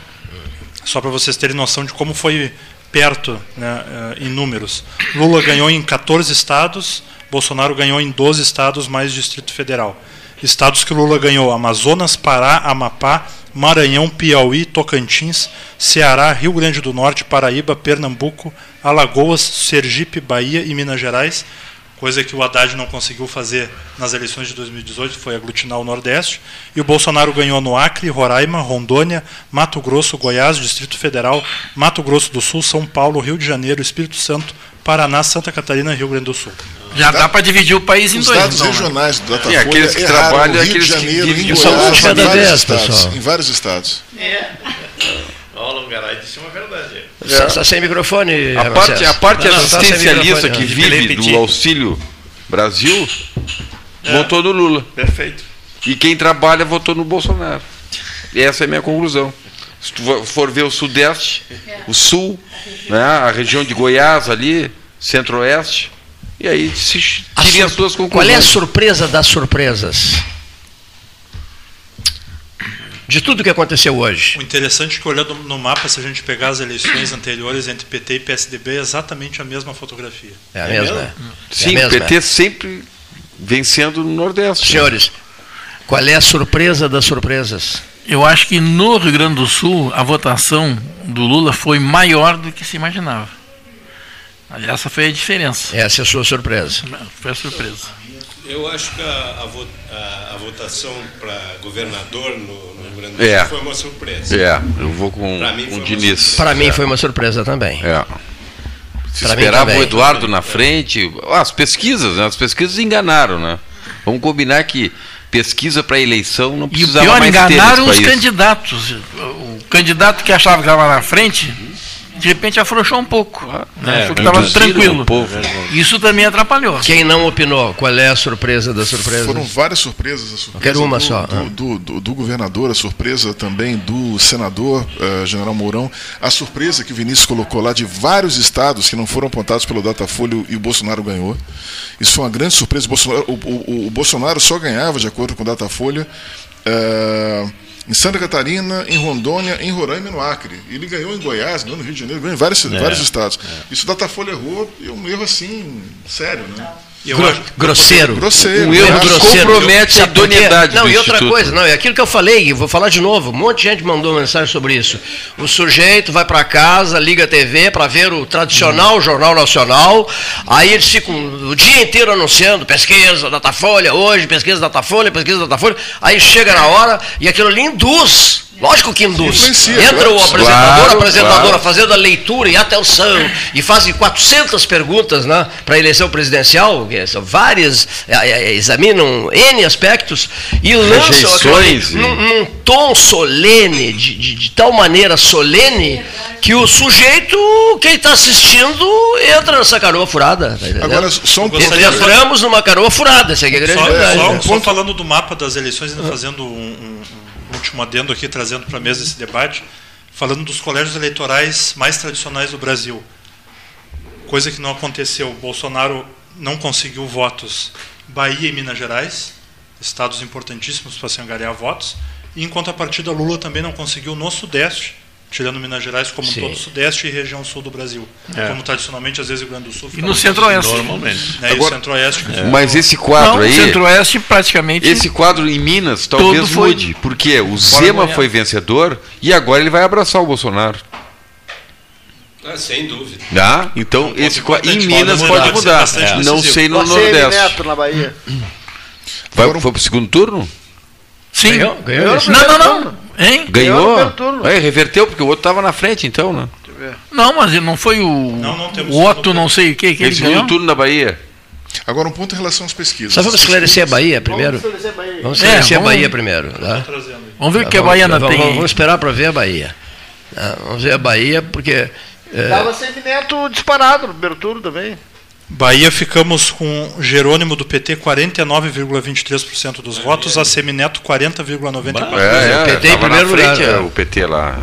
só para vocês terem noção de como foi perto né, eh, em números. Lula ganhou em 14 estados, Bolsonaro ganhou em 12 estados, mais Distrito Federal. Estados que Lula ganhou: Amazonas, Pará, Amapá, Maranhão, Piauí, Tocantins, Ceará, Rio Grande do Norte, Paraíba, Pernambuco, Alagoas, Sergipe, Bahia e Minas Gerais. Coisa que o Haddad não conseguiu fazer nas eleições de 2018, foi aglutinar o Nordeste. E o Bolsonaro ganhou no Acre, Roraima, Rondônia, Mato Grosso, Goiás, Distrito Federal, Mato Grosso do Sul, São Paulo, Rio de Janeiro, Espírito Santo, Paraná, Santa Catarina e Rio Grande do Sul. Já dá para dividir o país em Os dois. dados então, né? regionais do Datafolha Sim, aqueles que erraram trabalham, Rio aqueles de que Janeiro, vivem em de Goiás, em cada vários vez, estados. pessoal. Em vários estados. Ó, Longaray disse uma verdade. Está tá sem microfone. A parte, a parte Não, tá assistencialista que vive do. Auxílio Brasil votou no Lula. Perfeito. E quem trabalha votou no Bolsonaro. E essa é a minha conclusão. Se tu for ver o Sudeste, o Sul, né, a região de Goiás ali, Centro-Oeste, e aí se sur- as suas Qual conclusões. é a surpresa das surpresas? De tudo que aconteceu hoje. O interessante é que olhando no mapa, se a gente pegar as eleições anteriores entre PT e PSDB, é exatamente a mesma fotografia. É a mesma? É Sim, a mesma, o PT sempre vencendo no Nordeste. Senhores, qual é a surpresa das surpresas? Eu acho que no Rio Grande do Sul a votação do Lula foi maior do que se imaginava. Essa foi a diferença. Essa é a sua surpresa. Foi a surpresa. Eu acho que a, a a- votação para governador no, no Rio Grande do É. Sul foi uma surpresa. É, eu vou com com o Diniz. Para mim É. foi uma surpresa também. É. Se Pra esperava o Eduardo na frente. Ah, As pesquisas, né? As pesquisas enganaram, né? Vamos combinar que pesquisa para eleição não E o precisava pior, mais ter enganaram os país. candidatos. O candidato que achava que estava na frente, de repente afrouxou um pouco. né? é, Achou que estava tranquilo. povo. Isso também atrapalhou. Quem não opinou, qual é a surpresa da surpresa? Foram várias surpresas. A surpresa quero uma do, só. Do, Ah. do, do- do governador, a surpresa também do senador, eh, general Mourão, a surpresa que o Vinícius colocou lá de vários estados que não foram apontados pelo Datafolha e o Bolsonaro ganhou. Isso foi uma grande surpresa. O Bolsonaro, o, o- o Bolsonaro só ganhava, de acordo com o Datafolha, eh, em Santa Catarina, em Rondônia, em Roraima e no Acre. Ele ganhou em Goiás, ganhou no Rio de Janeiro, ganhou em vários, vários estados. Isso o Datafolha errou, e um erro assim, sério, né? Eu Gro- acho- grosseiro. Grosseiro. Um erro né? que grosseiro. compromete a idoneidade Não, do e outra Instituto. coisa, não, é aquilo que eu falei, eu vou falar de novo. Um monte de gente mandou mensagem sobre isso. O sujeito vai para casa, liga a TV para ver o tradicional Jornal Nacional, aí eles ficam o dia inteiro anunciando pesquisa, Datafolha, hoje, pesquisa Datafolha, pesquisa Datafolha, aí chega na hora e aquilo ali induz Lógico que induz. Influencia, Entra o apresentador, Claro, a apresentadora claro. fazendo a leitura e atenção e fazem 400 perguntas né, para a eleição presidencial, que são várias, eh, eh, examinam N aspectos e lançam Rejeições num, num tom solene, de, de- de tal maneira solene, que o sujeito, quem está assistindo, entra nessa canoa furada. Tá? Agora, só um ponto. Entramos numa canoa furada, essa aqui é a grande Só, verdade. só- né? só falando do mapa das eleições, ainda fazendo um, um- um último adendo aqui, trazendo para a mesa esse debate, falando dos colégios eleitorais mais tradicionais do Brasil. Coisa que não aconteceu. Bolsonaro não conseguiu votos Bahia e Minas Gerais, estados importantíssimos para se angariar votos, e em contrapartida Lula também não conseguiu no Sudeste, tirando Minas Gerais como Sim. todo o Sudeste e região sul do Brasil. É. Como tradicionalmente, às vezes, o Rio Grande do Sul. E no Centro-Oeste. Normalmente. Né, e o Agora- Centro-Oeste. Mas esse quadro Não, aí. Centro-Oeste praticamente. Esse quadro em Minas talvez foi- mude. Porque o Zema foi vencedor e agora ele vai abraçar o Bolsonaro. Ah, sem dúvida. Tá? Então, esse quadro em importante, Minas pode mudar, mudar. pode ser bastante Não sei no Laceiro e Nordeste. Neto na Bahia. Vai, foi pro segundo turno? Sim. Ganhou? Ganhou esse? Não, não, não. Hein? Ganhou? É, reverteu, porque o outro estava na frente, então, né? Não, mas ele não foi o. Não, não o Otto, não sei o que, que Ele ele segundo ganhou. turno da Bahia. Agora, um ponto em relação às pesquisas. Só vamos esclarecer a Bahia primeiro? Vamos esclarecer a Bahia. Vamos esclarecer É, a vamos- Bahia primeiro. Tá? Vamos ver o Tá, que a vamos- Baiana vamos, tem. Vamos, vamos esperar para ver a Bahia. Tá, Vamos ver a Bahia, porque. é, Tava Semineto disparado no primeiro turno também. Bahia ficamos com Jerônimo do PT 49,23% dos votos, a Semineto 40,94%. É, é, PT em primeiro frente, lugar, é, né? o PT lá.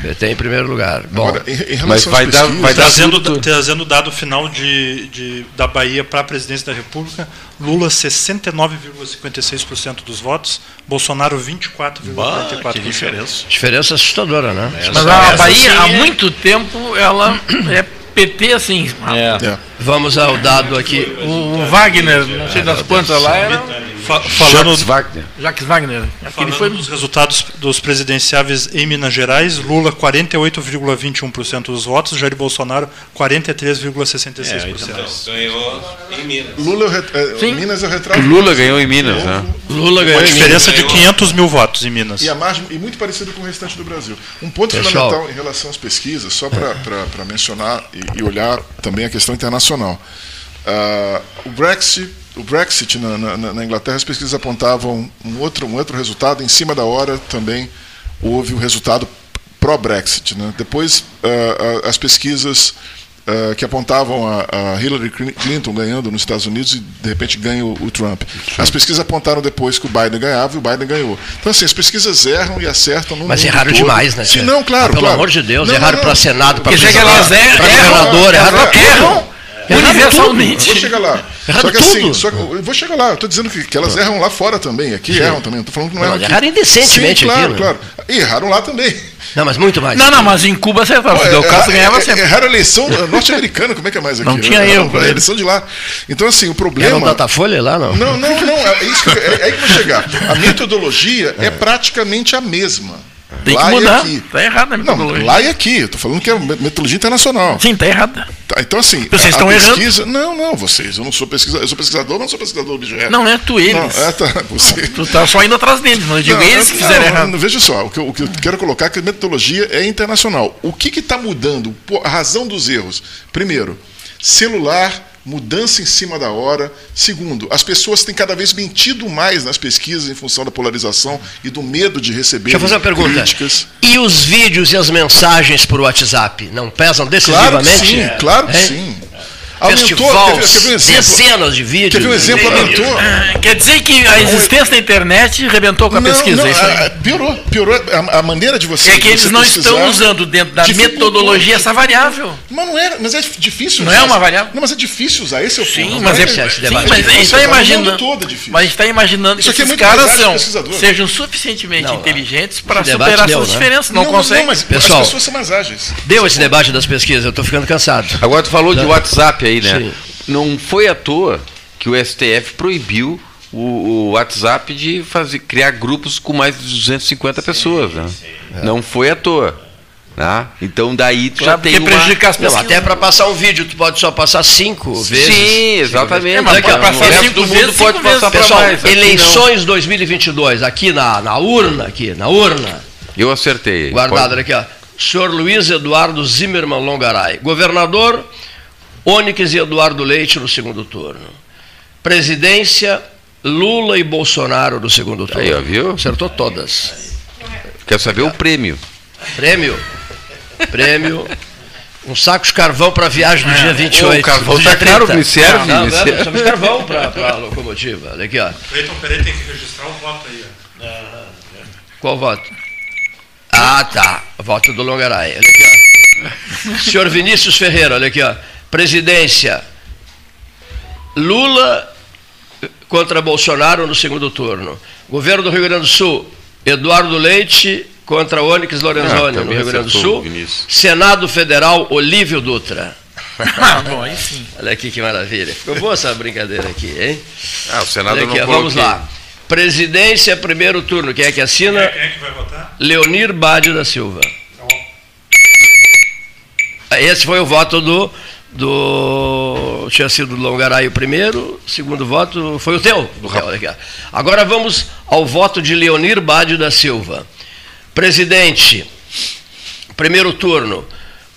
PT em primeiro lugar. Bom, Agora, em, em relação Mas vai dar- vai dar Trazendo, tudo- trazendo o dado final de, de- da Bahia para a presidência da República, Lula 69,56% dos votos, Bolsonaro 24,44%. que diferença. diferença assustadora, né? Mas a Bahia, há muito tempo, ela é PT assim. É. É. Vamos ao dado aqui. O Wagner, não sei das quantas lá, era Fa- falando, Jacques Wagner. Jacques Wagner. Falando foi. dos resultados dos presidenciáveis em Minas Gerais, Lula 48,21% dos votos, Jair Bolsonaro 43,66%. Ganhou em Minas. Lula, é é, Sim. Minas é o retrato. Lula ganhou em Minas, né? Lula Uma ganhou em Minas. diferença de 500 mil votos em Minas. E a margem e muito parecido com o restante do Brasil. Um ponto Pessoal. fundamental em relação às pesquisas, só para mencionar e, e olhar também a questão internacional. Ah, o Brexit, o Brexit na, na- na Inglaterra, as pesquisas apontavam um outro, um outro resultado. Em cima da hora também houve o resultado pró-Brexit. Né? Depois, ah, as pesquisas ah, que apontavam a, a Hillary Clinton ganhando nos Estados Unidos e de repente ganha o, o Trump. As pesquisas apontaram depois que o Biden ganhava e o Biden ganhou. Então, assim, as pesquisas erram e acertam no Mas erraram todo. demais, né? Sim, não, claro. Ah, pelo claro. amor de Deus, Não, erraram para. Senado, para para governador, erraram tudo. Universalmente. Vou chegar lá. Erraram só que assim, tudo. só que eu vou chegar lá. Eu estou dizendo que, que elas erram lá fora também. Aqui erram também. Não estou falando que não Não, erram aqui. erraram indecentemente Sim, claro, aqui, né? claro. E erraram lá também. Não, mas muito mais. Não, não, mas em Cuba acertaram. Pô, Fidel é- Castro é- ganhava é- sempre. Erraram a eleição norte-americana, como é que é mais aqui? Não tinha pra A eleição de lá. Então, assim, o Era problema. o Datafolha lá, não? Não, não, não. É, isso que, é, é aí que eu vou chegar. A metodologia é, praticamente a mesma. Tem lá que mudar. E aqui. Tá errado a metodologia. Não, lá e aqui. Eu tô falando que é metodologia internacional. Sim, tá errada. Tá, então, assim. Vocês a- a estão errando. pesquisa, Não, não, vocês. Eu não sou pesquisador. Eu sou pesquisador, mas não sou pesquisador do objeto. Não, é tu, eles. Não, é, tá, você. Tu tá só indo atrás deles, mas eu digo Não, eles que não, fizeram não, errado. não, Veja só, o que, eu, o que eu quero colocar é que a metodologia é internacional. O que está mudando? A razão dos erros. Primeiro, celular, mudança em cima da hora. Segundo, as pessoas têm cada vez mentido mais nas pesquisas em função da polarização e do medo de receber Deixa eu fazer uma pergunta. críticas. E os vídeos e as mensagens por WhatsApp não pesam Claro que decisivamente? sim, claro que Hein? sim. Festival, um dezenas de vídeos. Quer ver um exemplo? Aumentou. Ah, Quer dizer que a existência da internet rebentou com a Não, pesquisa. não, é isso aí. a- piorou, piorou a, a maneira de você. É que eles não estão usando dentro da metodologia essa variável. Mas não é, mas é difícil Não usar é uma variável? Não, mas é difícil usar, esse é o ponto. Sim, mas, é, sim, esse debate. mas a gente está tá imaginando, todo é difícil. mas a gente está imaginando Isso que é esses caras são, sejam suficientemente Não, inteligentes para superar deu, suas né? diferenças. Não, não, conseguem. Não, mas Pessoal. as pessoas são mais ágeis. Deu esse debate das pesquisas, eu estou ficando cansado. Agora tu falou de. WhatsApp aí, né? Sim. Não foi à toa que o STF proibiu o, o WhatsApp de fazer, criar grupos com mais de 250 pessoas, né? Não foi à toa. Né? Então daí tu já tem uma... prejudica as Não, pesquisas. até para passar um vídeo, tu pode só passar cinco vezes. Sim, exatamente. É, mas Daqui a pode pouco, passar o resto cinco do mundo vezes, pode cinco vezes. passar para Pessoal, mais. eleições 2022, aqui na, na urna, aqui, na urna, Eu acertei. Guardado Pode- aqui, ó. Senhor Luiz Eduardo Zimmermann Longaray. Governador, Onyx e Eduardo Leite no segundo turno. Presidência, Lula e Bolsonaro no segundo turno. Aí, ó, viu? Acertou todas. Quero saber o prêmio. Prêmio. Prêmio. Um saco de carvão para a viagem do dia 28. É. o carvão tá caro, 30. me serve, Não, me não, serve. precisamos de carvão para a locomotiva. Olha aqui, ó. Cleiton Pereira tem que registrar o voto aí. ó. Qual voto? Ah, tá. Voto do Longaray. Olha aqui, ó. Senhor Vinícius Ferreira, olha aqui, ó. Presidência. Lula contra Bolsonaro no segundo turno. Governo do Rio Grande do Sul, Eduardo Leite contra Onyx Lorenzoni Ah, no Rio Grande do Sul. Vinícius. Senado Federal, Olívio Dutra. Ah, bom, aí sim. Olha aqui que maravilha. Ficou boa essa brincadeira aqui, hein? Ah, o Senado Olha aqui, não vamos coloquei. lá. Presidência, primeiro turno. Quem é que assina? Quem é que vai votar? Leonir Bade da Silva. Esse foi o voto do. Do tinha sido do Longaray o primeiro, segundo voto foi o teu. O teu, olha aqui, ó. Agora vamos ao voto de Leonir Bade da Silva. Presidente, primeiro turno,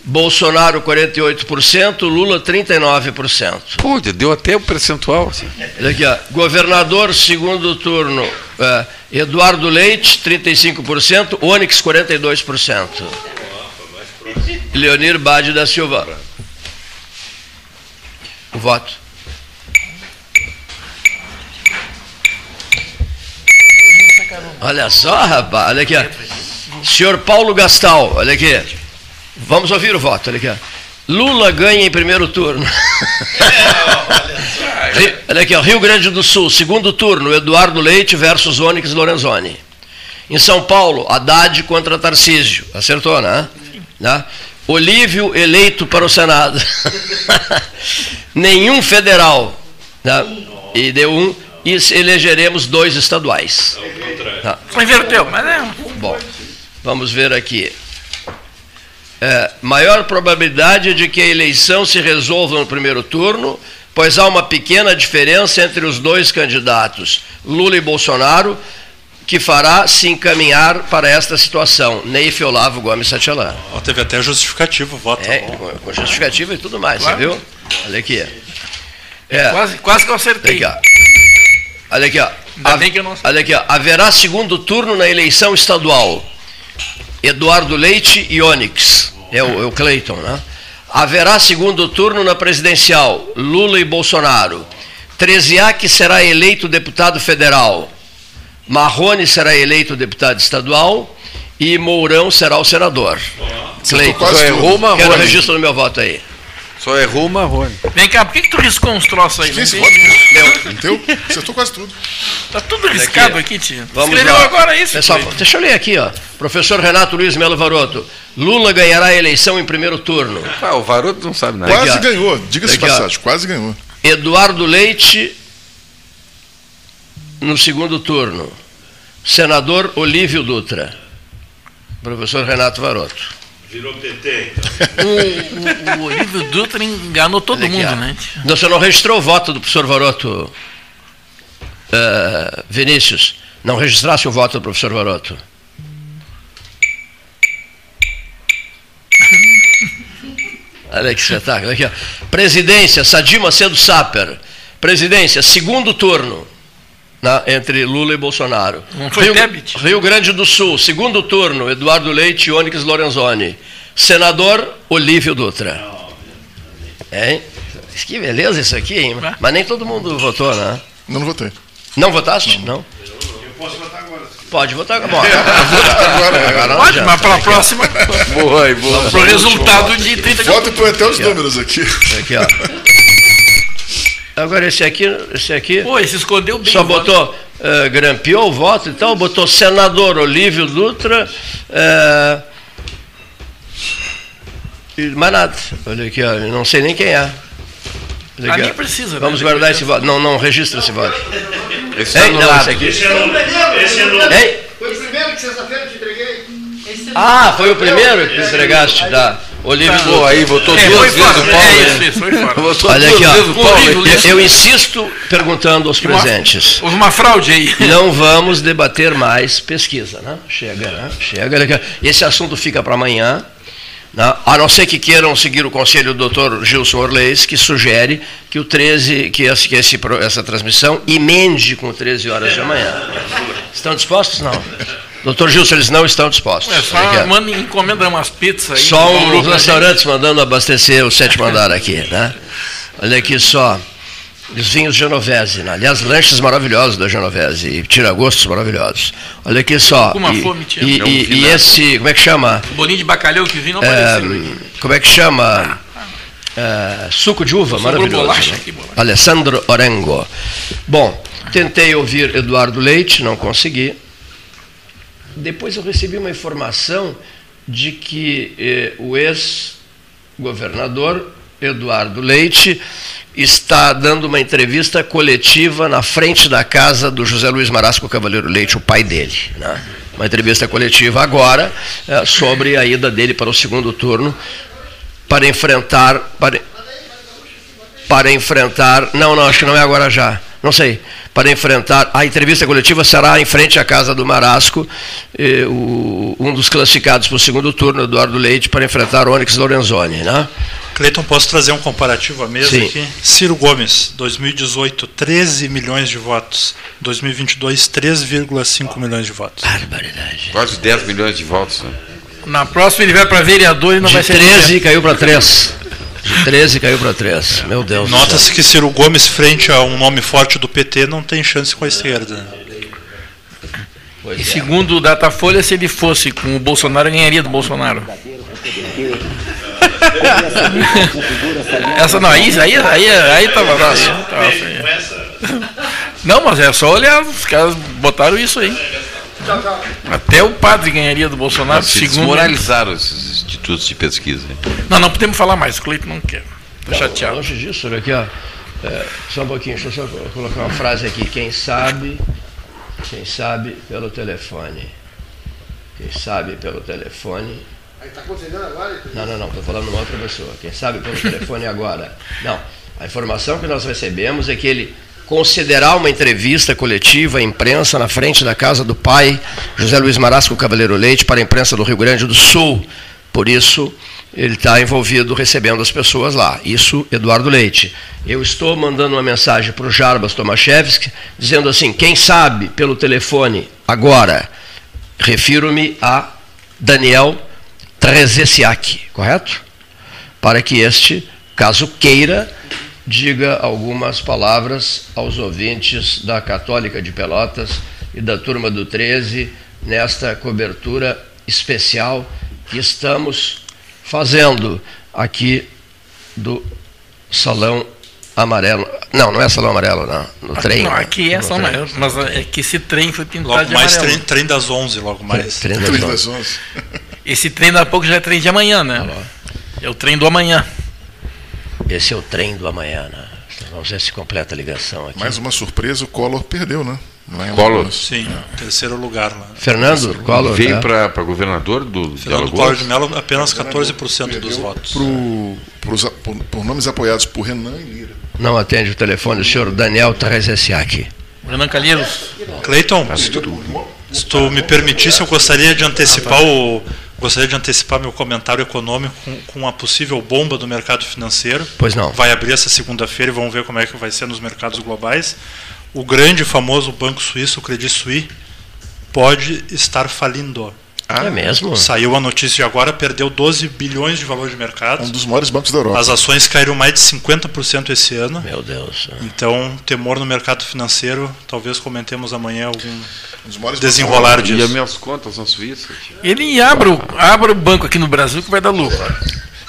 Bolsonaro 48%, Lula 39%. Pô, deu até o percentual. Olha aqui, ó. Governador, segundo turno, é, Eduardo Leite, 35%, Onyx, 42%. Leonir Bade da Silva. O voto. Olha só, rapaz, olha aqui. ó. Senhor Paulo Gastal, olha aqui. Vamos ouvir o voto, olha aqui. ó. Lula ganha em primeiro turno. Ri- Olha aqui, ó, Rio Grande do Sul, segundo turno, Eduardo Leite versus Onyx Lorenzoni. Em São Paulo, Haddad contra Tarcísio. Acertou, né? né? Olívio eleito para o Senado. Nenhum federal. Né? E deu um. E elegeremos dois estaduais. Tá. Só inverteu, mas é. Bom, vamos ver aqui. É, maior probabilidade de que a eleição se resolva no primeiro turno, pois há uma pequena diferença entre os dois candidatos, Lula e Bolsonaro, que fará se encaminhar para esta situação. Neif Olavo Gomes Satialã. Ó, teve até justificativo o voto. É, com com justificativa e tudo mais, Claro. você viu? Olha aqui. É, Quase, quase que eu acertei. Olha aqui, ó. Olha aqui, ó. Ainda bem que eu não Olha aqui, ó. Haverá segundo turno na eleição estadual. Eduardo Leite e Onyx. É o, é o Cleiton, né? Haverá segundo turno na presidencial. Lula e Bolsonaro. Treziac será eleito deputado federal. Marrone será eleito deputado estadual. E Mourão será o senador. Cleiton. Só errou o Marrone. Quero registro no meu voto aí. Só errou o Marrone. Vem cá, por que, que tu riscou uns troços aí? Esse entendi. voto? Entendeu? Acertou quase tudo. Tá tudo riscado aqui, tio. Vamos Escreveu lá. agora isso. Pessoal, Cleiton. deixa eu ler aqui, ó. Professor Renato Luiz Melo Varoto. Lula ganhará a eleição em primeiro turno. Ah, o Varoto não sabe nada. Quase Aqui, ganhou, diga-se Aqui, passagem, quase ganhou. Eduardo Leite no segundo turno. Senador Olívio Dutra. Professor Renato Varoto. Virou PT, então. O, o, o Olívio Dutra enganou todo Olha aqui, mundo, ó. né? Não, Você não registrou o voto do professor Varoto, eh, Vinícius? Não registrasse o voto do professor Varoto? Olha que espetáculo. Aqui, ó. Presidência, Sadir Macedo Saper. Presidência, segundo turno. Né, entre Lula e Bolsonaro. Não foi Rio, débito? Rio Grande do Sul, segundo turno, Eduardo Leite e Onyx Lorenzoni. Senador Olívio Dutra. Hein? Que beleza isso aqui, hein? Mas nem todo mundo votou, né? Não, não votei. Não votaste? Não. Pode votar agora. Bom, Agora, agora não Pode, mas para a próxima, Boa, boa. pro resultado de 30 Voto põe até os números aqui. Aqui, ó. Agora esse aqui, esse aqui Pô, se escondeu bem. só botou, eh, grampeou o voto e tal, botou senador Olívio Dutra, eh, e mais nada. Olha aqui, ó, eu não sei nem quem é. Olha aqui, nem ó. precisa, né? Vamos guardar esse voto. Não, não registra esse voto. Esse tá Ei, não, esse aqui. Esse é Lula. Esse é Lula. Ei, Foi o primeiro que sexta-feira eu te entreguei. Ah, foi o primeiro que entregaste, tá. Olívio Pô, Dutra. aí votou É, duas vezes o Paulo. é isso, isso, foi fora. Olha aqui, ó. Paulo. Eu, eu insisto perguntando aos Uma- presentes. Houve uma fraude aí. Não vamos debater mais pesquisa, né? Chega, né? Chega. Esse assunto fica para amanhã. né? A não ser que queiram seguir o conselho do Dr. Gilson Orleis, que sugere que o 13, que, esse, que esse essa transmissão emende com 13 horas de amanhã. Estão dispostos? Não. Doutor Gilson, eles não estão dispostos. É só ó. manda encomenda umas pizzas aí. Só pra restaurantes mandando abastecer o sétimo andar aqui, né? Olha aqui só. Os vinhos Genovese, né? aliás, lanches maravilhosos da Genovese, e tiragostos maravilhosos. Olha aqui só. Com uma e, fome, tia. e, É um e- e esse, como é que chama? Bolinho de bacalhau que vi não É, apareceu. como é que chama? É, suco de uva, maravilhoso. bolacha né? aqui, bolacha. Alessandro Orengo. Bom, tentei ouvir Eduardo Leite, não consegui. Depois eu recebi uma informação de que eh, o ex-governador Eduardo Leite está dando uma entrevista coletiva na frente da casa do José Luiz Marasco Cavaleiro Leite, o pai dele. Né? Uma entrevista coletiva agora eh, sobre a ida dele para o segundo turno para enfrentar. Para, para enfrentar. Não, não, acho que não é agora já. Não sei. Para enfrentar. A entrevista coletiva será em frente à casa do Marasco, eh, o- um dos classificados para o segundo turno, Eduardo Leite, para enfrentar Onyx Lorenzoni. Né? Cleiton, posso trazer um comparativo à mesa Sim. aqui? Ciro Gomes, 2018, 13 milhões de votos. 2022, 3,5 milhões de votos. Barbaridade. Quase 10 milhões de votos. Né? Na próxima ele vai para vereador e não De vai ser. 13 caiu para 3. De 13 caiu para 3. Meu Deus. Nota-se que Ciro Gomes, frente a um nome forte do PT, não tem chance com a esquerda. Pois E é. segundo o Datafolha, se ele fosse com o Bolsonaro, ganharia do Bolsonaro. Essa não, aí, aí, aí, aí tava fácil. Tava feio. Não, mas é só olhar, os caras botaram isso aí. Até o padre ganharia do Bolsonaro, Mas se segundo. desmoralizaram esses institutos de pesquisa. Não, não podemos falar mais, o Cleiton não quer. Tô chateado. Longe disso, olha aqui, ó. É, só um pouquinho, deixa eu só colocar uma frase aqui. Quem sabe, quem sabe pelo telefone. Quem sabe pelo telefone. Está acontecendo agora? Não, não, não, estou falando uma outra pessoa. Quem sabe pelo telefone agora. Não, a informação que nós recebemos é que ele considerar uma entrevista coletiva à imprensa na frente da casa do pai, José Luiz Marasco Cavaleiro Leite, para a imprensa do Rio Grande do Sul. Por isso, ele está envolvido recebendo as pessoas lá. Isso, Eduardo Leite. Eu estou mandando uma mensagem para o Jarbas Tomaszewski, dizendo assim: quem sabe pelo telefone agora, refiro-me a Daniel Trezessiak, correto? Para que este, caso queira, diga algumas palavras aos ouvintes da Católica de Pelotas e da Turma do 13 nesta cobertura especial que estamos fazendo aqui do Salão Amarelo. Não, não é Salão Amarelo, não. No trem. Não, aqui é trem. amarelo, mas é que esse trem foi pintado Logo de mais, amarelo. trem, trem das 11, logo mais. Trem 11. das 11. Esse trem daqui a pouco já é trem de amanhã, né? É o trem do amanhã. Esse é o trem do amanhã, né? Vamos ver se completa a ligação aqui. Mais uma surpresa, o Collor perdeu, né? Lá em Collor? Alagoas. Sim, terceiro lugar lá. Fernando Collor. Veio né? para governador do de Fernando Collor de Mello, apenas 14% dos votos. Pro, pros a- por, por nomes apoiados por Renan e Lira. Não atende o telefone o senhor Daniel Trezessiak. Renan Calheiros. Cleiton, se tu, se tu me permitisse, eu gostaria de antecipar o gostaria de antecipar meu comentário econômico com, com a possível bomba do mercado financeiro. Pois não. Vai abrir essa segunda-feira e vamos ver como é que vai ser nos mercados globais. O grande e famoso banco suíço, o Credit Suisse, pode estar falindo. é mesmo? Saiu a notícia de agora, perdeu 12 bilhões de valor de mercado. Um dos maiores bancos da Europa. As ações caíram mais de 50% esse ano. Meu Deus. Então, temor no mercado financeiro, talvez comentemos amanhã algum Um dos maiores desenrolar E as disso. minhas contas na Suíça. Ele abre o, abre o banco aqui no Brasil que vai dar lucro.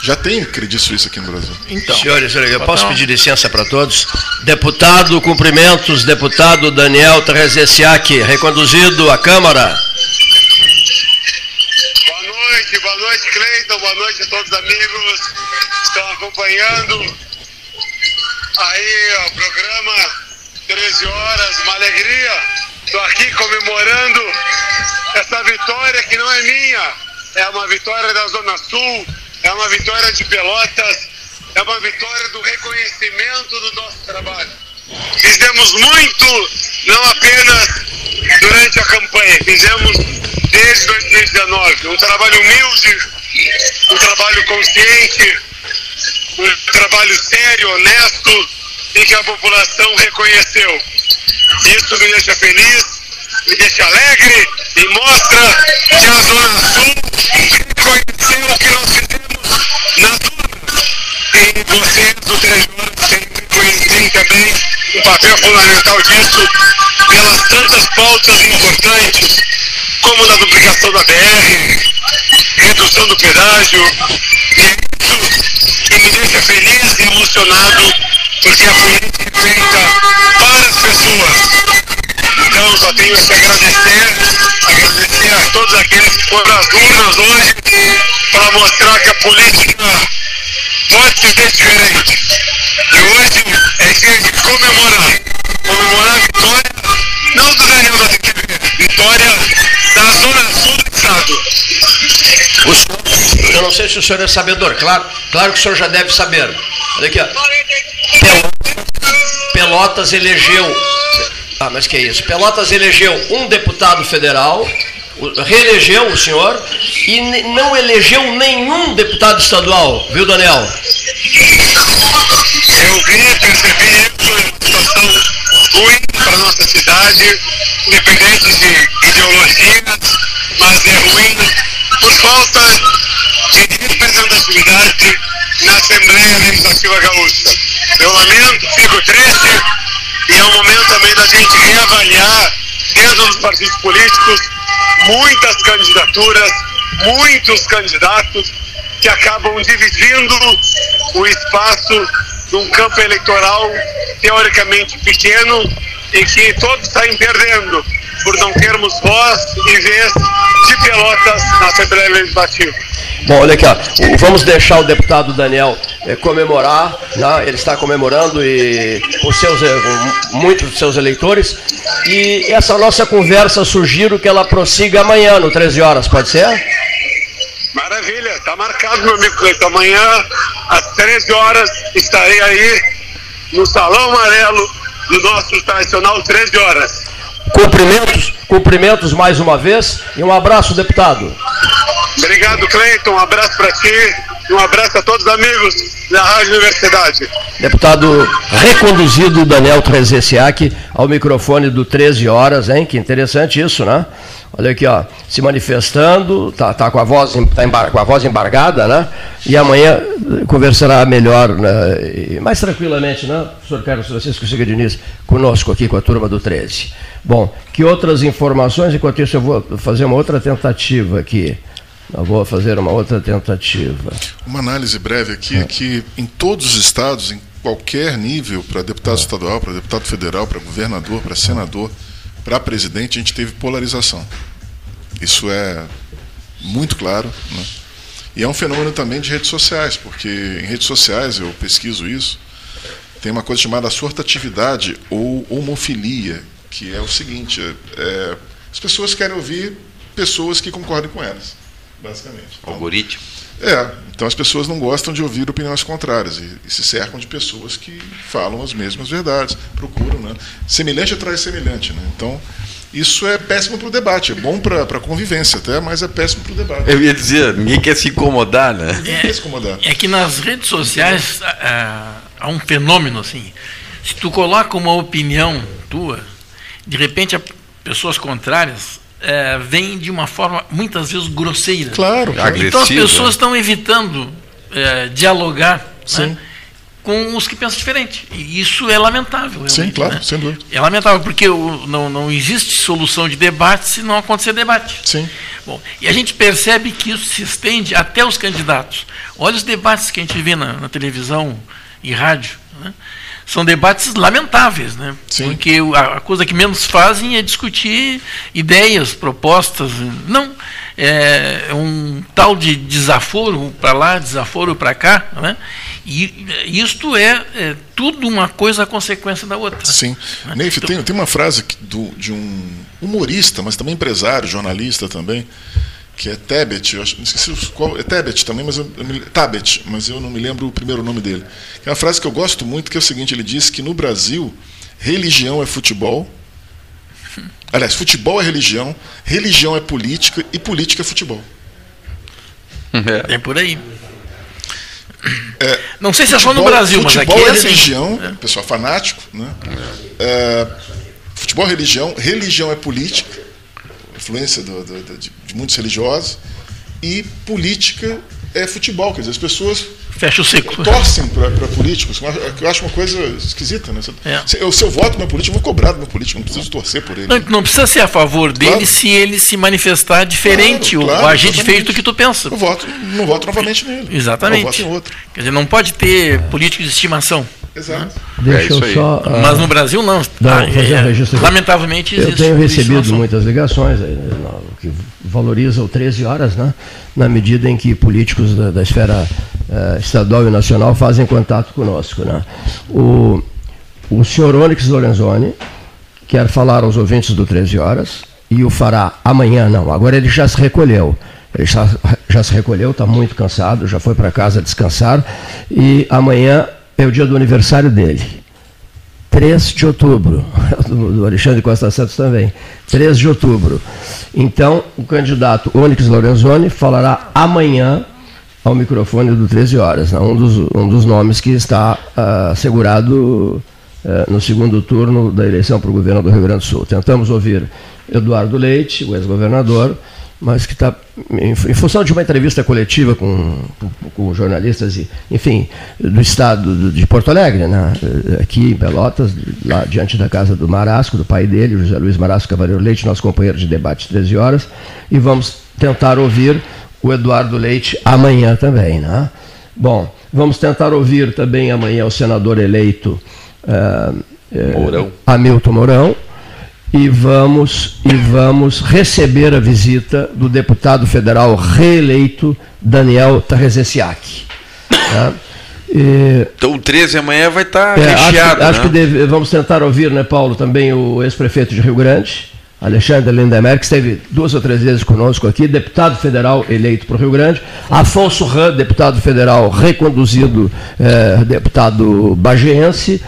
Já tem Credit Suisse aqui no Brasil. Então. Senhores, senhores, eu posso pedir licença para todos? Deputado, cumprimentos, deputado Daniel Trezessiak, reconduzido à Câmara. Boa noite, boa noite, Cleiton, boa noite a todos os amigos que estão acompanhando aí o programa 13 horas, uma alegria. Estou aqui comemorando essa vitória que não é minha, é uma vitória da Zona Sul, é uma vitória de Pelotas, é uma vitória do reconhecimento do nosso trabalho. Fizemos muito, não apenas durante a campanha, fizemos desde 2019 um trabalho humilde, um trabalho consciente, um trabalho sério, honesto e que a população reconheceu. Isso me deixa feliz, me deixa alegre e mostra que a Zona Sul reconheceu o que nós fizemos nas obras. E vocês do Três Horas têm também um papel fundamental disso pelas tantas pautas importantes, como na duplicação da BR, redução do pedágio, e é isso que me deixa feliz e emocionado, porque a política é feita para as pessoas. Então, só tenho que agradecer, agradecer a todos aqueles que foram às urnas hoje para mostrar que a política pode ser diferente. E hoje é dia de comemorar. Comemorar a vitória, não do Daniel da TV, vitória da Zona Sul do Estado. Senhor, eu não sei se o senhor é sabedor, claro, claro que o senhor já deve saber. Olha aqui, ó. Pelotas elegeu. Ah, mas que é isso? Pelotas elegeu um deputado federal, reelegeu o senhor e não elegeu nenhum deputado estadual, viu, Daniel? Eu vi, percebi isso, é situação ruim para nossa cidade, independente de ideologias, mas é ruim por falta de representatividade na Assembleia Legislativa Gaúcha. Eu lamento, fico triste e é o momento também da gente reavaliar dentro dos partidos políticos muitas candidaturas, muitos candidatos que acabam dividindo o espaço num campo eleitoral teoricamente pequeno e que todos saem perdendo por não termos voz e vez de Pelotas na Assembleia Legislativa. Bom, olha aqui, ó. vamos deixar o deputado Daniel eh, comemorar, né? ele está comemorando e com seus, eh, muitos de seus eleitores. E essa nossa conversa sugiro que ela prossiga amanhã, no 13 horas, pode ser? Maravilha, está marcado, meu amigo Cleiton. Amanhã, às 13 horas, estarei aí no Salão Amarelo do nosso tradicional 13 horas. Cumprimentos, cumprimentos mais uma vez e um abraço, deputado. Obrigado, Cleiton. Um abraço para ti e um abraço a todos os amigos da Rádio Universidade. Deputado reconduzido Daniel Trezessiak ao microfone do 13 horas, hein? Que interessante isso, né? Olha aqui, ó, se manifestando, tá, tá com a voz tá embar, com a voz embargada, né? E amanhã conversará melhor, né? mais tranquilamente, né? Professor Carlos Francisco Siga Diniz, conosco aqui com a turma do 13. Bom, que outras informações? Enquanto isso, eu vou fazer uma outra tentativa aqui. Eu vou fazer uma outra tentativa. Uma análise breve aqui é que em todos os estados, em qualquer nível, para deputado estadual, para deputado federal, para governador, para senador, para presidente, a gente teve polarização. Isso é muito claro. Né? E é um fenômeno também de redes sociais, porque em redes sociais, eu pesquiso isso, tem uma coisa chamada sortatividade ou homofilia, que é o seguinte: é, é as pessoas querem ouvir pessoas que concordem com elas basicamente. Então, Algoritmo. É, então as pessoas não gostam de ouvir opiniões contrárias e, e, se cercam de pessoas que falam as mesmas verdades, procuram, né? Semelhante atrai semelhante, né? Então, isso é péssimo para o debate, é bom para a convivência até, mas é péssimo para o debate. Eu ia dizer, ninguém quer se incomodar, né? É, se incomodar. é que nas redes sociais há, há um fenômeno assim, se tu coloca uma opinião tua, de repente pessoas contrárias é, vem de uma forma muitas vezes grosseira. Claro, claro. Então as pessoas estão evitando é, dialogar né, com os que pensam diferente. E isso é lamentável. Sim, claro, né? sem dúvida. É lamentável, porque o, não, não existe solução de debate se não acontecer debate. Sim. Bom, e a gente percebe que isso se estende até os candidatos. Olha os debates que a gente vê na, na televisão e rádio. Né? São debates lamentáveis, né? Sim. Porque a coisa que menos fazem é discutir ideias, propostas. Não, é um tal de desaforo para lá, desaforo para cá, né? E isto é, é, tudo uma coisa a consequência da outra. Sim. Né? Neif, então, tem, tem uma frase do, de um humorista, mas também empresário, jornalista também, que é Tebet, eu acho, não esqueci qual, é Tebet também, mas eu, eu me, Tabet, mas eu não me lembro o primeiro nome dele. É uma frase que eu gosto muito, que é o seguinte, ele diz que no Brasil, religião é futebol, aliás, futebol é religião, religião é política e política é futebol. É, por aí. É, não sei se é só no Brasil, mas aqui é, é assim. religião, é. pessoal fanático, né? É, futebol é religião, religião é política, influência do, do, do, de, de muitos religiosos, e política é futebol, quer dizer, as pessoas fecha o ciclo. Torcem para políticos, eu acho uma coisa esquisita, né? É. Se, eu, se eu voto meu político, eu vou cobrar do meu político, não preciso torcer por ele. Não, não precisa ser a favor dele claro. se ele se manifestar diferente claro, claro, ou agir diferente do que tu pensa. Eu voto, não voto novamente nele. Exatamente. Eu voto em outro. Quer dizer, não pode ter político de estimação. Exato. Deixa é eu só. Uh, Mas no Brasil não. não ah, é, lamentavelmente Eu tenho recebido muitas ligações né, que valoriza o 13 horas, né? Na medida em que políticos da, da esfera uh, estadual e nacional fazem contato conosco. Né? O, o senhor Onyx Lorenzoni quer falar aos ouvintes do 13 horas e o fará amanhã, não. Agora ele já se recolheu. Ele já, já se recolheu, está muito cansado, já foi para casa descansar e amanhã é o dia do aniversário dele. 3 de outubro, do Alexandre Costa Santos também, 3 de outubro. Então, o candidato Onyx Lorenzoni falará amanhã ao microfone do 13 Horas, né? um, dos, um dos nomes que está uh, assegurado uh, no segundo turno da eleição para o governo do Rio Grande do Sul. Tentamos ouvir Eduardo Leite, o ex-governador, mas que está, em, função de uma entrevista coletiva com, com, com, jornalistas, e, enfim, do estado de Porto Alegre, né, aqui em Pelotas, lá diante da casa do Marasco, do pai dele, José Luiz Marasco Cavaleiro Leite, nosso companheiro de debate 13 horas, e vamos tentar ouvir o Eduardo Leite amanhã também. Né? Bom, vamos tentar ouvir também amanhã o senador eleito uh, Mourão. Hamilton Mourão e vamos, e vamos receber a visita do deputado federal reeleito Daniel Tarrezenciak. Tá? E, então o 13 amanhã vai estar tá é, recheado. Acho, acho né? que deve, vamos tentar ouvir, né, Paulo, também o ex-prefeito de Rio Grande, Alexandre Lindemer, que esteve duas ou três vezes conosco aqui, deputado federal eleito para o Rio Grande, Afonso Ram, deputado federal reconduzido, é, deputado bageense,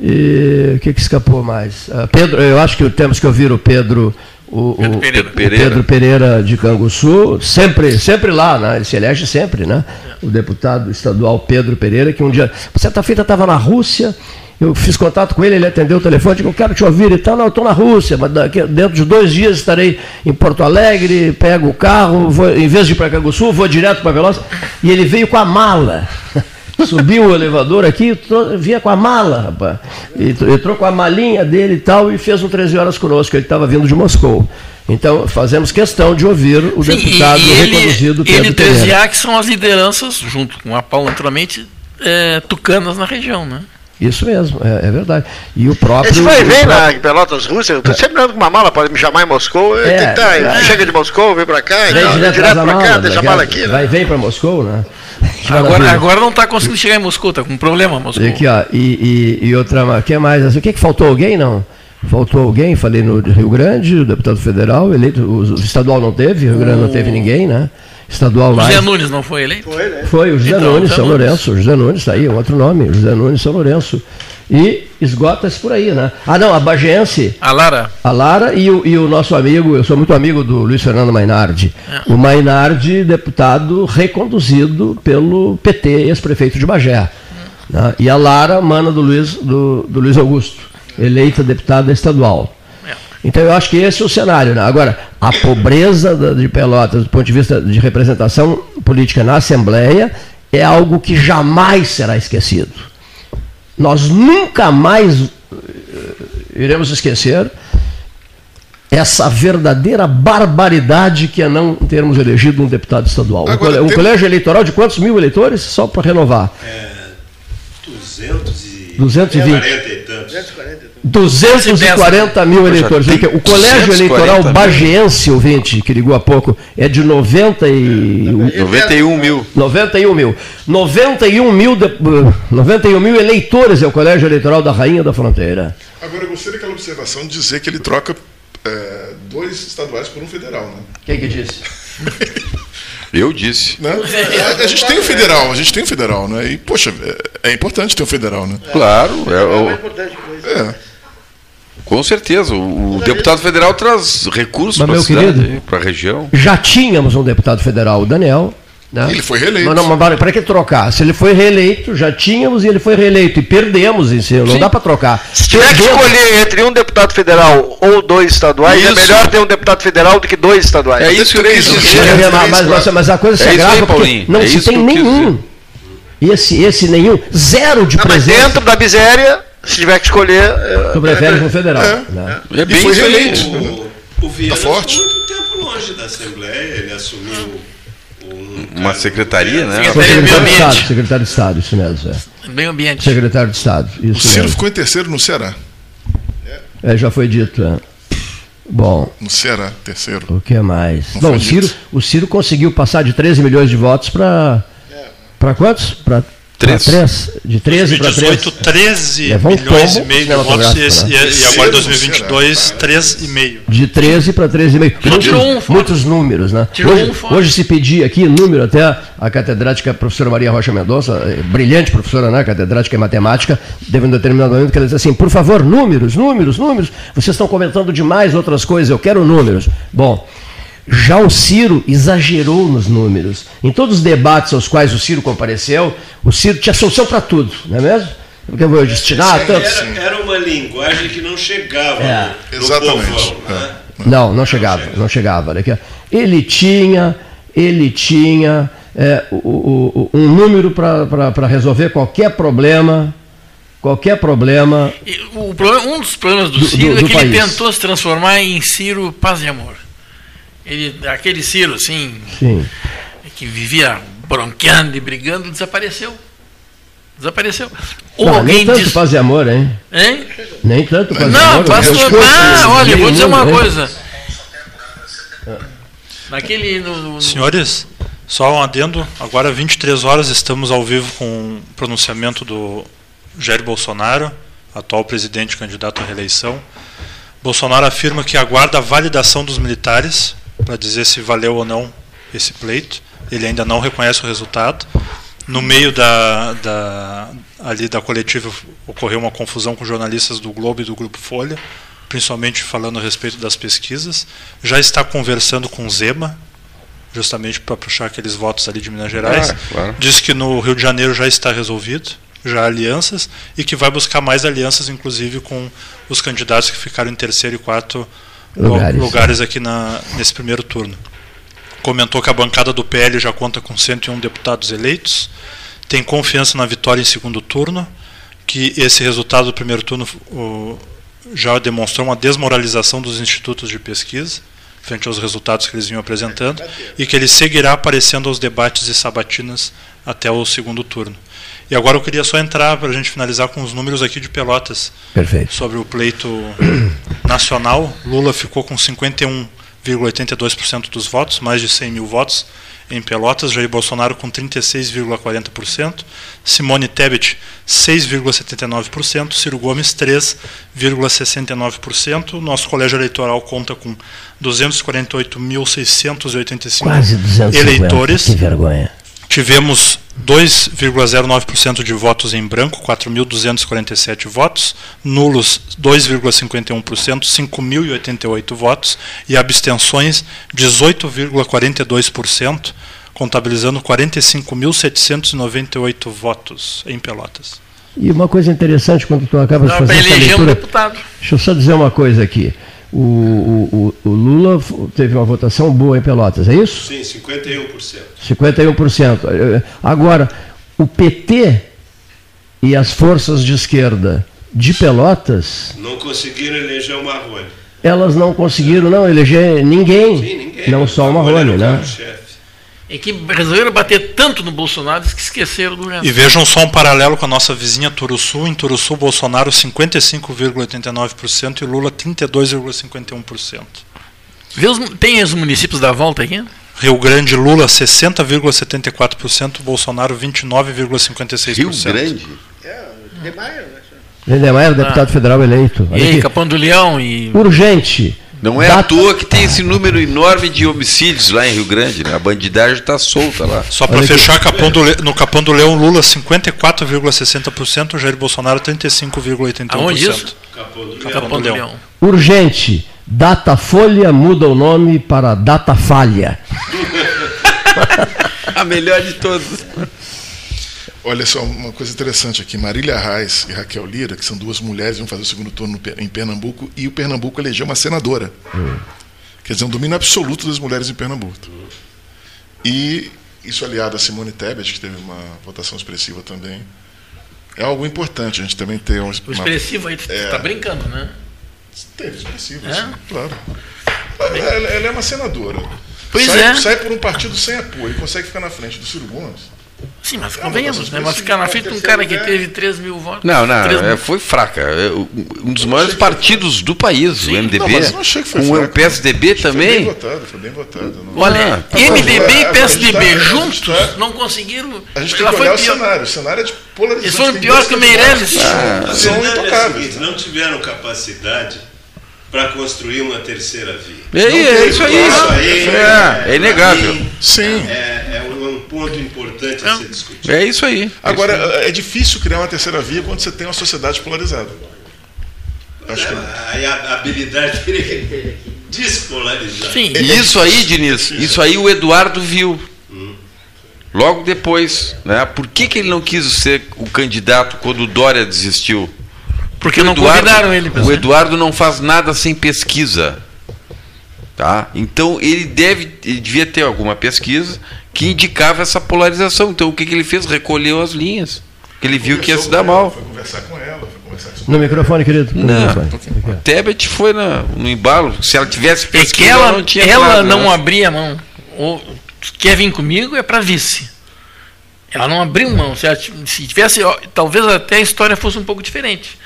e o que, que escapou mais? Uh, Pedro, eu acho que temos que ouvir o Pedro, o, Pedro, o, Pereira. O Pedro Pereira de Canguçu, sempre, sempre lá, né? ele se elege sempre, né? O deputado estadual Pedro Pereira, que um dia, certa feita estava na Rússia, eu fiz contato com ele, ele atendeu o telefone, disse, eu quero te ouvir e tal, não, eu estou na Rússia, mas daqui, dentro de dois dias estarei em Porto Alegre, pego o carro, vou, em vez de ir para Canguçu, vou direto para Veloz, e ele veio com a mala. Subiu o elevador aqui, vinha com a mala, rapaz. E entrou com a malinha dele e tal, e fez um 13 horas conosco, ele estava vindo de Moscou. Então, fazemos questão de ouvir o Sim, deputado e, e reconduzido Pedro Ele e o Pereira. que são as lideranças, junto com a Paula, naturalmente, é, tucanas na região, né? Isso mesmo, é, é, verdade. E o próprio. Esse vai vem próprio... na Pelotas Rússia, eu tô sempre andando com uma mala, pode me chamar em Moscou. É, tá, é, chega de Moscou, vem para cá, vem então, direto, direto para cá, deixa a mala aqui. Né? Vai, vem para Moscou, né? Agora, agora não está conseguindo chegar em Moscou, está com um problema Moscou. Aqui, ó, e, e, e outra, o que mais? O que, que faltou alguém, não? Faltou alguém, falei no Rio Grande, o deputado federal, eleito, o, estadual não teve, o Rio Grande não teve ninguém, né? Estadual mais. José Nunes não foi eleito? Foi, né? Foi o José então, Nunes, São Lourenço. José Nunes, está aí, outro nome, José Nunes, São Lourenço. E esgota-se por aí, né? Ah, não, a Bagense. A Lara. A Lara e o, e o nosso amigo, eu sou muito amigo do Luiz Fernando Mainardi. É. O Mainardi, deputado reconduzido pelo PT, ex-prefeito de Bagé. Né? E a Lara, mana do Luiz, do, do Luiz Augusto, eleita deputada estadual. É. Então eu acho que esse é o cenário. Né? Agora, a pobreza de Pelotas, do ponto de vista de representação política na Assembleia, é algo que jamais será esquecido nós nunca mais eh, iremos esquecer essa verdadeira barbaridade que é não termos elegido um deputado estadual. Agora, um, tem... colégio eleitoral de quantos mil eleitores? Só para renovar. É, 200 e... 220. 240 e tantos. 240 mil eleitores. O colégio eleitoral bagiense, ouvinte, que ligou há pouco, é de 90 e... 91 mil. 91 mil. 91 mil, de, 91 mil eleitores é o colégio eleitoral da Rainha da Fronteira. Agora, eu gostei daquela observação de dizer que ele troca é, dois estaduais por um federal, né? Quem que disse? Eu disse. Né? A, a gente tem o federal, a gente tem o federal, né? E, poxa, é, é importante ter o federal, né? Claro, é, o- É. com certeza. O, o deputado federal traz recursos Mas, para a meu cidade, querido, para a região. Já tínhamos um deputado federal, o Daniel. Né? Ele foi reeleito. Mas não, mas para que trocar? Se ele foi reeleito, já tínhamos e ele foi reeleito. E perdemos em si, não Sim. dá para trocar. Se tiver que escolher entre um deputado federal ou dois estaduais, é Isso. melhor ter um deputado federal do que dois estaduais. É isso que eu quis Mas, dizer. mas- mas- mas a coisa se É isso aí, agrava porque Paulinho. não É se isso tem nenhum. Esse, esse nenhum. Zero de Não, mas presença. dentro da miséria, se tiver que escolher. é, Tu prefere com o federal. É. né? É bem foi isso aí. reeleito. O Viana Tá forte. ficou muito tempo longe da Assembleia, ele assumiu um Uma secretaria, né? Foi Secretaria secretário de Estado, Ambiente. secretário de Estado, isso mesmo. É. Meio ambiente. Secretário de Estado, O isso Ciro mesmo. ficou em terceiro no Ceará. É, já foi dito. é. Bom, No Ceará, terceiro. o que mais? Não Bom, o Ciro, dito. o Ciro conseguiu passar de 13 milhões de votos para. Para quantos? Para Três. três. De 13 para 3. 2018, 13 Levou milhões e meio de votos e, né? e, e agora em 2022, 3,5. De 13 para 13,5. Só tirou um Muitos, muitos números, né? Tirou hoje, um hoje se pedia aqui número, até a catedrática professora Maria Rocha Mendonça, eh, brilhante professora, né? Catedrática em matemática, teve um determinado momento que ela disse assim: por favor, números, números, números. Vocês estão comentando demais outras coisas, eu quero números. Bom. Já o Ciro exagerou nos números. Em todos os debates aos quais o Ciro compareceu, o Ciro tinha solução para tudo, não é mesmo? Porque eu vou destinar tantos. Era, era uma linguagem que não chegava É. no, Exatamente. povão. Né? Não, não chegava, não chegava. Olha aqui, ó. Ele tinha, ele tinha é, o- o- o- um número para resolver qualquer problema, qualquer problema. E o problema- um dos problemas do, Do- Ciro do- é do que ele país. tentou se transformar em Ciro Paz e Amor. Ele, aquele Ciro, assim, Sim. que vivia bronqueando e brigando, desapareceu. Desapareceu. Ou Não, alguém nem tanto diz. paz e amor, hein? Hein? Nem tanto paz e Não, amor. pastor, As coisas ah, olha, vou dizer uma coisa. Naquele. No, no- no- Senhores, só um adendo. Agora, 23 horas, estamos ao vivo com o pronunciamento do Jair Bolsonaro, atual presidente candidato à reeleição. Bolsonaro afirma que aguarda a validação dos militares para dizer se valeu ou não esse pleito. Ele ainda não reconhece o resultado. No meio da, da, ali da coletiva ocorreu uma confusão com jornalistas do Globo e do Grupo Folha, principalmente falando a respeito das pesquisas. Já está conversando com Zema, justamente para puxar aqueles votos ali de Minas Gerais. Ah, claro. Diz que no Rio de Janeiro já está resolvido, já há alianças, e que vai buscar mais alianças, inclusive com os candidatos que ficaram em terceiro e quarto Lugares. lugares aqui na, nesse primeiro turno. Comentou que a bancada do PL já conta com 101 deputados eleitos, tem confiança na vitória em segundo turno, que esse resultado do primeiro turno o, já demonstrou uma desmoralização dos institutos de pesquisa frente aos resultados que eles vinham apresentando e que ele seguirá aparecendo aos debates e sabatinas até o segundo turno. E agora eu queria só entrar para a gente finalizar com os números aqui de Pelotas Perfeito. sobre o pleito nacional. Lula ficou com 51,82% dos votos, mais de 100 mil votos em Pelotas. Jair Bolsonaro com 36,40%. Simone Tebet, 6,79%. Ciro Gomes, 3,69%. Nosso colégio eleitoral conta com 248.685 Quase 250. eleitores. Que vergonha. Tivemos 2,09% de votos em branco, 4.247 votos, nulos 2,51%, 5.088 votos e abstenções 18,42%, contabilizando 45.798 votos em Pelotas. E uma coisa interessante quando tu acaba de Dá fazer essa eleger um leitura. deputado. Deixa eu só dizer uma coisa aqui. O, o, o, Lula teve uma votação boa em Pelotas, é isso? Sim, 51%. 51%. Eh, Agora, o PT e as forças de esquerda de Pelotas, Não conseguiram eleger o Marrone. elas não conseguiram não eleger ninguém, Sim, ninguém. não só o Marrone, né? É que resolveram bater tanto no Bolsonaro que esqueceram do resto. E vejam só um paralelo com a nossa vizinha Turuçu. Em Turuçu, Bolsonaro 55,89% e Lula 32,51%. Vê os- tem os municípios da volta aqui? Rio Grande, Lula 60,74%, Bolsonaro 29,56%. Rio Grande? Lindemeyer, deputado federal eleito. Olha E aí. Capão do Leão e. Urgente. Não é à toa que tem esse número enorme de homicídios lá em Rio Grande, né? A bandidagem está solta lá. Só para fechar, Capão do Le- no Capão do Leão, Lula 54,60%, Jair Bolsonaro 35,81%. Aonde isso? Capão, do Leão. Urgente. Datafolha muda o nome para Datafalha. A melhor de todas. Olha só, uma coisa interessante aqui. Marília Reis e Raquel Lira, que são duas mulheres, vão fazer o segundo turno em Pernambuco, e o Pernambuco elegeu uma senadora. Quer dizer, um domínio absoluto das mulheres em Pernambuco. E isso aliado a Simone Tebet, que teve uma votação expressiva também, é algo importante. A gente também ter um, O expressivo aí, tu É. tá brincando, né? Teve expressivo, É? sim, claro. Ela, ela- ela é uma senadora. Pois sai, é. Sai por um partido sem apoio e consegue ficar na frente do Ciro Gomes. Sim, mas É convenhamos, né? Mas ficar na frente de um cara que teve 3 mil votos. Não, não, 3 mil. é, foi fraca. É, Um dos maiores partidos do país, o MDB. Não, não achei que foi com o PSDB Foi bem também. votado, foi bem votado. não- Olha, Ah, MDB agora, e PSDB tá- juntos tá- não conseguiram. A gente tem Ela que foi olhar o pior. cenário. O cenário é de polarização. Eles foram pior que o Meirelles. que A São é intocáveis. seguinte, não tiveram capacidade para construir uma terceira via. É, é isso aí. É, é inegável. pra mim, Sim. É, é ponto importante a ser discutido. É isso aí. Agora, é difícil criar uma terceira via quando você tem uma sociedade polarizada. Acho que Aí a habilidade que despolarizar. E isso aí, Diniz, isso aí o Eduardo viu. Logo depois, né? Por que, que ele não quis ser o candidato quando o Dória desistiu? Porque O não convidaram ele, O pessoal. Eduardo não faz nada sem pesquisa. Tá? Então ele deve, ele devia ter alguma pesquisa que indicava essa polarização. Então o que, que ele fez? Recolheu as linhas. Que ele viu que ia se dar mal. Foi conversar com ela, foi conversar com No microfone, querido. No Não. microfone. Tebet foi na- no embalo. Se ela tivesse É que ela, não tinha ela não né? abria a mão. Ou, quer vir comigo é para vice. Ela não abriu mão. Se, ela se tivesse, ó, talvez até a história fosse um pouco diferente.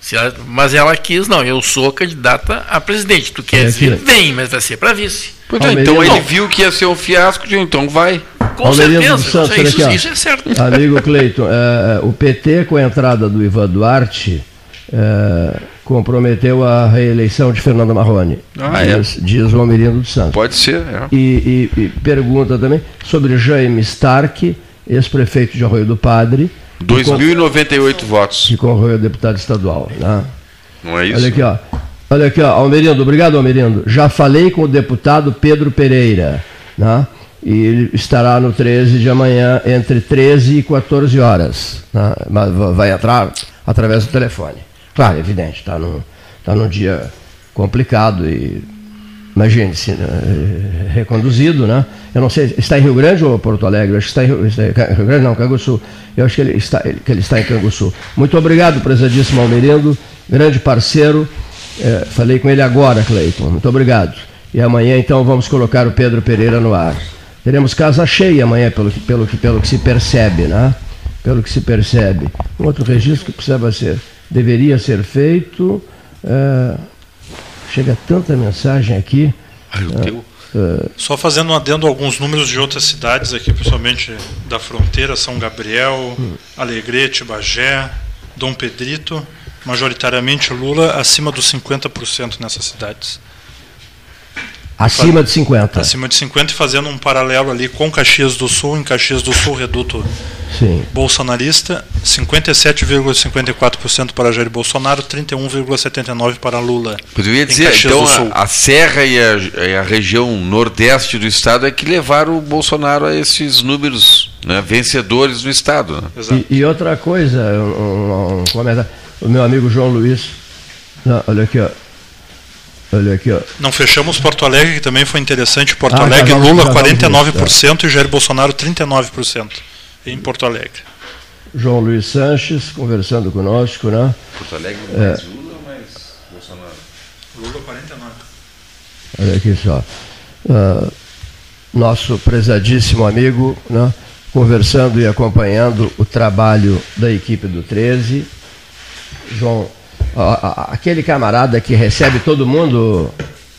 Se ela- mas ela quis, não, eu sou candidata a presidente. Tu quer É vir? Vem, mas vai ser para vice. É, então ele viu que ia ser um fiasco, então vai. Com Almerindo certeza. Santos, isso, aqui, ó. isso é certo. Amigo Cleiton, é, é, o PT, com a entrada do Ivan Duarte, é, comprometeu a reeleição de Fernando Marrone. Ah, é? diz, diz o Almerindo dos Santos. Pode ser, é. E, e- e pergunta também sobre Jaime Stark, ex-prefeito de Arroio do Padre. que con- 2.098 votos. Que concorreu a deputado estadual. Né? Não é isso? Olha aqui, ó. Olha aqui, ó. Almerindo, obrigado, Almerindo. Já falei com o deputado Pedro Pereira, né? E ele estará no 13 de amanhã, entre 13 e 14 horas. né? Mas va- vai entrar através do telefone. Claro, evidente, está num, tá num dia complicado e. Imagine-se, né? reconduzido, né? Eu não sei, está em Rio Grande ou Porto Alegre? Eu acho que está em Rio, está em Rio Grande, não, Canguçu. Eu acho que ele está, que ele está em Canguçu. Muito obrigado, prezadíssimo Almerindo, grande parceiro. É, falei com ele agora, Cleiton. Muito obrigado. E amanhã, então, vamos colocar o Pedro Pereira no ar. Teremos casa cheia amanhã, pelo que, pelo que, pelo que se percebe, né? Pelo que se percebe. Um outro registro que precisava ser, deveria ser feito. é, chega tanta mensagem aqui. É, Só fazendo um adendo a alguns números de outras cidades aqui, principalmente da fronteira, São Gabriel, Alegrete, Bagé, Dom Pedrito, majoritariamente Lula acima dos 50% nessas cidades. acima de 50. Acima de 50 e fazendo um paralelo ali com Caxias do Sul, em Caxias do Sul, reduto Sim. bolsonarista, 57,54% para Jair Bolsonaro, 31,79% para Lula. Pois eu ia em dizer, Caxias então do Sul. a, a Serra e a, e a região nordeste do estado é que levaram o Bolsonaro a esses números né, vencedores do estado. né? E, e outra coisa, um, um- um comentário. O meu amigo João Luiz. Não, olha aqui, ó. Olha aqui, ó. Não fechamos Porto Alegre, que também foi interessante. Porto Ah, Alegre, já vamos- Lula já vamos 49% e Jair Bolsonaro 39% em Porto Alegre. João Luiz Sanches conversando conosco, né? Porto Alegre É. mais Lula ou mais Bolsonaro? Lula 49. Olha aqui só. Ah, nosso prezadíssimo amigo, né? conversando e acompanhando o trabalho da equipe do 13. João, aquele camarada que recebe todo mundo,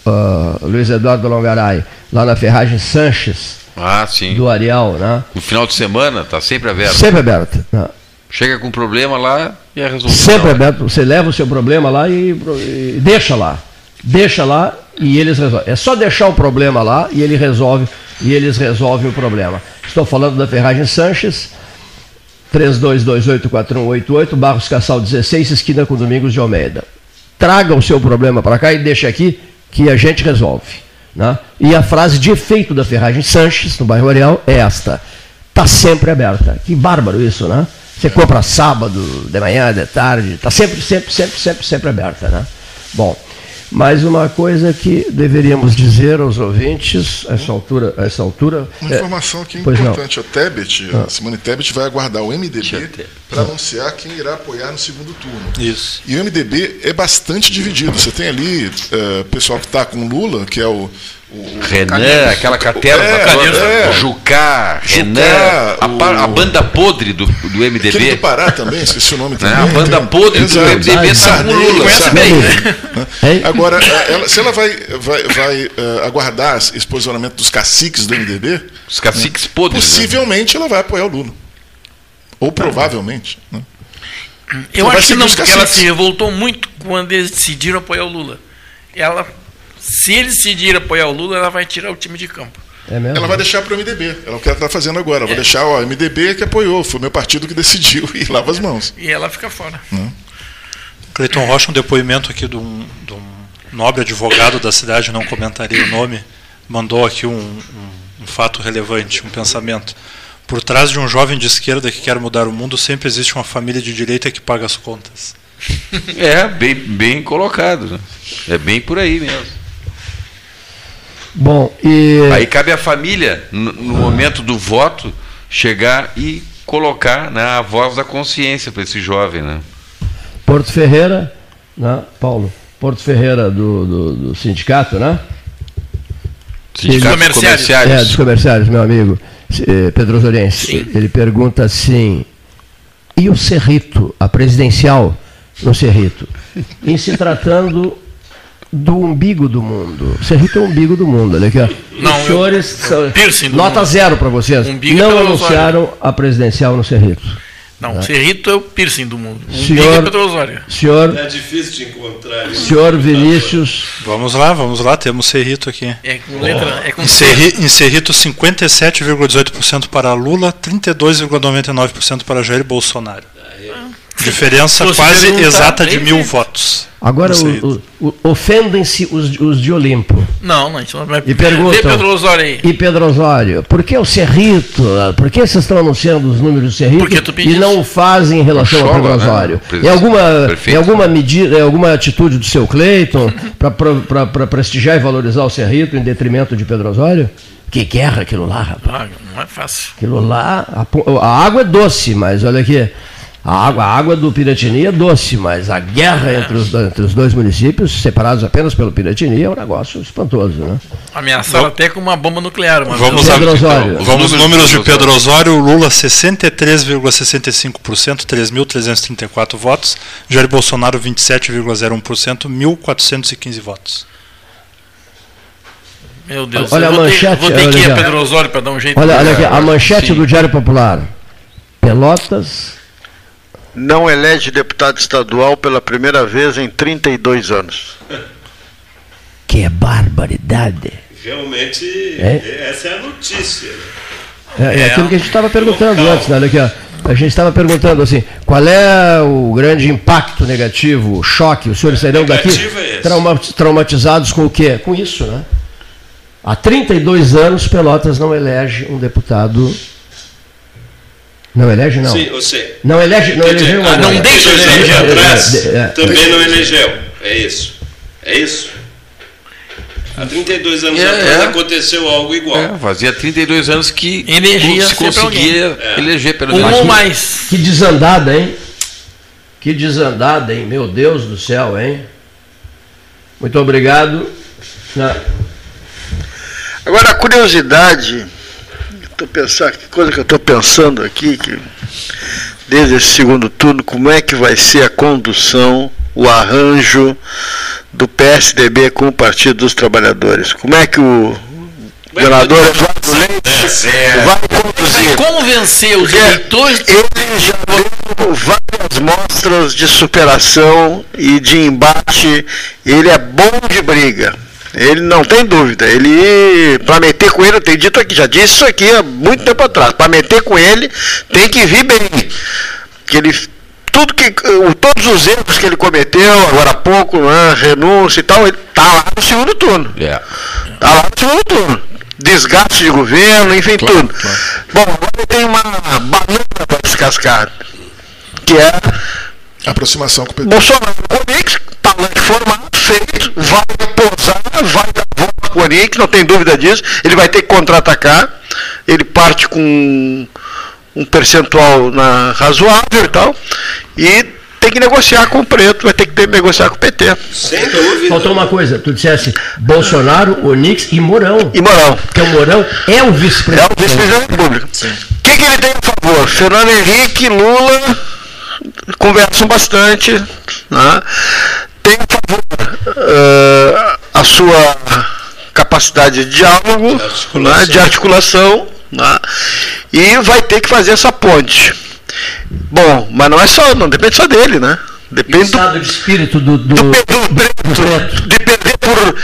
ah, Luiz Eduardo Longaray, lá na Ferragem Sanches, Ah, sim. do Arial, né? No final de semana está sempre aberto. Sempre aberto. né? Chega com problema lá e é resolvido. Sempre aberto. Você leva o seu problema lá e, e deixa lá. Deixa lá e eles resolvem. É só deixar o problema lá e ele resolve e eles resolvem o problema. Estou falando da Ferragem Sanches, 32284188, Barros Cassal 16, esquina com Domingos de Almeida. Traga o seu problema para cá e deixa aqui que a gente resolve. Né? E a frase de efeito da Ferragem Sanches, no bairro Areal, é esta: está sempre aberta. Que bárbaro isso, né? Você compra sábado, de manhã, de tarde, está sempre, sempre, sempre, sempre, sempre aberta, né? Bom, mais uma coisa que deveríamos dizer aos ouvintes, a essa altura. A essa altura uma informação aqui importante: a Tebet, a ah. Simone Tebet, vai aguardar o MDB para anunciar quem irá apoiar no segundo turno. Isso. E o MDB é bastante dividido. Você tem ali o uh, pessoal que está com Lula, que é o o Renan, aquela caterva, é, é, Jucá, Renan, a, a, banda podre do, do MDB. Aquele do Pará também, esqueci o nome também. É, a banda podre Exato. do MDB está com Lula. Conhece bem, né? Agora, ela, se ela vai, vai, vai uh, aguardar esse posicionamento dos caciques do MDB, os caciques né? podres, né? possivelmente né? ela vai apoiar o Lula. Ou provavelmente. Né? Eu então acho que não, porque ela se revoltou muito quando eles decidiram apoiar o Lula. Ela se ele decidir apoiar o Lula, ela vai tirar o time de campo. É ela vai deixar para o MDB. Ela é o que ela está fazendo agora. Ela é. vai deixar o MDB que apoiou. Foi meu partido que decidiu e lava as mãos. E ela fica fora. Não. Cleiton Rocha, um depoimento aqui de um, de um, nobre advogado da cidade, não comentaria o nome, mandou aqui um, um, um fato relevante, um pensamento. Por trás de um jovem de esquerda que quer mudar o mundo, sempre existe uma família de direita que paga as contas. É, bem, bem colocado. É bem por aí mesmo. Bom, e. Aí cabe à família, no, no momento do voto, chegar e colocar né, a voz da consciência para esse jovem. Né? Porto Ferreira, né, Paulo? Porto Ferreira do, do, do sindicato, né? Sindicato comerciários. comerciários. É, dos comerciários, meu amigo eh, Pedro Zorense. Ele pergunta assim: e o Cerrito, a presidencial no Cerrito? Em se tratando do umbigo do mundo. Cerrito é o umbigo do mundo. Olha aqui, ó. Não, Os senhores. Eu, nota mundo. zero para vocês. Umbigo é não é anunciaram a presidencial no Cerrito. Não, né? Cerrito é o piercing do mundo. O senhor, é Pedro Osório. Senhor, é difícil de encontrar. Senhor Vinícius. Vamos lá, vamos lá, temos Cerrito aqui. É com letra. Oh. É com em, Cerrito, em Cerrito, 57,18% para Lula, 32,99% para Jair Bolsonaro. Diferença quase exata de mil votos. Agora ofendem-se os, os, de Olimpo. Não, não, não vai... E perguntam, Pedro Osório aí. E Pedro Osório, por que o Cerrito? Por que vocês estão anunciando os números do Cerrito e não o fazem em relação ao Pedro né? Osório? Né? Em alguma, em alguma medida, em alguma atitude do seu Cleiton para prestigiar e valorizar o Cerrito em detrimento de Pedro Osório? Que guerra aquilo lá, rapaz. Ah, não é fácil. Aquilo lá, a, a água é doce, mas olha aqui. A água, a água do Piratini é doce, mas a guerra entre os, entre os dois municípios, separados apenas pelo Piratini, é um negócio espantoso. Né? Ameaçaram até com uma bomba nuclear. Mas vamos, Pedro Osório. Então, vamos números de Pedro Osório. Lula 63,65%, 3.334 votos. Jair Bolsonaro 27,01%, 1.415 votos. Meu Deus, olha a manchete. Vou ter que ir a Pedro Osório para dar um jeito. Olha, olha aqui, a manchete Sim. do Diário Popular. Pelotas não elege deputado estadual pela primeira vez em 32 anos. Que barbaridade! Realmente, é? essa é a notícia. Né? É, é, aquilo que a gente estava perguntando local. antes, né? Olha aqui, ó. A gente estava perguntando assim, qual é o grande impacto negativo, o choque, os senhores sairão daqui é trauma, traumatizados com o quê? Com isso, né? Há 32 anos Pelotas não elege um deputado não elege, não? Sim, eu sei. Não elege, não elegeu. Ah, não deixa de eleger. Atrás, é, é, também não elegeu. É isso. É isso. Há 32 anos é, atrás é. aconteceu algo igual. É, fazia 32 anos que Energia se conseguia é. eleger pelo menos. Um ou mais. Que desandada, hein? Que desandada, hein? Meu Deus do céu, hein? Muito obrigado. Agora, a curiosidade tô pensando, que coisa que eu estou pensando aqui, que desde esse segundo turno, como é que vai ser a condução, o arranjo do PSDB com o Partido dos Trabalhadores? Como é que o governador Eduardo Leite é vai conduzir? Como vencer os eleitores? Ele já deu várias mostras de superação e de embate. Ele é bom de briga. Ele não tem dúvida. Ele, para meter com ele, eu tenho dito aqui, já disse isso aqui há muito tempo atrás. Para meter com ele, tem que vir bem. Que ele, tudo que, todos os erros que ele cometeu agora há pouco, né, renúncia e tal, ele tá lá no segundo turno. É. Tá lá no segundo turno. Desgaste de governo, enfim, tudo. Bom, agora tem uma banana para descascar, que é Aproximação com o PT. Bolsonaro. O Onix, palanque formado, feito, vai posar, vai dar volta pro Onix, não tem dúvida disso. Ele vai ter que contra-atacar. Ele parte com um percentual na, razoável e tal. E tem que negociar com o preto, vai ter que ter, negociar com o PT. Sem dúvida. Faltou uma coisa, tu dissesse Bolsonaro, Onix e Mourão. E Mourão. Porque o Mourão é o vice-presidente. É o vice-presidente da República. O que, que ele tem a favor? Fernando Henrique, Lula conversam bastante. Né? Tem a favor eh, a sua capacidade de diálogo, né? de articulação, né? e vai ter que fazer essa ponte. Bom, mas não é só, não depende só dele, né? Depende do, estado de espírito do, do, do preto, de perder por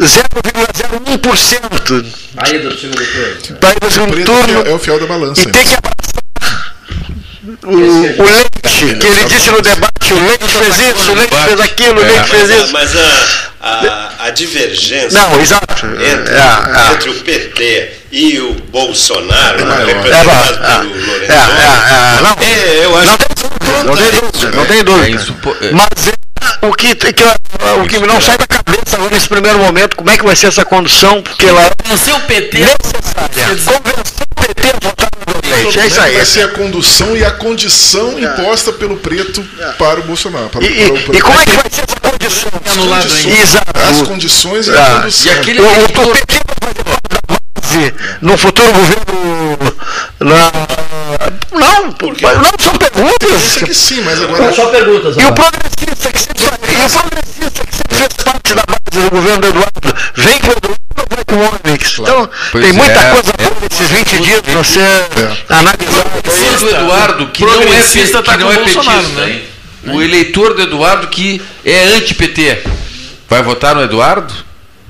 0,01% Aí do segundo turno. ir no segundo Preto turno é o fiel da balança. e tem que abraçar o, o Leite, que ele disse no debate, o Leite fez isso, o Leite fez aquilo, o É. Leite fez Mas, a, isso. mas a, a, a divergência Não, exato. entre, É, é. entre o PT e o Bolsonaro, É, representado é, pelo Lourenço, é, é, não. é, eu acho Não tem dúvida, não tem dúvida. É é. Mas é o que, que, o que não sai da cabeça agora nesse primeiro momento, como é que vai ser essa condução, porque ela é Convencer o PT. necessária. Convencer o PT a votar no é isso aí. Vai ser a condução e a condição imposta pelo preto para o Bolsonaro. Para, E, para para e como é que vai ser essa condição? as condições, Exato. as condições e a Ah, condução. E aquele O, o PT vai fazer parte da base no futuro governo. Na... Não, não são perguntas. Isso que sim, mas agora Só perguntas E o agora. progressista que sempre, e o progressista que sempre fez parte da base do governo do Eduardo, vem com o Eduardo o Onyx? Então, Pois tem muita é, coisa é. boa nesses 20 dias pra você analisar. Sim, do Eduardo, que não é, Progressista que tá não com é o Bolsonaro, petista, né? O eleitor do Eduardo que é anti-PT, vai votar no Eduardo?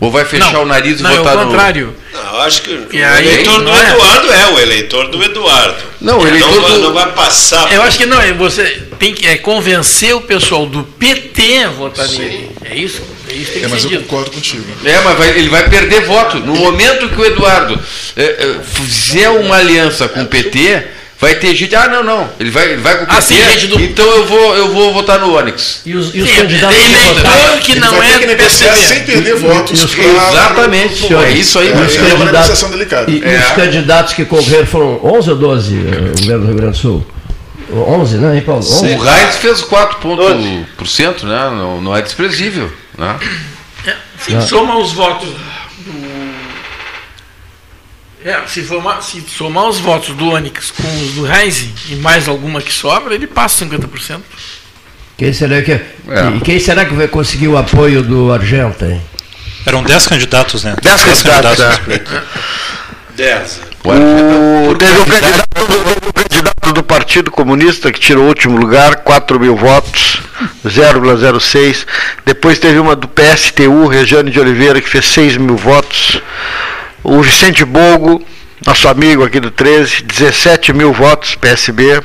Ou vai fechar Não, o nariz e não, é votar o no... contrário. Não, eu acho que E o aí, eleitor do não é? Eduardo é o eleitor do Eduardo. Não, o Ele eleitor não, vai, do- não vai passar Eu por- acho que não, é você tem que é, convencer o pessoal do PT a votar nele. É isso? É isso que tem É, que mas ser eu dito. concordo contigo. É, mas vai- ele vai perder voto. No momento que o Eduardo é, é, fizer uma aliança com o PT, vai ter gente. Ah, não, não. Ele vai, ele vai com o PT. Ah, sim, gente do- Então eu vou, eu vou votar no Onyx. E os, e os candidatos que eleitor que Ele não é que PSDB. sem perder votos. e os- pra- Exatamente, pra- é isso aí, É, mas é uma negociação delicada. E, e É. os candidatos que concorreram foram 11 ou 12, eh, o governo do Rio Grande do Sul? 11, né, hein, Paulo? 11? O Reis fez 4%, né? Não, não é desprezível. Né? É, se soma os votos do. É, se, formar, se somar os votos do Onix com os do Reis e mais alguma que sobra, ele passa 50%. Quem será que, É. e quem será que vai conseguir o apoio do Argenta? hein? Eram 10 candidatos, né? 10 candidatos, no é. pleito. 10. O, teve, um candidato, teve um candidato do Partido Comunista que tirou o último lugar, 4 mil votos, 0,06. Depois teve uma do PSTU, Regiane de Oliveira, que fez 6 mil votos. O Vicente Bogo, nosso amigo aqui do 13, 17 mil votos, PSB.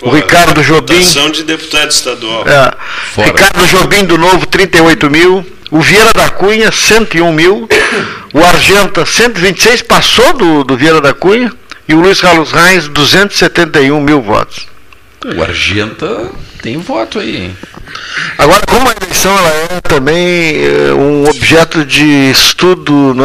O Pô, Ricardo Jobim. De deputado estadual. É. Fora. Ricardo Jobim do Novo, 38 mil. O Vieira da Cunha, 101 mil. O Argenta, 126, passou do, do Vieira da Cunha. E o Luiz Carlos Reis, 271 mil votos. O Argenta tem voto aí, hein? Agora, como a eleição ela é também eh, um objeto de estudo, né,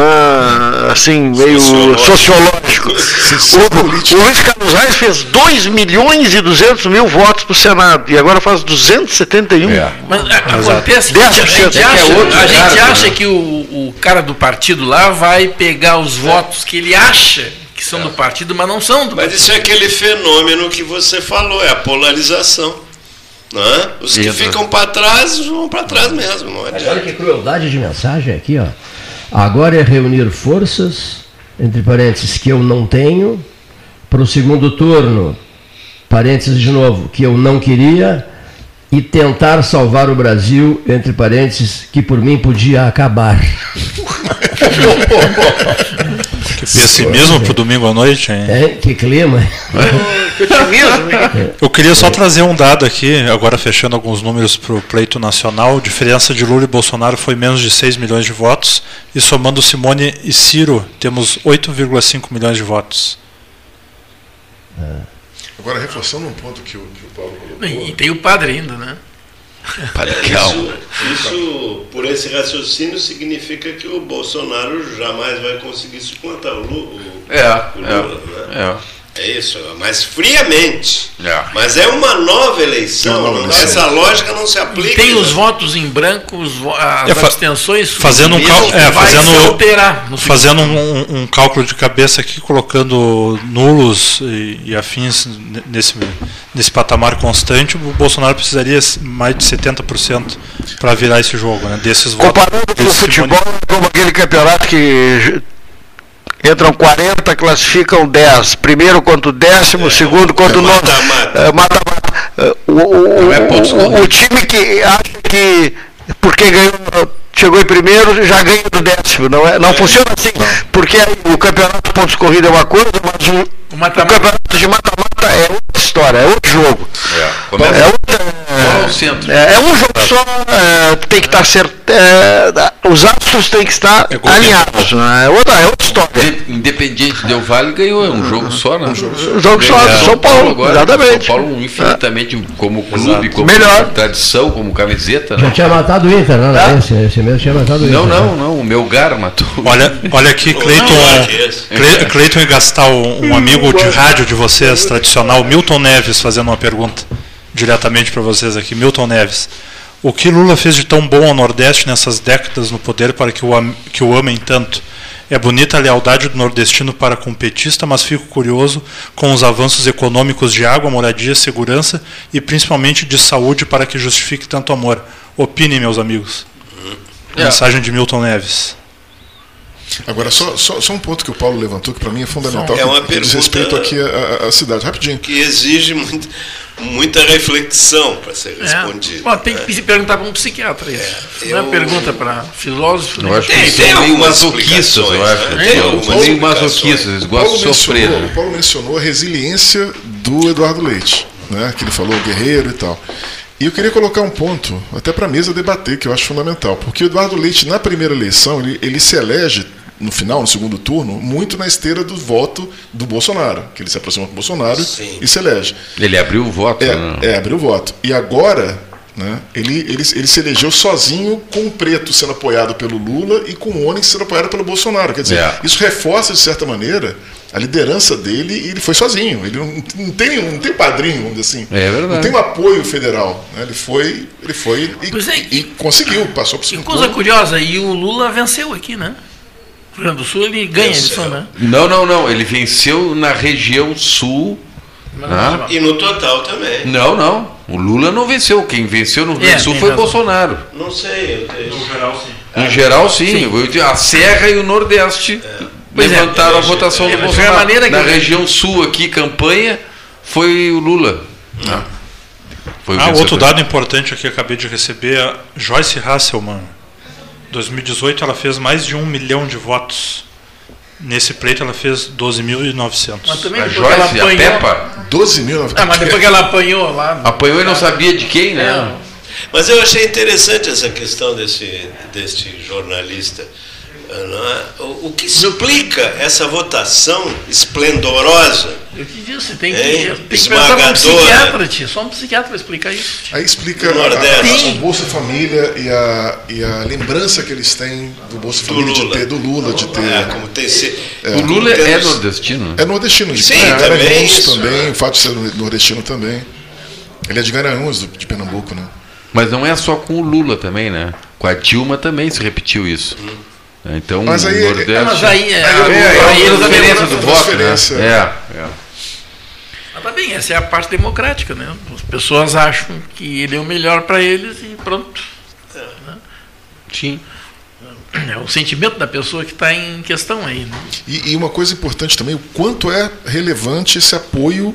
assim, meio sociológico. O, o Luiz Carlos Reis fez 2 milhões e 200 mil votos para o Senado e agora faz 271. Mas é, acontece que 10%. a gente É acha, é a gente cara, acha né? que o, o cara do partido lá vai pegar os votos que ele acha que são do partido, mas não são do Mas isso é aquele fenômeno que você falou, é a polarização. Não é? Os que Isso. ficam para trás vão para trás mesmo, não Mas adianta. olha que crueldade de mensagem aqui, ó. Agora é reunir forças, entre parênteses, que eu não tenho, para o segundo turno, parênteses de novo, que eu não queria, e tentar salvar o Brasil, entre parênteses, que por mim podia acabar. Que pessimismo pro domingo à noite, hein? É, que clima. Eu queria só trazer um dado aqui, agora fechando alguns números para o pleito nacional. A diferença de Lula e Bolsonaro foi menos de 6 milhões de votos. E somando Simone e Ciro, temos 8,5 milhões de votos. Agora, reforçando um ponto que o, que o Paulo colocou. E tem o padre ainda, né? Isso, isso, por esse raciocínio, significa que o Bolsonaro jamais vai conseguir suplantar o Lu- o- É, o Lula. é, né? É isso, mas friamente. É. Mas é uma nova eleição. É uma nova não- eleição. Essa lógica não se aplica. E tem os né? votos em branco, os vo- as É, fa- abstenções. Fazendo um, que é, fazendo, se alterar fazendo um, um- cálculo de cabeça aqui, colocando nulos e, e afins nesse, nesse patamar constante, o Bolsonaro precisaria mais de 70% para virar esse jogo, né? Desses votos. Comparando com o futebol, é como aquele campeonato que entram 40, classificam 10. Primeiro contra o décimo, segundo contra o nono. É, Mata-mata. É, O, o- é o- o- o time que acha que porque ganhou, chegou em primeiro já ganha do décimo. Não, é, não funciona assim. Porque aí o campeonato de pontos corrida é uma coisa, mas o, o campeonato de mata-mata é outra história, é outro jogo. Começa É, outra, Qual é o centro? é, é um jogo só, é, tem que estar certo. é, os astros têm que estar alinhados. Né? É, outra, é outra história. Independente Del Vale ganhou, é um jogo só, né? Um jogo só, São Paulo, exatamente. São Paulo infinitamente como clube, como Melhor. tradição, como camiseta, Já né? tinha matado o Inter, né? Esse, esse mesmo tinha matado o Inter. Não, né? não, não, o meu gar matou. Olha, olha aqui, Cleiton, Cle- Cleiton e Gastal, um amigo de rádio de vocês, tradicional, Milton Neves, fazendo uma pergunta diretamente para vocês aqui. Milton Neves, o que Lula fez de tão bom ao Nordeste nessas décadas no poder para que o, am- que o amem tanto? É bonita a lealdade do nordestino para com o petista, mas fico curioso com os avanços econômicos de água, moradia, segurança e principalmente de saúde para que justifique tanto amor. Opinem, meus amigos. É. Mensagem de Milton Neves. Agora, só, só, só um ponto que o Paulo levantou, que para mim é fundamental, É uma que, que diz pergunta- respeito aqui à, cidade. Rapidinho. Que exige muito- muita reflexão para ser respondido. Bom, tem que se perguntar para um psiquiatra isso. não é eu- pergunta para filósofo. Eu né? acho que eles são meio masoquistas, eu acho. né? Eles São meio masoquistas, eles gostam de Paulo sofrer. mencionou, né? o Paulo mencionou a resiliência do Eduardo Leite, né, que ele falou guerreiro e tal. E eu queria colocar um ponto, até para a mesa debater, que eu acho fundamental. Porque o Eduardo Leite, na primeira eleição, ele, ele se elege, no final, no segundo turno, muito na esteira do voto do Bolsonaro, que ele se aproxima do Bolsonaro e se elege. Ele abriu o voto, É, né? é, abriu o voto. E agora, né, ele, ele, ele se elegeu sozinho, com o preto sendo apoiado pelo Lula e com o Onyx sendo apoiado pelo Bolsonaro. Quer dizer, É. isso reforça, de certa maneira, a liderança dele e ele foi sozinho. Ele não, não tem, não tem padrinho, vamos dizer assim. É verdade. Não tem um apoio federal. né? Ele foi, ele foi e, é, e conseguiu, passou por Que segundo coisa curiosa, e o Lula venceu aqui, né? O Rio Grande do Sul ele ganha a eleição, né? Não, não, não. Ele venceu na região sul. Né? E no total também. Não, não. O Lula não venceu. Quem venceu no Rio Grande do É, Sul foi razão. Bolsonaro. Não sei. Eu tenho... No geral, sim. No geral, sim. A Serra e o Nordeste Pois é, levantaram a é, votação é, do a Bolsonaro. maneira que Na região sul aqui, campanha, foi o Lula. né? Foi o Ah, vencedor. outro dado importante aqui, acabei de receber, a Joyce Hasselman. 2018 ela fez mais de um milhão de votos. Nesse pleito ela fez 12.900. Mas também A que ela Joyce, a apanhou- Peppa? 12 mil. Ah, mas depois que ela apanhou lá. Apanhou e não sabia de quem, né? Mas eu achei interessante essa questão desse, deste jornalista. Não é? O, o que explica essa votação esplendorosa? Eu te disse, tem que, Hein? tem que pensar como Esmagadora. psiquiatra, tia. Só um psiquiatra vai explicar isso. Aí explica a, a, o Bolsa Família e a, e a lembrança que eles têm do Bolsa Família de Lula. ter, do Lula, de ter. É, como tem se, O Lula é nordestino. É nordestino, de Sim, Garanhuns também, isso. também, o fato de ser nordestino também. Ele é de Garanhuns, do- de Pernambuco, né? Mas não é só com o Lula também, né? Com a Dilma também se repetiu isso. Então, Mas aí- o Nordeste... É, mas aí é- é, aí é, é a outra transferência do voto, né? É, é. Mas tá bem, essa é a parte democrática, né? As pessoas acham que ele é o melhor para eles e pronto. Né? Sim. É o sentimento da pessoa que está em questão aí. Né? E, e uma coisa importante também, o quanto é relevante esse apoio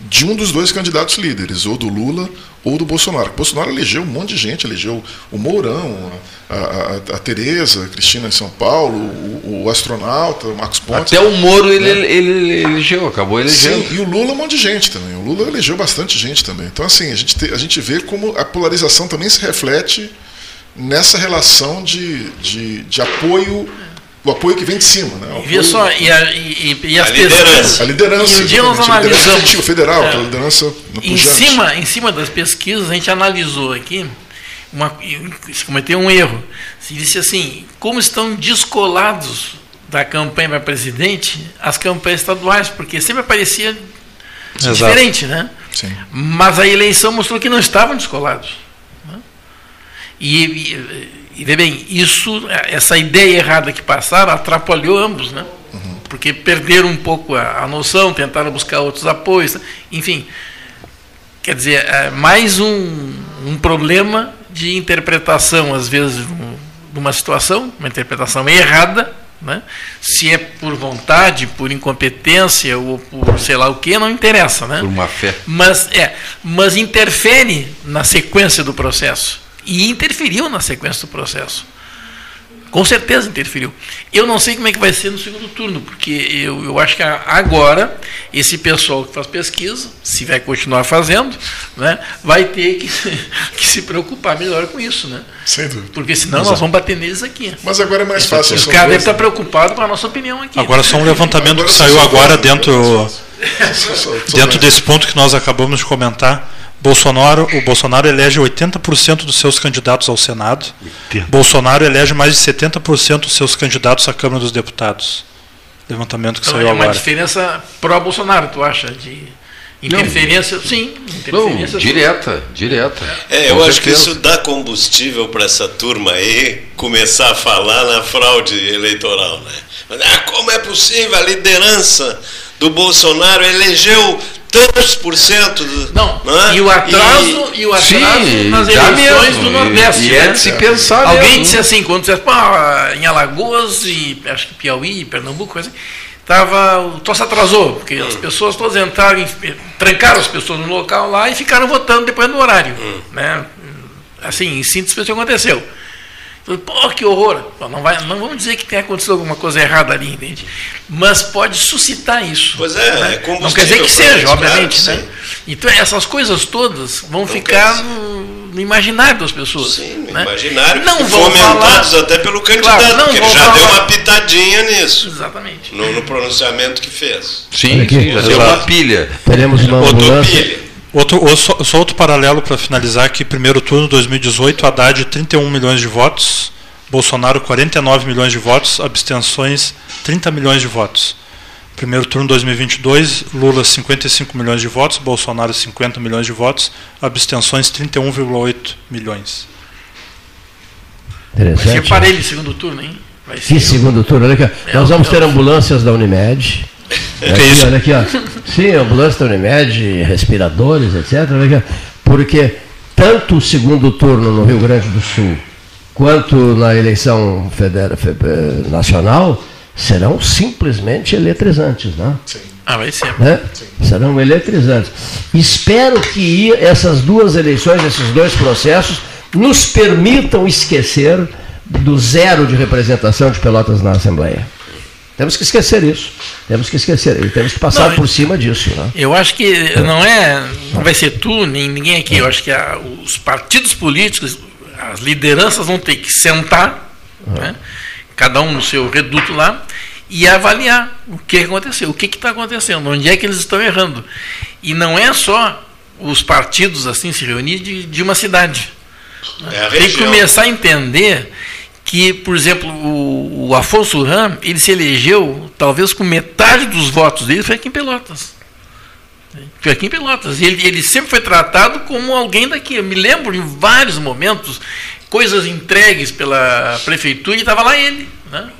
de um dos dois candidatos líderes, ou do Lula ou do Bolsonaro. O Bolsonaro elegeu um monte de gente, elegeu o Mourão, a, a, a Tereza, a Cristina em São Paulo, o, o astronauta, o Marcos Pontes. Até o Moro ele, né? ele, ele elegeu, acabou elegendo. Sim, e o Lula um monte de gente também. O Lula elegeu bastante gente também. Então, assim, a gente, te, a gente vê como a polarização também se reflete nessa relação de, de, de apoio o apoio que vem de cima. Né? E, só, e, a, e, e as a liderança. A liderança. E um dia nós liderança analisamos. executiva federal, É. aquela liderança no em cima, em cima das pesquisas, a gente analisou aqui, uma, se cometeu um erro. Se disse assim, como estão descolados da campanha para presidente as campanhas estaduais, porque sempre aparecia Exato. diferente, né? Sim. Mas a eleição mostrou que não estavam descolados. né? E, e, vê bem, isso, essa ideia errada que passaram atrapalhou ambos, né? Porque perderam um pouco a, a noção, tentaram buscar outros apoios, enfim. Quer dizer, é mais um, um problema de interpretação, às vezes, de uma situação, uma interpretação errada, né? se é por vontade, por incompetência ou por sei lá o que, não interessa. Né? Por má fé. Mas, é, mas interfere na sequência do processo. E interferiu na sequência do processo. Com certeza interferiu. Eu não sei como é que vai ser no segundo turno, porque eu, eu acho que agora esse pessoal que faz pesquisa, se vai continuar fazendo, né, vai ter que, que se preocupar melhor com isso. Né? Sem dúvida. Porque senão Exato. nós vamos bater neles aqui. Mas agora é mais fácil. Os caras devem estar preocupados com a nossa opinião aqui. Agora só um levantamento Agora que saiu agora dentro, dentro desse ponto que nós acabamos de comentar. Bolsonaro, o Bolsonaro elege 80% dos seus candidatos ao Senado. Bolsonaro elege mais de 70% dos seus candidatos à Câmara dos Deputados. Levantamento que Então, saiu é uma agora. diferença pró-Bolsonaro, tu acha? De interferência? sim, Não, interferência. direta, direta. É, eu Com acho que isso dá combustível para essa turma aí começar a falar na fraude eleitoral, né? Ah, como é possível a liderança do Bolsonaro elegeu tantos por cento do, Não, né? e o atraso, e, o atraso Sim, nas eleições mesmo, do e- Nordeste. e é né? de se pensar Alguém mesmo. disse assim, quando disse, pô, em Alagoas e acho que Piauí, Pernambuco, coisa assim, tava, o troço atrasou, porque Hum. as pessoas todas entraram, em- trancaram as pessoas no local lá e ficaram votando depois do horário. Hum. Né? Assim, em síntese, isso que aconteceu. Falei, Pô, que horror! Não, vai, não vamos dizer que tenha acontecido alguma coisa errada ali, entende? Mas pode suscitar isso. Pois é, né? é Não quer dizer que seja, obviamente. claro, né? Então, essas coisas todas vão ficar no, no imaginário das pessoas. Sim, no né? imaginário, Não vão fomentados falar- até pelo candidato, Claro, não porque ele já falar- deu uma pitadinha nisso. Exatamente. No, no pronunciamento que fez. Sim, sim, já deu uma pilha. Teremos uma Botou ambulância. pilha. Outro, ou só, só outro paralelo para finalizar aqui, primeiro turno 2018, Haddad 31 milhões de votos, Bolsonaro 49 milhões de votos, abstenções 30 milhões de votos. Primeiro turno 2022, Lula 55 milhões de votos, Bolsonaro 50 milhões de votos, abstenções 31,8 milhões. Vai ser Interessante. parelho segundo turno, hein? Vai ser. Que segundo turno, olha aqui. ó. Nós vamos ter ambulâncias da Unimed. Que Aqui, isso? Olha aqui, ó. Sim, ambulância da Unimed, respiradores, etc. Aqui. Porque tanto o segundo turno no Rio Grande do Sul quanto na eleição federa- fe- eh, nacional serão simplesmente eletrizantes, né? Ah, vai ser. né? Serão eletrizantes. Espero que essas duas eleições, esses dois processos, nos permitam esquecer do zero de representação de Pelotas na Assembleia. Temos que esquecer isso. Temos que esquecer. E temos que passar Não, por cima disso. Né? Eu acho que não é, não vai ser tu nem ninguém aqui. Eu acho que a- os partidos políticos, as lideranças vão ter que sentar, né, cada um no seu reduto lá, e avaliar o que aconteceu, o que está acontecendo, onde é que eles estão errando. E não é só os partidos assim se reunir de, de uma cidade. É a Tem que começar a entender que, por exemplo, o, o Afonso Ram, ele se elegeu, talvez com metade dos votos dele, foi aqui em Pelotas. Foi aqui em Pelotas. Ele, ele sempre foi tratado como alguém daqui. Eu me lembro em vários momentos, coisas entregues pela prefeitura, e estava lá ele. Né?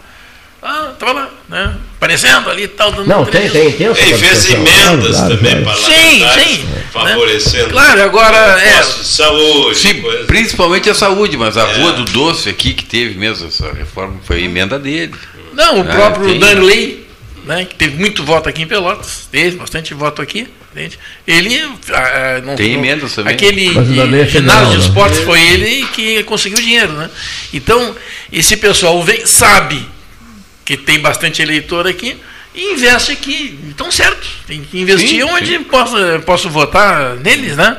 Ah, estava lá, né? Aparecendo ali e tal. Dando Não, tem, tem, tem essa Ele fez emendas Claro, também claro. Sim, parlamentares, sim. favorecendo. Claro, agora, é. saúde. Sim, coisa. principalmente a saúde, mas a É. Rua do Doce aqui, que teve mesmo essa reforma, foi a emenda dele. Não, o Ah, próprio tem. Danley, né, que teve muito voto aqui em Pelotas, teve bastante voto aqui, Entende? Ele ah, não, Tem emendas também. Aquele é ginásio de né? esportes foi ele que conseguiu dinheiro, né? Então esse pessoal vem, sabe que tem bastante eleitor aqui e investe aqui. Então certo, tem que investir Sim, onde sim. posso, posso votar neles, né?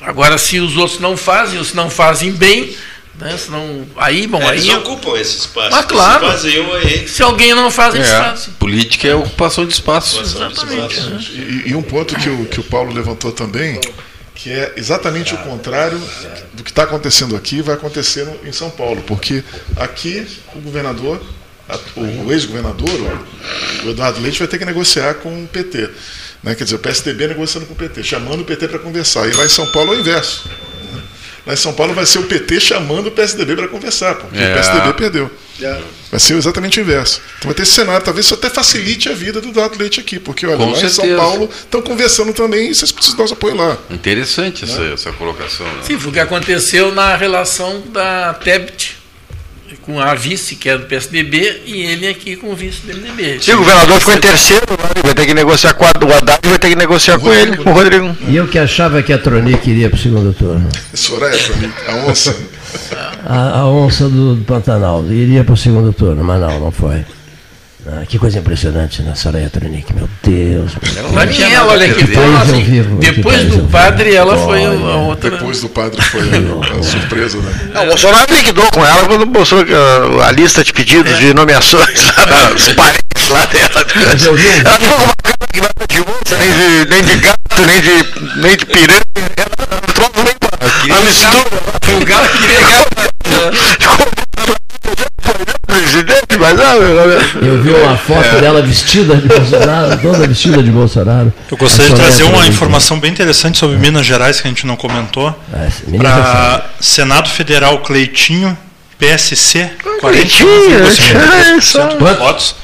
Agora se os outros não fazem, ou se não fazem bem, né? Se não, aí bom Eles aí ocupam esse espaço. Mas claro. Se vaziam aí. se alguém não faz, eles É, fazem. política é ocupação de espaço. Exatamente. E, e um ponto que o, que o Paulo levantou também, que é exatamente o contrário do que está acontecendo aqui, vai acontecer em São Paulo, porque aqui o governador, o ex-governador, o, Eduardo Leite, vai ter que negociar com o PT. Né? Quer dizer, o PSDB negociando com o PT, chamando o PT para conversar. E lá em São Paulo é o inverso. Lá em São Paulo vai ser o PT chamando o PSDB para conversar, porque É. o PSDB perdeu. Vai ser exatamente o inverso. Então vai ter esse cenário, talvez isso até facilite a vida do Eduardo Leite aqui, porque olha, Com lá em São certeza. Paulo estão conversando também e vocês precisam do nosso apoio lá. Interessante essa, essa colocação. né? Sim, foi o que aconteceu na relação da Tebet com a vice, que é do PSDB, e ele aqui com o vice do MDB. Se o governador ficou em terceiro, ele vai ter que negociar com a- o Haddad, vai ter que negociar com ele, com o Rodrigo. E eu que achava que a Tronic iria para o segundo turno. Soraya, pra mim, a onça. A, a onça do, do Pantanal iria para o segundo turno, mas não, não foi. Ah, que coisa impressionante na Soraya Tronic, meu Deus. meu Pra Deus. mim, ela, olha Que país assim, vivo, depois do padre, ela foi a outra. Depois do padre foi a, a surpresa, né? Não, o Bolsonaro liquidou com ela quando mostrou que, ah, a lista de pedidos de nomeações lá dos parentes lá dela. Mas Ela ficou com uma cara que não era de onça, nem de, nem de gato, nem de, nem de piranha. Ela troca nem uma, mistura. O galo que Presidente, mas ah, meu, Eu vi uma foto É. dela vestida de Bolsonaro, toda vestida de Bolsonaro. Eu gostaria de trazer uma informação bem interessante sobre Minas Gerais que a gente não comentou. Minas Para Senado Federal Cleitinho, PSC, Cleitinho, 41,53% é isso. dos votos.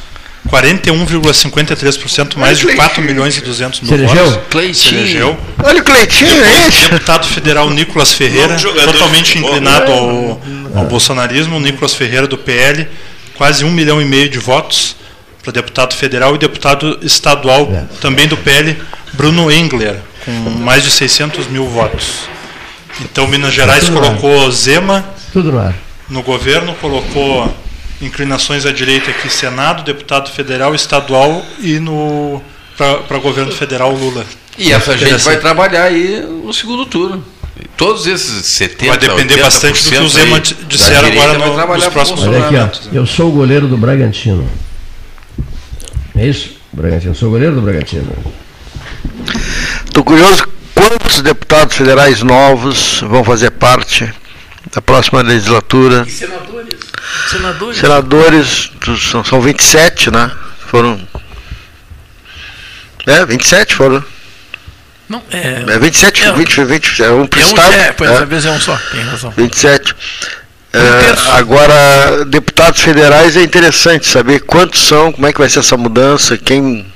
41,53%, mais de 4 milhões e 200 mil votos. Cleitinho. Se elegeu. Olha o Cleitinho, gente. Deputado federal Nicolas Ferreira, totalmente inclinado ao, ao bolsonarismo. Nicolas Ferreira, do PL, quase um milhão e meio de votos para deputado federal e deputado estadual, também do PL, Bruno Engler, com mais de 600 mil votos. Então, Minas Gerais Tudo colocou Zema Tudo no governo, colocou inclinações à direita aqui, Senado, deputado federal, estadual e no para governo federal Lula. E essa gente vai trabalhar aí no segundo turno. Todos esses 70 Vai depender 80% bastante do que o Zema aí di- da disser direita agora vai no- trabalhar nos próximos Olha aqui, ó. Eu sou o goleiro do Bragantino. É isso? Bragantino. Eu sou o goleiro do Bragantino. Estou curioso quantos deputados federais novos vão fazer parte da próxima legislatura. E senadores. Senadores. Senadores, são, são 27, né? Foram. É, 27 foram. Não, é. É 27, é, 20, 20, é um por é um, estado. é, pois, é. às vezes é um só, tem razão. 27. É, agora, deputados federais é interessante saber quantos são, como é que vai ser essa mudança, quem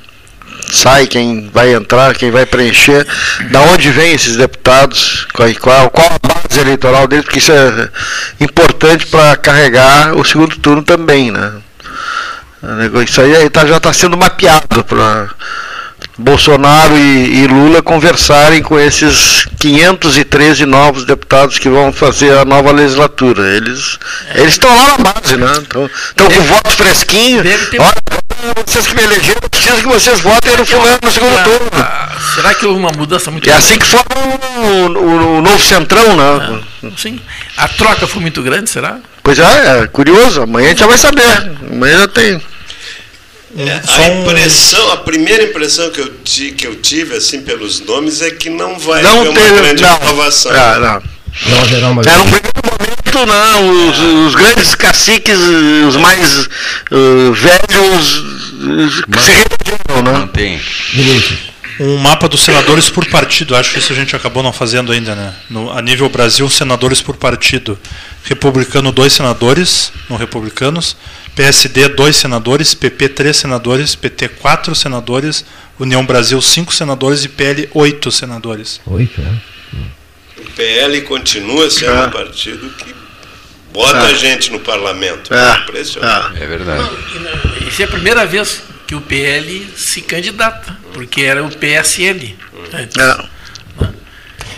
sai, quem vai entrar, quem vai preencher, da onde vêm esses deputados, qual, qual, a base eleitoral deles, porque isso é importante para carregar o segundo turno também, né? Isso aí aí tá- já está sendo mapeado para Bolsonaro e, e Lula conversarem com esses 513 novos deputados que vão fazer a nova legislatura. Eles eles estão lá na base, né? Estão com voto fresquinho. Olha, vocês que me elegeram, preciso que vocês votem no fulano no segundo turno. Ah, Será que houve uma mudança muito É assim que forma o, o- o novo centrão, né? Sim. A troca foi muito grande, será? Pois é, é curioso. Amanhã a gente já vai saber. Amanhã já tem. É, a impressão, a primeira impressão que eu, ti- que eu tive, assim, pelos nomes, é que não vai Não haver uma teve- grande não. renovação. Ah, não. Não haverá uma Era um primeiro momento, não. Os, os grandes caciques, os mais uh, velhos, uh, se reelegeram, né? Mantém. Um mapa dos senadores por partido, acho que isso a gente acabou não fazendo ainda, né? No, a nível Brasil, senadores por partido. Republicano, dois senadores, no Republicanos. PSD, dois senadores. PP, três senadores. PT, quatro senadores. União Brasil, cinco senadores. E PL, oito senadores. Oito, é? O PL continua sendo um partido que bota É. a gente no parlamento. É. Impressionante. É verdade. Isso é a primeira vez que o PL se candidata. porque era o PSL. antes.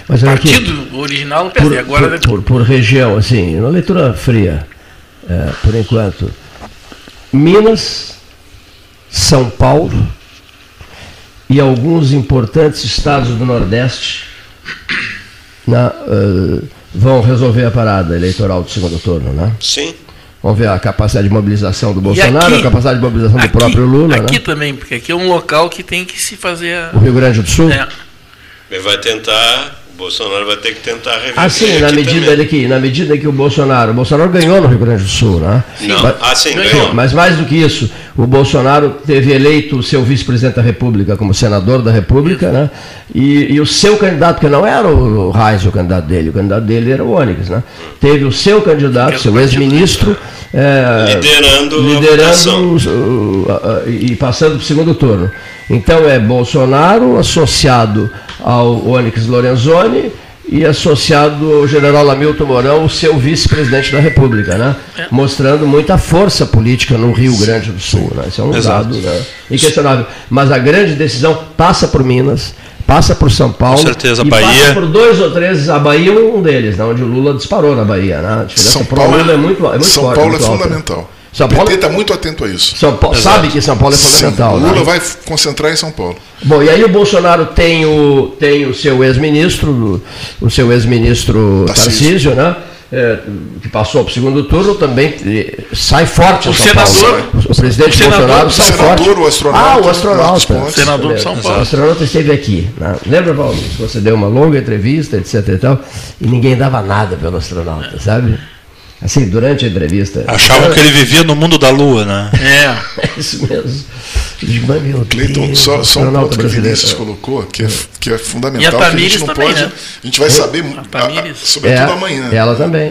Mas o olha aqui, partido original do PSL. por, Agora por, por, por região, assim, uma leitura fria, é, por enquanto. Minas, São Paulo e alguns importantes estados do Nordeste na, eh, vão resolver a parada eleitoral do segundo turno, né? Sim. Vamos ver a capacidade de mobilização do Bolsonaro, aqui- a capacidade de mobilização do próprio Lula, Aqui né? também, porque aqui é um local que tem que se fazer a. O Rio Grande do Sul? É. Ele vai tentar, Bolsonaro vai ter que tentar reverter Assim, na medida também. de que, na medida que o Bolsonaro, o Bolsonaro ganhou no Rio Grande do Sul, né? Não. Mas, Ah, sim, ganhou. Mas mais do que isso, o Bolsonaro teve eleito o seu vice-presidente da República como senador da República, né? E, e o seu candidato, que não era o Reis o candidato dele, o candidato dele era o Onyx, né? Teve o seu candidato, seu ex-ministro, é, Liderando liderando a- e passando para o segundo turno. Então é Bolsonaro associado ao Onyx Lorenzoni e associado ao general Hamilton Mourão, o seu vice-presidente da República, né? Mostrando muita força política no Rio Grande do Sul. Né? Isso é um Exato. dado né? inquestionável. Mas a grande decisão passa por Minas, passa por São Paulo. certeza, e Bahia. passa por dois ou três, a Bahia é um deles, né? onde o Lula disparou na Bahia. Né? São Paulo, Lula é muito, é muito São forte, Paulo é alta. fundamental. São o Paulo- PT está muito atento a isso. São Paulo, sabe que São Paulo é Sim, fundamental. o Lula né? vai concentrar em São Paulo. Bom, e aí o Bolsonaro tem o, tem o seu ex-ministro, o seu ex-ministro Tarcísio. Tarcísio, né? É, que passou para o segundo turno, também eh, sai forte. O São Paulo. senador- o presidente o senador- Bolsonaro o sai senador, forte. o astronauta, Ah, o astronauta. Pontes. Senador de São Paulo. O astronauta esteve aqui. Né? Lembra, Paulo? Você deu uma longa entrevista, etc e tal, e ninguém dava nada pelo astronauta, sabe? Assim, durante a entrevista. Achavam que ele vivia no mundo da lua, né? É. É isso mesmo. Digo, mas meu Cleiton, Deus, só, só um ponto que o. Vinícius colocou, que é, que é fundamental, E a que a gente não também, pode. né? A gente vai saber, A a- sobretudo É, amanhã. Ela também.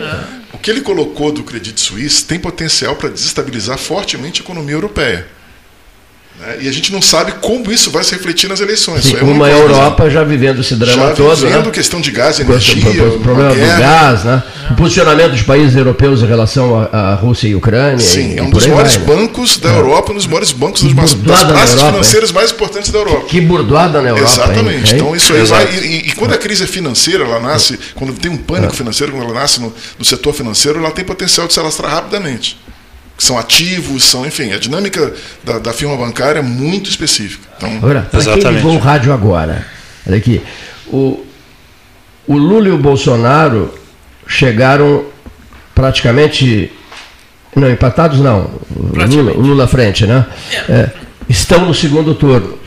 O que ele colocou do Credit Suisse tem potencial para desestabilizar fortemente a economia europeia. Né? E a gente não sabe como isso vai se refletir nas eleições. Sim, é uma coisa- Europa já vivendo esse drama já todo. vivendo né? questão de gás, energia, pro- problema uma do gás, né? o posicionamento dos países europeus em relação à, Rússia e Ucrânia. Sim, e, é um dos maiores vai, né? bancos da Europa, um dos maiores bancos das, das praças Europa, financeiras mais importantes da Europa. Que burdoada na Europa. Exatamente. hein? Então isso aí Exato. vai. E, e quando a crise é financeira, ela nasce, quando tem um É. pânico financeiro, quando ela nasce no, no setor financeiro, ela tem potencial de se alastrar rapidamente. São ativos, são, enfim, a dinâmica da, da firma bancária é muito específica. Então, Agora, para quem Exatamente. ligou o rádio agora, olha aqui, o, o Lula e o Bolsonaro chegaram praticamente. Não, empatados não. O Lula, Lula à frente, né? É, estão no segundo turno.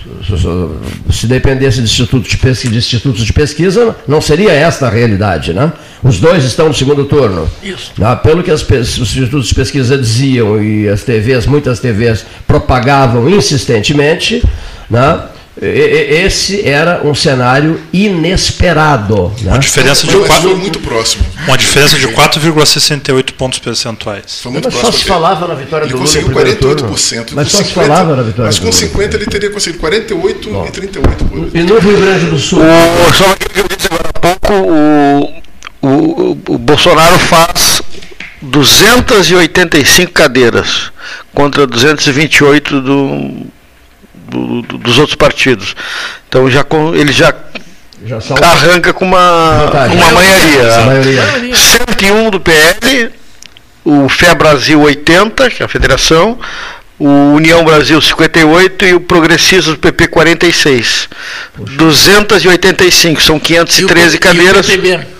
Se dependesse de institutos de, pesquisa, de institutos de pesquisa, não seria esta a realidade, né? Os dois estão no segundo turno. Isso. Ah, pelo que as os institutos de pesquisa diziam e as TVs, muitas TVs propagavam insistentemente, né? Esse era um cenário inesperado. Né? Uma diferença de foi quatro, muito próximo. uma diferença de 4,68 pontos percentuais. Foi muito Mas só próximo. se falava na vitória Ele do Lula conseguiu no primeiro 48%. turno. Mas Com só se 50 falava na vitória Mas com Lula. 50 ele teria conseguido 48 e 38. por- E no Rio Grande do Sul? O, só que eu disse agora há pouco, o, o, o Bolsonaro faz 285 cadeiras contra 228 do, do- do- dos outros partidos. Então já ele já Já arranca com uma, Vantagem. uma maioria. Maioria. 101 do PL, o Fé Brasil 80, que é a federação, o União Brasil 58 e o Progressistas do PP 46. 285, são 513 cadeiras. E o PTB.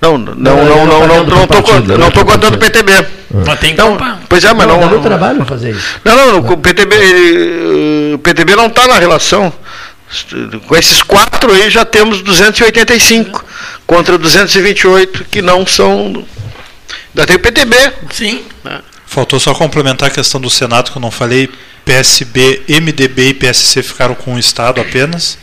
Não, não, Não, não, não, não não, não, dentro não, do tô, ele não tô contando o. PTB. Mas tem que Então, pois é, mas Não, não. trabalho para fazer isso. não, não, o PTB, ele, o PTB não está na relação. Com esses quatro aí já temos 285 contra 228 que não são. Ainda tem o PTB. Sim. Faltou só complementar a questão do Senado que eu não falei. PSB, MDB e PSC ficaram com um estado apenas.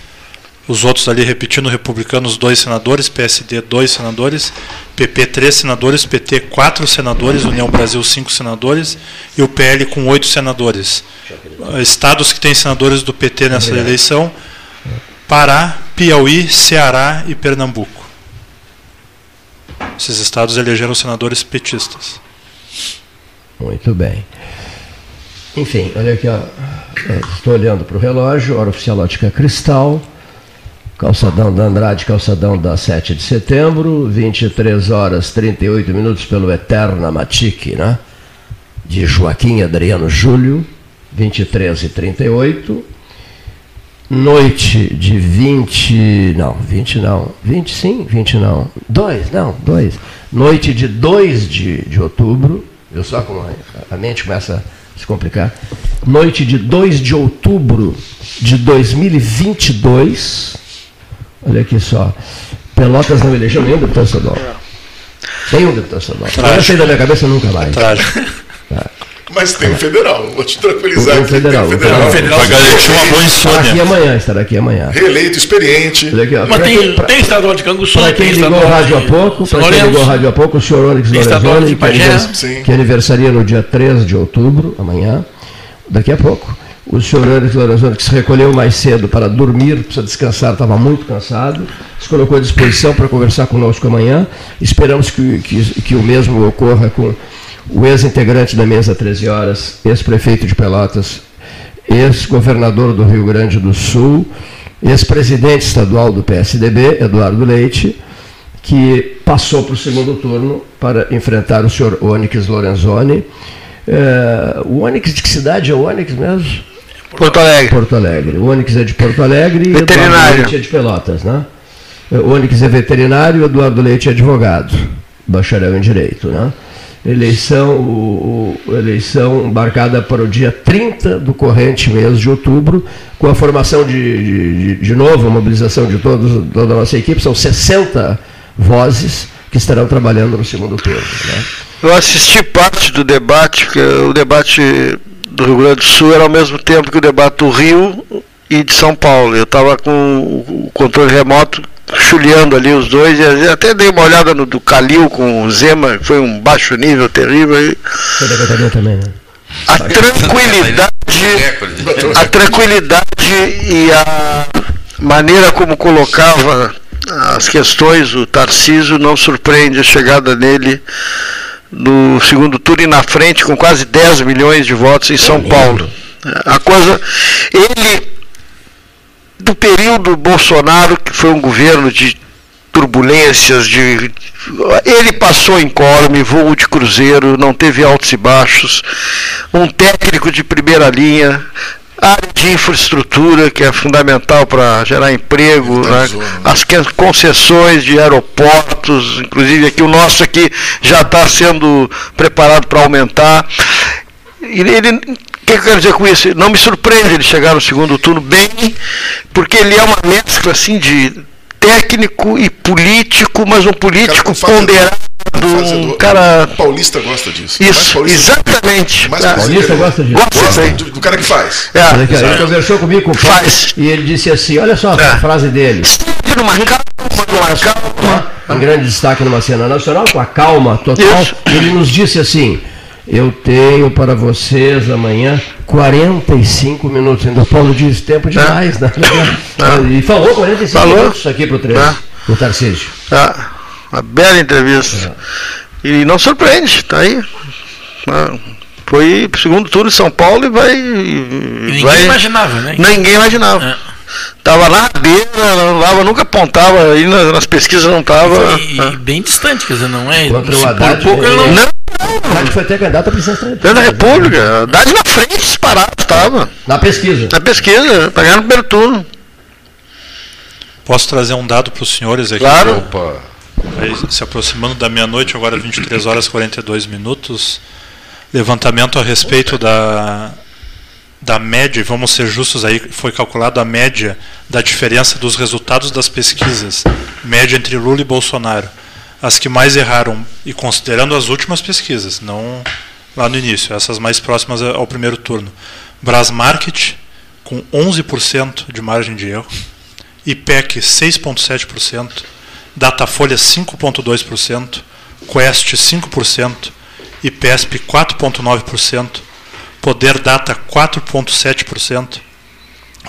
Os outros ali, repetindo, republicanos, dois senadores, PSD, dois senadores, PP, três senadores, PT, quatro senadores, União Brasil, cinco senadores, e o PL com oito senadores. Estados que têm senadores do PT nessa eleição: Pará, Piauí, Ceará e Pernambuco. Esses estados elegeram senadores petistas. Muito bem. Enfim, olha aqui, ó. Estou olhando para o relógio, hora oficial ótica cristal, calçadão da Andrade, calçadão da 7 de setembro, 23 horas 38 minutos pelo Eterna Matique, né? De Joaquim Adriano Júlio, 23 e 38. Noite de 20. Não, 20 não. 20 sim, 20 não. 2, não, 2. Noite de 2 de, de outubro. Eu só com a, a mente começa a se complicar. Noite de 2 de outubro de 2022. Olha aqui só. Pelotas não elegeu nenhum deputado estadual. Nenhum deputado estadual. Não sei da minha cabeça nunca mais. Trágico. Tá. Mas tem o federal, vou te tranquilizar. O aqui, federal, tem o federal. Vai garantir uma boa Estará aqui amanhã, estará aqui amanhã. Reeleito, experiente. Olha aqui, ó. Mas tem, quem- pra- tem estadual de Canguçu, Para quem tem ligou o rádio há pouco, São para quem ligou o rádio há pouco, o senhor Onyx Lorenzoni, que, que aniversaria no dia 3 de outubro, amanhã, daqui a pouco. O senhor Onyx Lorenzoni, que se recolheu mais cedo para dormir, precisa descansar, estava muito cansado, se colocou à disposição para conversar conosco amanhã. Esperamos que, que, que o mesmo ocorra com o ex-integrante da mesa 13 horas, ex-prefeito de Pelotas, ex-governador do Rio Grande do Sul, ex-presidente estadual do PSDB, Eduardo Leite, que passou para o segundo turno para enfrentar o senhor Onyx Lorenzoni. É, o Onyx de que cidade é o Onyx mesmo? Porto Alegre. Porto Alegre. O Onyx é de Porto Alegre e Eduardo Veterinário. Leite é de Pelotas, né? O Onyx é veterinário e Eduardo Leite é advogado, bacharel em Direito, né? Eleição, o, o- eleição marcada para o dia 30 do corrente mês de outubro, com a formação de, de, de- de novo, a mobilização de todos, toda a nossa equipe, são 60 vozes que estarão trabalhando no segundo turno. Né? Eu assisti parte do debate, porque o debate do Rio Grande do Sul era ao mesmo tempo que o debate do Rio e de São Paulo. Eu estava com o controle remoto chuleando ali os dois, e até dei uma olhada no do Calil com o Zema, que foi um baixo nível terrível. Santa Catarina também, né? a tranquilidade, a tranquilidade e a maneira como colocava as questões, o Tarcísio não surpreende a chegada dele no segundo turno e na frente com quase 10 milhões de votos em São Paulo. A coisa, ele do período Bolsonaro, que foi um governo de turbulências, de ele passou incólume, voo de cruzeiro, não teve altos e baixos, um técnico de primeira linha, área de infraestrutura que é fundamental para gerar emprego, né? as concessões de aeroportos, inclusive aqui o nosso aqui já está sendo preparado para aumentar. E ele, o que eu quero dizer com isso? Não me surpreende ele chegar no segundo turno bem, porque ele é uma mescla assim de técnico e político, mas um político ponderado, um cara. Paulista gosta disso. Isso, exatamente. Mais brasileiro. gosta disso. Gosta do, do cara que faz. É. Ele conversou comigo com o Paulo e ele disse assim: olha só a frase dele. Numa calma, numa calma. Um grande destaque numa cena nacional, com a calma total. Ele nos disse assim: Eu tenho para vocês amanhã 45 minutos. Ainda o Paulo diz tempo demais, né? E falou 45 Falou. minutos aqui pro 13, É. o Tarcísio. Ah, uma bela entrevista. E não surpreende, tá aí. Ah, Foi pro segundo turno em São Paulo e vai. Ninguém vai- imaginava, né? Ninguém imaginava. Tava lá na beira, não dava, nunca apontava, aí nas, pesquisas não tava. E, e bem distante, quer dizer, não é. Contra o se por Haddad, pouco ele não. ele- Não, Haddad foi até candidato a presidência da Dentro da República, Haddad na frente, disparado, estava. Na pesquisa. Na pesquisa, pra ganhar no primeiro turno. Posso trazer um dado para os senhores aqui? Claro. Opa. Aí, se aproximando da meia-noite, agora 23 horas e 42 minutos. Levantamento a respeito da, da média, vamos ser justos aí, foi calculado a média da diferença dos resultados das pesquisas, média entre Lula e Bolsonaro. As que mais erraram, e considerando as últimas pesquisas, não lá no início, essas mais próximas ao primeiro turno. Brasmarket, com 11% de margem de erro. IPEC 6,7%, Datafolha 5,2%, Quest 5%, IPESP 4,9%, Poder Data 4,7%,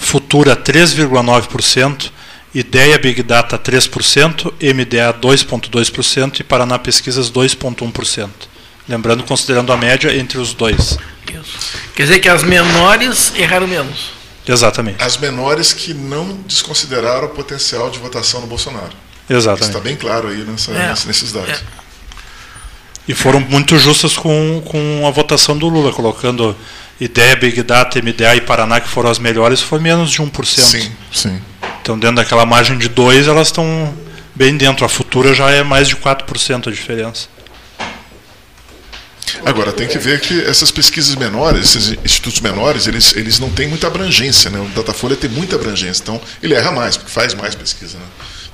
Futura 3,9%, Ideia Big Data 3%, MDA 2,2% e Paraná Pesquisas 2,1%. Lembrando, considerando a média entre os dois, Quer dizer que as menores erraram menos. Exatamente. As menores que não desconsideraram o potencial de votação no Bolsonaro. Exatamente. Está bem claro aí nessa, É. nesses dados. E foram muito justas com, com a votação do Lula, colocando IDEA, Big Data, MDA e Paraná, que foram as melhores, foi menos de 1%. Sim, sim. Então, dentro daquela margem de 2, elas estão bem dentro. A futura já é mais de 4% a diferença. Agora, tem que ver que essas pesquisas menores, esses institutos menores, eles, eles não têm muita abrangência. Né? O Datafolha tem muita abrangência, então ele erra mais, porque faz mais pesquisa. Né?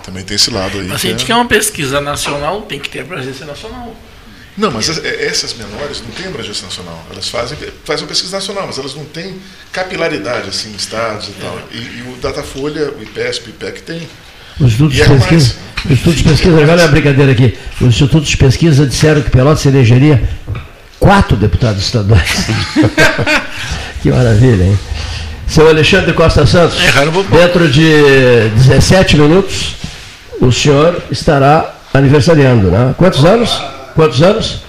Também tem esse lado aí. Mas se a gente é- quer uma pesquisa nacional, tem que ter abrangência nacional. Não, mas as- é- essas menores não têm abrangência nacional. Elas fazem, fazem uma pesquisa nacional, mas elas não têm capilaridade assim, em estados e tal. E, e o Datafolha, o IPESP, o IPEC tem. Os institutos E de pesquisa, os institutos de pesquisa, agora é uma brincadeira aqui. Os institutos de pesquisa disseram que Pelotas elegeria quatro deputados estaduais. que maravilha, hein? Seu Alexandre Costa Santos, dentro de 17 minutos, o senhor estará aniversariando, né? Quantos anos? Quantos anos?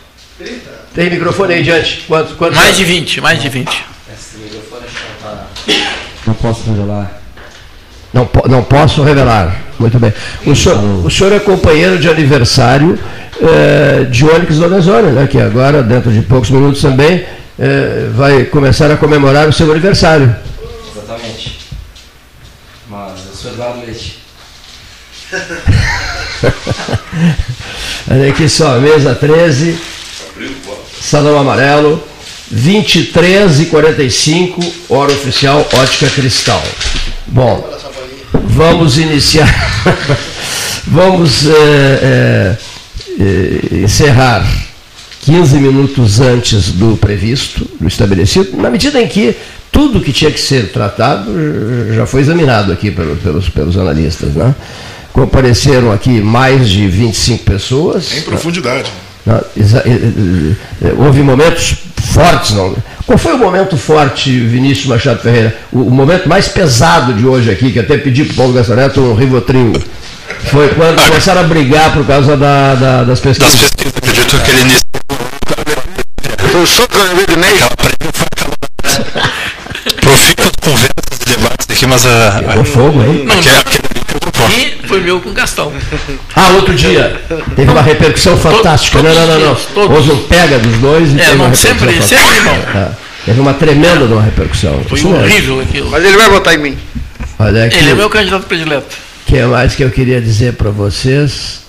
Tem microfone aí diante. Quantos, quantos Mais anos? de 20, mais de 20. Não posso revelar. Não, não posso revelar. Muito bem. O senhor, o senhor é companheiro de aniversário eh, de Onyx Lorenzoni, né, que agora, dentro de poucos minutos também, eh, vai começar a comemorar o seu aniversário. Exatamente. Mas eu sou Eduardo Leite. Olha aqui só, mesa 13, Salão Amarelo, 23 e 45, hora oficial, ótica cristal. Bom, vamos iniciar, vamos eh, eh, encerrar 15 minutos antes do previsto, do estabelecido, na medida em que tudo que tinha que ser tratado já foi examinado aqui pelo- pelos, pelos analistas. Né? Compareceram aqui mais de 25 pessoas. Em profundidade. Exa- eh, eh, eh, houve momentos fortes. Não. Qual foi o momento forte, Vinícius Machado Ferreira? O, o momento mais pesado de hoje aqui, que até pedi para o Paulo Gastaneto um Rivotril, foi quando começaram a brigar por causa da- da- das pesquisas. Das pesquisas, acredito que ele iniciou. O soco na vida Ney. Profícuas conversas e debates aqui, mas a. Pegou fogo, hein? Não, Aquela- E foi meu com Gastão. Ah, outro dia. Teve uma repercussão fantástica. Não, não, não, não. Houve um pega dos dois e É, teve uma não, repercussão sempre- fantástica. sempre bom. É, Teve uma tremenda de uma repercussão. Foi Isso mesmo. horrível aquilo. Mas ele vai votar em mim. Olha aqui. Ele é meu candidato predileto. O que mais que eu queria dizer para vocês?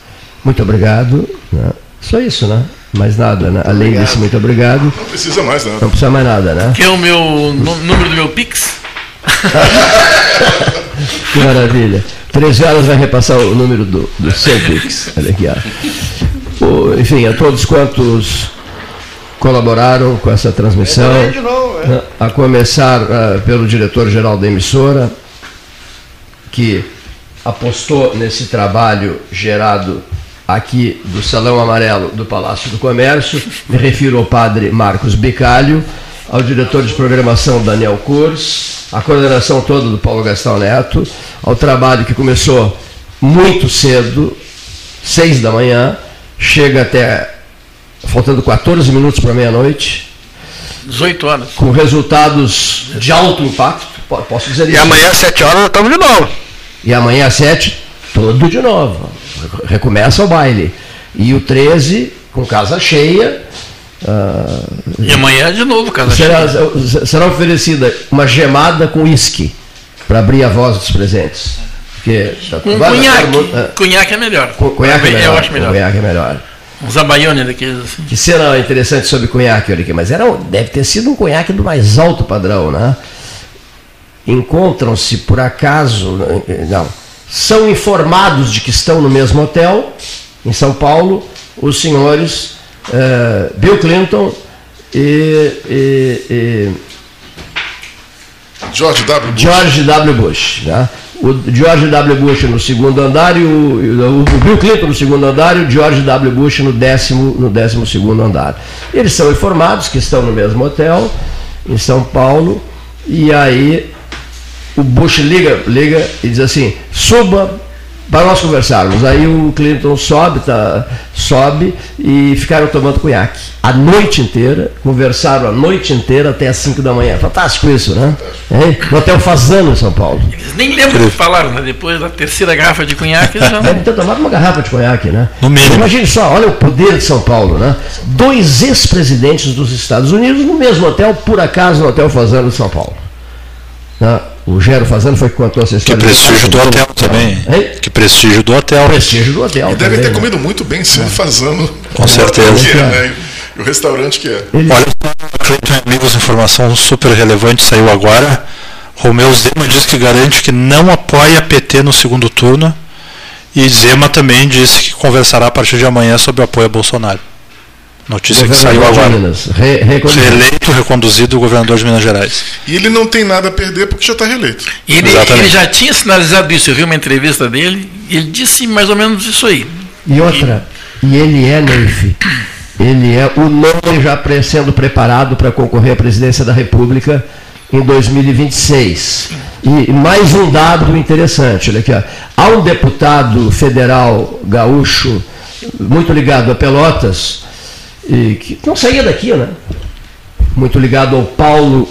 Muito obrigado. né? Só isso, né? Mais nada, né? Além obrigado. desse muito obrigado. Não precisa mais nada. Não precisa mais nada, né? Que é o meu número do meu Pix. Que maravilha. 13 horas vai repassar o número do, do seu Pix. Olha aqui, ó. O- enfim, a todos quantos colaboraram com essa transmissão, É a começar ah, pelo diretor-geral da emissora, que apostou nesse trabalho gerado aqui do Salão Amarelo do Palácio do Comércio. Me refiro ao padre Marcos Bicalho, ao diretor de programação Daniel Kurs, a coordenação toda do Paulo Gastão Neto, ao trabalho que começou muito cedo, seis da manhã, chega até faltando 14 minutos para meia-noite, 18 horas. com resultados de alto impacto, po- posso dizer isso. E amanhã às 7 horas nós estamos de novo. E amanhã às 7, tudo de novo. Recomeça o baile. E o 13, com casa cheia. Ah, E amanhã de novo, casa será, será oferecida uma gemada com uísque para abrir a voz dos presentes. Porque tá- cunhaque. mundo- ah, Cunhaque é melhor. cu- cunhaque é melhor. Eu acho melhor. Cunhaque é melhor. Um zabaione daqueles assim. Que cena interessante sobre cunhaque, olha aqui, mas era, deve ter sido um cunhaque do mais alto padrão, né? Encontram-se, por acaso, eh, não, são informados de que estão no mesmo hotel, em São Paulo, os senhores eh, Bill Clinton e, e- e George W. Bush. George W. Bush. Né? O George W. Bush no segundo andar e o, e o- o Bill Clinton no segundo andar e o George W. Bush no décimo, no décimo segundo andar. Eles são informados que estão no mesmo hotel, em São Paulo, e aí o Bush liga, liga e diz assim, suba para nós conversarmos. Aí o Clinton sobe, tá, sobe e ficaram tomando cunhaque. A noite inteira, conversaram a noite inteira até as 5 da manhã. Fantástico isso, né? É? No Hotel Fazano em São Paulo. Eles nem lembram do que falaram, né? Depois da terceira garrafa de conhaque, eles já Deve não. ter tomado uma garrafa de conhaque, né? Imagine só, olha o poder de São Paulo, né? Dois ex-presidentes dos Estados Unidos no mesmo hotel, por acaso, no Hotel Fazano de São Paulo. Né? O Gero Fazano foi que contou essa Que história. prestígio do hotel também. Que prestígio do hotel. Prestígio do hotel. E devem também, ter né? comido muito bem se fazendo. Com certeza. Que é, né? E o restaurante que é. Olha só, Cleiton e amigos, informação super relevante saiu agora. Romeu Zema diz que garante que não apoia PT no segundo turno. E Zema também disse que conversará a partir de amanhã sobre o apoio a Bolsonaro. Notícia que saiu agora. Minas, re- reconduzido. Reeleito, reconduzido o governador de Minas Gerais. E ele não tem nada a perder porque já está reeleito. Ele, ele já tinha sinalizado isso. Eu vi uma entrevista dele e ele disse mais ou menos isso aí. E outra, e ele é, Neif, ele é o nome já pre- sendo preparado para concorrer à presidência da República em 2026. E mais um dado interessante, olha aqui, ó. há um deputado federal gaúcho muito ligado a Pelotas, que não saía daqui, né? Muito ligado ao Paulo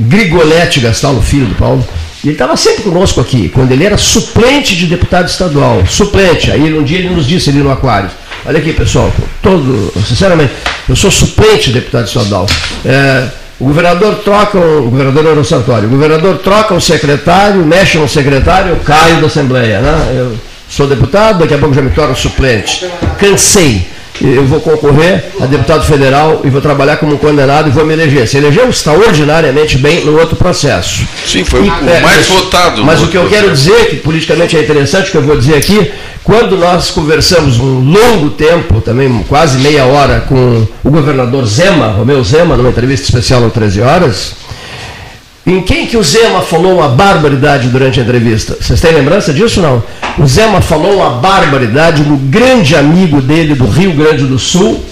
Grigoletti Gastaldo, filho do Paulo. E ele estava sempre conosco aqui, quando ele era suplente de deputado estadual. Suplente. Aí um dia ele nos disse ali no Aquário. Olha aqui, pessoal, todo, sinceramente, eu sou suplente de deputado estadual. É, o governador troca, o governador era o Sartório, o governador troca um secretário, mexe no secretário, eu caio da Assembleia. Né? Eu sou deputado, daqui a pouco já me torno suplente. Cansei. Eu vou concorrer a deputado federal e vou trabalhar como um condenado e vou me eleger. Se elegeu extraordinariamente bem no outro processo. Sim, foi o E, é, mais mas- votado. Mas o que eu outro quero processo. dizer, que politicamente é interessante, o que eu vou dizer aqui, quando nós conversamos um longo tempo, também quase meia hora, com o governador Zema, Romeu Zema, numa entrevista especial no 13 horas, em quem que o Zema falou uma barbaridade durante a entrevista? Vocês têm lembrança disso não? O Zema falou uma barbaridade no grande amigo dele do Rio Grande do Sul,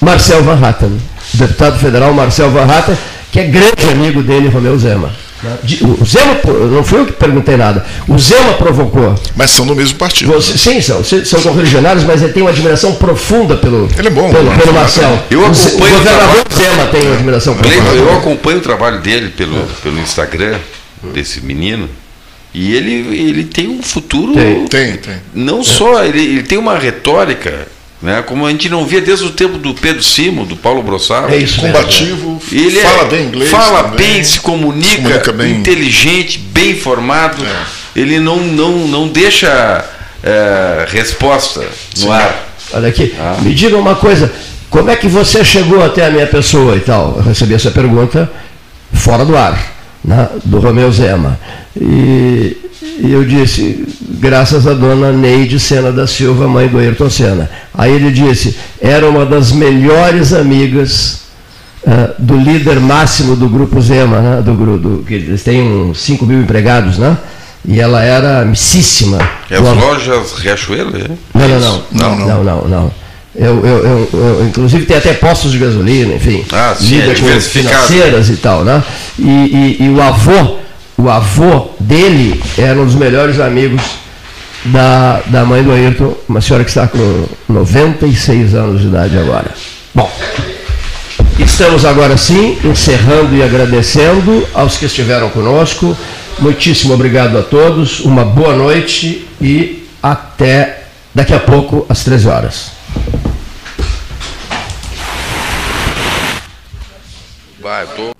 Marcel Van Hatten, deputado federal Marcel Van Hatten, que é grande amigo dele, Romeu Zema. Né? O Zema, não foi eu que perguntei nada, o Zema provocou. Mas são do mesmo partido. Você- sim, são, são correligionários, mas ele tem uma admiração profunda pelo, Ele é bom, pelo, né? pelo Marcel. Eu o, Z- o acompanho o governador trabalho- Zema tem uma admiração profunda. eu acompanho o trabalho dele pelo, pelo Instagram, desse menino, e ele, ele tem um futuro. Tem, tem. tem. Não só, ele, ele tem uma retórica, né, como a gente não via desde o tempo do Pedro Simo, do Paulo Brossaro. É isso, Combativo, Ele fala é- bem inglês Fala também, bem, se comunica, se comunica bem. É. inteligente, bem informado. Ele não, não, não deixa é, resposta no Sim. ar. Olha aqui, Ah. me diga uma coisa, como é que você chegou até a minha pessoa e tal? Eu recebi essa pergunta fora do ar, né, do Romeu Zema. E, e eu disse, graças à dona Neide Sena da Silva, mãe do Ayrton Senna. Aí ele disse, era uma das melhores amigas ah, do líder máximo do grupo Zema, né, do, do, que eles têm uns 5 mil empregados, né? E ela era amicíssima. É as lojas Riachuelo, é? não, não, não. Não, não, não. não. Eu, eu, eu, eu, inclusive tem até postos de gasolina, enfim. Ah, sim, lida é com financeiras e tal, né? E, e, e o avô, o avô dele era um dos melhores amigos da, da mãe do Ayrton, uma senhora que está com 96 anos de idade agora. Bom, estamos agora sim encerrando e agradecendo aos que estiveram conosco. Muitíssimo obrigado a todos, uma boa noite e até daqui a pouco às 13 horas. Vai, tô